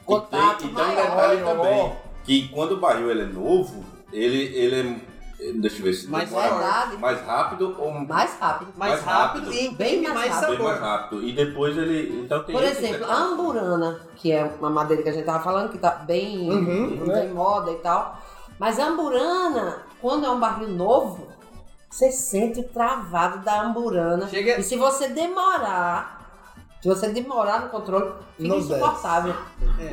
[SPEAKER 4] Contato
[SPEAKER 2] e tem um
[SPEAKER 4] maior.
[SPEAKER 2] detalhe
[SPEAKER 3] maior.
[SPEAKER 2] também, que quando o barril ele é novo, ele, ele é, deixa eu ver se
[SPEAKER 1] Mais
[SPEAKER 4] verdade.
[SPEAKER 2] mais rápido ou
[SPEAKER 4] Mais rápido.
[SPEAKER 1] Mais,
[SPEAKER 2] Mais
[SPEAKER 1] rápido,
[SPEAKER 2] rápido.
[SPEAKER 1] e
[SPEAKER 4] Bem mais
[SPEAKER 1] mais,
[SPEAKER 4] rápido.
[SPEAKER 2] bem mais rápido. E depois ele, então tem
[SPEAKER 4] Por exemplo, a amburana, que é uma madeira que a gente tava falando, que tá bem,
[SPEAKER 3] Uhum,
[SPEAKER 4] bem moda e tal. Mas a amburana, quando é um barril novo, você sente o travado da amburana.
[SPEAKER 1] Chega-
[SPEAKER 4] E se você demorar, se você demorar no controle, fica
[SPEAKER 3] Não
[SPEAKER 4] insuportável.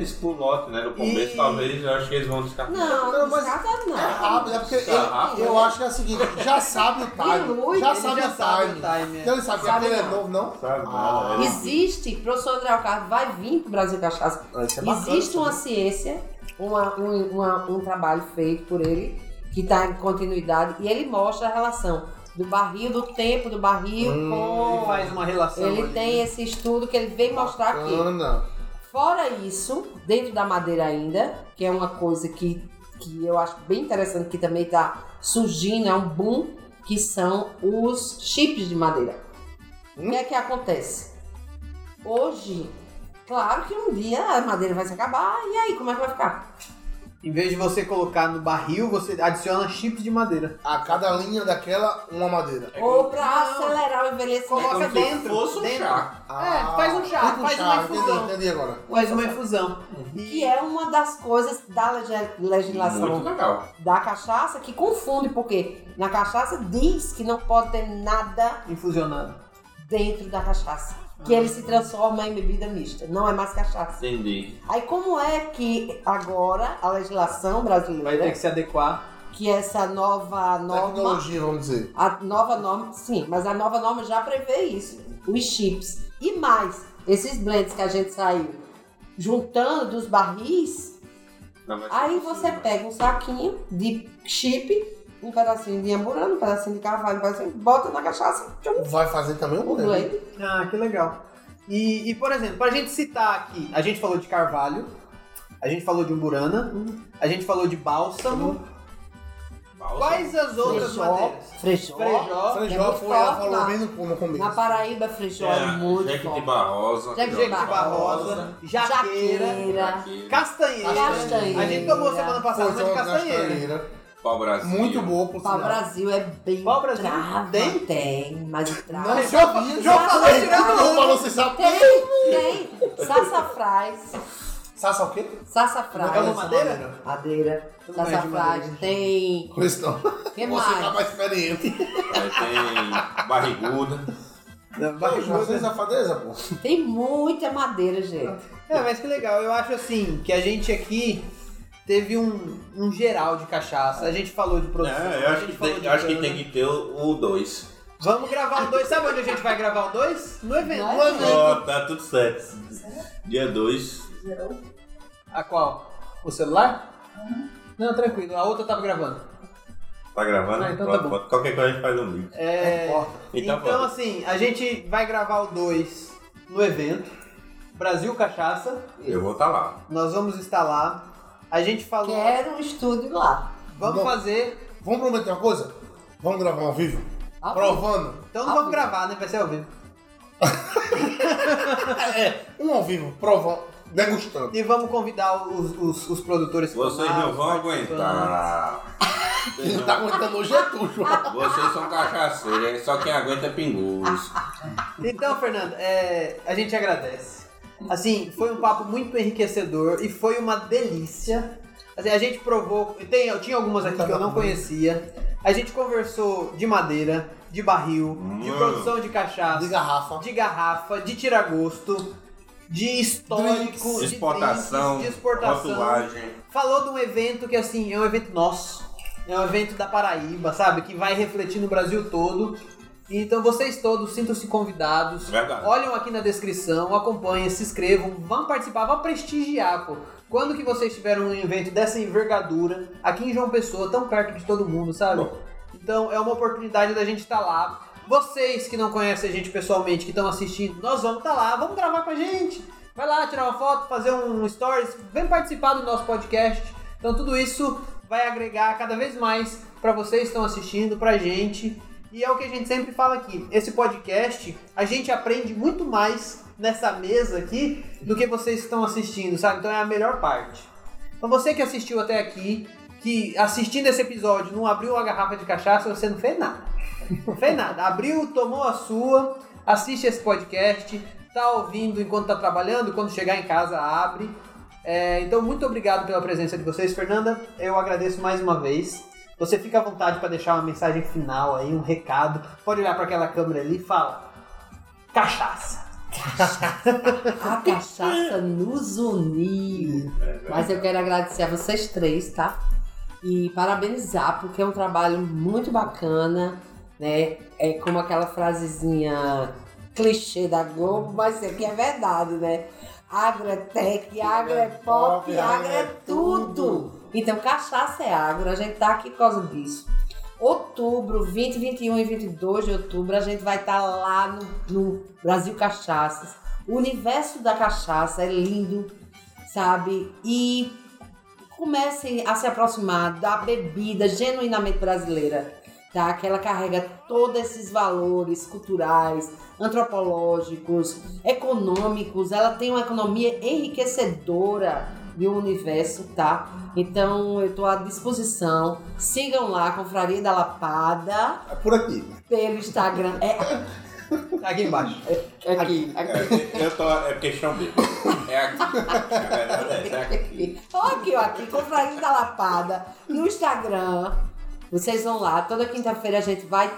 [SPEAKER 2] Isso pro lote, né? No começo,
[SPEAKER 1] E-
[SPEAKER 2] talvez, eu acho que eles vão descartar.
[SPEAKER 4] Não,
[SPEAKER 3] Não,
[SPEAKER 4] não,
[SPEAKER 3] mas
[SPEAKER 4] descarta não.
[SPEAKER 3] É rápido, é porque
[SPEAKER 2] Tá
[SPEAKER 3] ele-
[SPEAKER 2] rápido.
[SPEAKER 3] eu acho que é o seguinte, já sabe o time. Já
[SPEAKER 1] ele
[SPEAKER 3] sabe
[SPEAKER 1] já
[SPEAKER 3] o
[SPEAKER 1] sabe
[SPEAKER 3] time.
[SPEAKER 1] o time, é.
[SPEAKER 3] Então ele sabe que
[SPEAKER 4] Sabe
[SPEAKER 3] aquele é
[SPEAKER 4] não.
[SPEAKER 3] novo, não?
[SPEAKER 2] Sabe
[SPEAKER 3] Ah,
[SPEAKER 2] nada, é.
[SPEAKER 4] Existe, professor André Alcardo vai vir pro Brasil Cachaça.
[SPEAKER 3] Ah, é bacana,
[SPEAKER 4] Existe uma
[SPEAKER 3] né?
[SPEAKER 4] ciência, uma- um, uma- um trabalho feito por ele, que está em continuidade, e ele mostra a relação do barril, do tempo do barril
[SPEAKER 3] Hum,
[SPEAKER 4] com.
[SPEAKER 1] Ele faz uma relação.
[SPEAKER 4] Ele
[SPEAKER 1] ali,
[SPEAKER 4] tem esse estudo que ele vem mostrar aqui. Fora isso, dentro da madeira ainda, que é uma coisa que, que eu acho bem interessante, que também está surgindo, é um boom, que são os chips de madeira. O que é que acontece? Hoje, claro que um dia a madeira vai se acabar, e aí, como é que vai ficar?
[SPEAKER 1] Em vez de você colocar no barril, você adiciona chips de madeira.
[SPEAKER 3] A cada linha daquela, uma madeira.
[SPEAKER 4] Ou para
[SPEAKER 1] não.
[SPEAKER 4] acelerar o envelhecimento.
[SPEAKER 1] Coloca
[SPEAKER 2] como se
[SPEAKER 1] dentro.
[SPEAKER 2] fosse um
[SPEAKER 1] dentro.
[SPEAKER 2] chá.
[SPEAKER 1] É, faz um chá,
[SPEAKER 3] tipo
[SPEAKER 1] faz uma
[SPEAKER 3] entendi,
[SPEAKER 1] infusão.
[SPEAKER 3] Entendi agora.
[SPEAKER 1] Faz uma infusão.
[SPEAKER 4] Que é uma das coisas da leg- legislação
[SPEAKER 2] Muito legal.
[SPEAKER 4] da cachaça que confunde, porque na cachaça diz que não pode ter nada
[SPEAKER 1] Infusionado.
[SPEAKER 4] dentro da cachaça. Que ele se transforma em bebida mista, não é mais cachaça.
[SPEAKER 2] Entendi.
[SPEAKER 4] Aí como é que agora a legislação
[SPEAKER 1] Vai ter
[SPEAKER 4] brasileira,
[SPEAKER 1] que se adequar.
[SPEAKER 4] que essa nova norma,
[SPEAKER 3] Tecnologia, vamos dizer.
[SPEAKER 4] a nova norma, sim, mas a nova norma já prevê isso, os chips. E mais, esses blends que a gente saiu juntando dos barris, Aí você pega um saquinho de chip, um pedacinho de amburano, um pedacinho de carvalho, um pedacinho, bota na cachaça, tchum,
[SPEAKER 3] Vai fazer também o blend.
[SPEAKER 4] blend.
[SPEAKER 1] Ah, que legal. E, e, por exemplo, pra gente citar aqui, a gente falou de carvalho, a gente falou de umburana, a gente falou de bálsamo. Quais as outras
[SPEAKER 4] Frejó,
[SPEAKER 1] madeiras?
[SPEAKER 4] frejó.
[SPEAKER 1] Frejó.
[SPEAKER 3] Frejó
[SPEAKER 4] muito
[SPEAKER 3] foi, ela
[SPEAKER 4] forte
[SPEAKER 3] falou bem no, no começo.
[SPEAKER 4] Na Paraíba, frejó é,
[SPEAKER 2] É,
[SPEAKER 4] muito
[SPEAKER 2] Jequiti
[SPEAKER 4] forte.
[SPEAKER 2] Barrosa.
[SPEAKER 4] Jequiti
[SPEAKER 1] Jequiti Barrosa, jaqueira,
[SPEAKER 4] Jaqueira.
[SPEAKER 1] castanheira.
[SPEAKER 4] Castanheira.
[SPEAKER 1] A gente tomou semana passada
[SPEAKER 3] Foi
[SPEAKER 1] uma de
[SPEAKER 3] uma
[SPEAKER 1] castanheira.
[SPEAKER 3] castanheira.
[SPEAKER 2] Pau Brasil.
[SPEAKER 3] Muito boa, por
[SPEAKER 4] Pau. Brasil é bem
[SPEAKER 1] Pau Brasil
[SPEAKER 4] trava.
[SPEAKER 1] tem?
[SPEAKER 4] Tem, mas trava...
[SPEAKER 3] Não,
[SPEAKER 1] falou
[SPEAKER 3] Ei,
[SPEAKER 1] tirando
[SPEAKER 3] João
[SPEAKER 1] onda.
[SPEAKER 3] falou, você sabe.
[SPEAKER 4] Tem, tem. Sassafrás.
[SPEAKER 3] Sassa o quê?
[SPEAKER 4] Sassafrás.
[SPEAKER 1] É uma madeira?
[SPEAKER 4] Madeira. Sassafrás. Tem...
[SPEAKER 3] Não.
[SPEAKER 4] que
[SPEAKER 3] Você tá
[SPEAKER 4] mais?
[SPEAKER 3] mais experiente.
[SPEAKER 2] Aí tem barriguda.
[SPEAKER 1] Não, barriguda.
[SPEAKER 3] você é safadeza, pô.
[SPEAKER 4] Tem muita madeira, gente.
[SPEAKER 1] É, mas que legal. Eu acho assim que a gente aqui teve um, um geral de cachaça. A gente falou de produção.
[SPEAKER 2] É, eu acho que,
[SPEAKER 1] falou
[SPEAKER 2] tem,
[SPEAKER 1] de
[SPEAKER 2] acho que tem que ter o 2.
[SPEAKER 1] Vamos gravar o 2. Sabe onde a gente vai gravar o 2? No evento.
[SPEAKER 4] No evento.
[SPEAKER 2] Ó, tá tudo certo. Dia 2.
[SPEAKER 1] A qual? O celular? Não, tranquilo. A outra tava gravando.
[SPEAKER 2] Tá gravando?
[SPEAKER 1] Ah, então tá bom.
[SPEAKER 2] Qualquer coisa a gente faz um vídeo.
[SPEAKER 1] É,
[SPEAKER 3] Importa.
[SPEAKER 2] Então,
[SPEAKER 1] então,
[SPEAKER 2] vamos.
[SPEAKER 1] assim, a gente vai gravar o 2 no evento. Brasil Cachaça.
[SPEAKER 2] Eu vou estar lá.
[SPEAKER 1] Nós vamos estar lá. A gente falou.
[SPEAKER 4] Quero um estúdio lá.
[SPEAKER 1] Vamos
[SPEAKER 3] Bom.
[SPEAKER 1] fazer.
[SPEAKER 3] Vamos prometer uma coisa? Vamos gravar ao vivo? Provando.
[SPEAKER 1] Então não vamos
[SPEAKER 4] vivo.
[SPEAKER 1] gravar, né? Vai ser ao vivo.
[SPEAKER 3] É, um ao vivo, provando, degustando.
[SPEAKER 1] E vamos convidar os, os, os produtores
[SPEAKER 2] Vocês não vão aguentar. Vocês
[SPEAKER 3] não tá
[SPEAKER 2] não-
[SPEAKER 3] aguentando hoje é tu, João.
[SPEAKER 2] Vocês são cachaceiros, só quem aguenta é pingus.
[SPEAKER 1] Então, Fernando, é, a gente agradece. Assim, foi um papo muito enriquecedor e foi uma delícia. Assim, a gente provou, tem, eu tinha algumas aqui que eu não conhecia. A gente conversou de madeira, de barril, de
[SPEAKER 2] Mano.
[SPEAKER 1] produção de cachaça,
[SPEAKER 3] De garrafa.
[SPEAKER 1] de garrafa, de tiragosto, de histórico, de
[SPEAKER 2] Exportação,
[SPEAKER 1] drinks, de exportação.
[SPEAKER 2] rotulagem.
[SPEAKER 1] Falou de um evento que assim, é um evento nosso. É um evento da Paraíba, sabe? Que vai refletir no Brasil todo. Então vocês todos sintam-se convidados.
[SPEAKER 2] Verdade.
[SPEAKER 1] Olham aqui na descrição, acompanhem, se inscrevam, vão participar, vão prestigiar, pô. Quando que vocês tiveram um evento dessa envergadura, aqui em João Pessoa, tão perto de todo mundo, sabe?
[SPEAKER 2] Bom.
[SPEAKER 1] Então é uma oportunidade da gente estar lá. Vocês que não conhecem a gente pessoalmente, que estão assistindo, nós vamos estar lá, vamos gravar com a gente. Vai lá, tirar uma foto, fazer um stories, vem participar do nosso podcast. Então tudo isso vai agregar cada vez mais para vocês que estão assistindo, pra gente. E é o que a gente sempre fala aqui. Esse podcast, a gente aprende muito mais nessa mesa aqui do que vocês estão assistindo, sabe? Então é a melhor parte. Então você que assistiu até aqui, que assistindo esse episódio não abriu uma garrafa de cachaça, você não fez nada. Não fez nada. Abriu, tomou a sua, assiste esse podcast, tá ouvindo enquanto tá trabalhando, quando chegar em casa abre. É, então muito obrigado pela presença de vocês, Fernanda. Eu agradeço mais uma vez. Você fica à vontade para deixar uma mensagem final aí, um recado. Pode olhar para aquela câmera ali e fala: cachaça.
[SPEAKER 4] A cachaça nos uniu. Mas eu quero agradecer a vocês três, tá? E parabenizar, porque é um trabalho muito bacana, né? É como aquela frasezinha clichê da Globo, mas isso aqui é verdade, né? Agro é tech, agro é pop, agro é tudo. Então, cachaça é agro, a gente tá aqui por causa disso. Outubro, 20, 21 e 22 de outubro, a gente vai estar lá no, no Brasil Cachaças. O universo da cachaça é lindo, sabe? E comecem a se aproximar da bebida genuinamente brasileira, tá? Que ela carrega todos esses valores culturais, antropológicos, econômicos. Ela tem uma economia enriquecedora de um universo, tá? Então eu tô à disposição. Sigam lá Confraria da Lapada
[SPEAKER 3] É por aqui.
[SPEAKER 4] pelo Instagram. É
[SPEAKER 1] Tá aqui embaixo.
[SPEAKER 4] aqui, aqui.
[SPEAKER 2] É, eu tô, é questão dele. É aqui. Verdade é é aqui.
[SPEAKER 4] aqui. Aqui, ó, aqui, Confraria da Lapada, no Instagram. Vocês vão lá, toda quinta-feira a gente vai.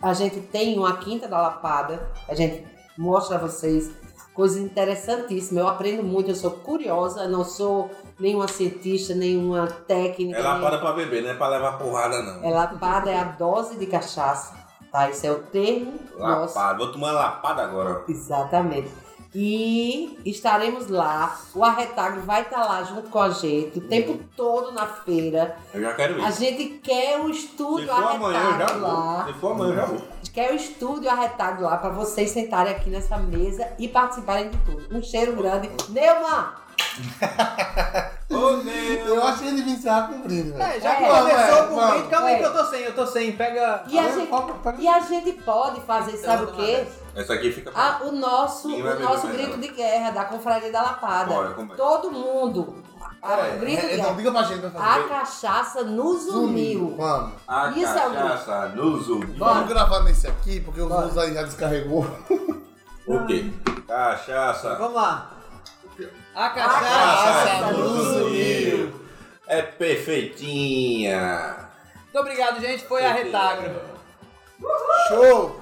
[SPEAKER 4] A gente tem uma quinta da Lapada, a gente mostra a vocês coisas interessantíssimas. Eu aprendo muito, eu sou curiosa, não sou nenhuma cientista, nenhuma técnica.
[SPEAKER 2] É
[SPEAKER 4] nem-
[SPEAKER 2] lapada pra beber, não é pra levar porrada, não.
[SPEAKER 4] É lapada, é a dose de cachaça, tá? Esse é o termo nosso.
[SPEAKER 2] Lapada. Vou tomar lapada agora.
[SPEAKER 4] Exatamente. E estaremos lá. O Arretago vai estar lá junto com a gente o tempo todo na feira.
[SPEAKER 2] Eu já quero
[SPEAKER 4] A
[SPEAKER 2] ir.
[SPEAKER 4] gente quer o
[SPEAKER 2] Se
[SPEAKER 4] estúdio
[SPEAKER 2] for amanhã, eu já
[SPEAKER 4] Arretado lá.
[SPEAKER 2] vou. Se for amanhã, eu já vou.
[SPEAKER 4] A gente quer o estúdio Arretado lá para vocês sentarem aqui nessa mesa e participarem de tudo. Um cheiro grande. Neumann!
[SPEAKER 2] Ô, Deus!
[SPEAKER 3] Eu acho que ele devia encerrar com brinde, velho.
[SPEAKER 1] É, já
[SPEAKER 4] É,
[SPEAKER 1] começou com o
[SPEAKER 3] vamos.
[SPEAKER 1] brinde, calma aí
[SPEAKER 4] É.
[SPEAKER 1] que eu tô sem, eu tô sem. Pega.
[SPEAKER 4] E a,
[SPEAKER 3] Ah,
[SPEAKER 4] gente,
[SPEAKER 3] pega- pega-
[SPEAKER 4] e a gente pode fazer, sabe o quê?
[SPEAKER 2] Essa aqui fica pra...
[SPEAKER 4] Ah, o nosso,
[SPEAKER 2] Ninguém
[SPEAKER 4] o nosso grito de guerra da Confraria da Lapada.
[SPEAKER 2] Bora, como é?
[SPEAKER 4] Todo mundo. Ah,
[SPEAKER 3] Pera aí,
[SPEAKER 4] o grito de
[SPEAKER 3] é, Então,
[SPEAKER 4] guerra.
[SPEAKER 3] diga pra gente pra
[SPEAKER 4] A cachaça nos uniu.
[SPEAKER 3] Vamos.
[SPEAKER 2] A
[SPEAKER 4] Isso é o
[SPEAKER 2] cachaça nos uniu.
[SPEAKER 3] Vamos gravar nesse aqui, porque
[SPEAKER 4] Bora.
[SPEAKER 3] outros aí já descarregou.
[SPEAKER 2] O quê? Cachaça.
[SPEAKER 1] Vamos lá. A
[SPEAKER 4] A
[SPEAKER 1] cachaça.
[SPEAKER 4] cachaça nos uniu.
[SPEAKER 2] É perfeitinha.
[SPEAKER 1] Muito obrigado, gente. Foi a Retagro.
[SPEAKER 3] Show!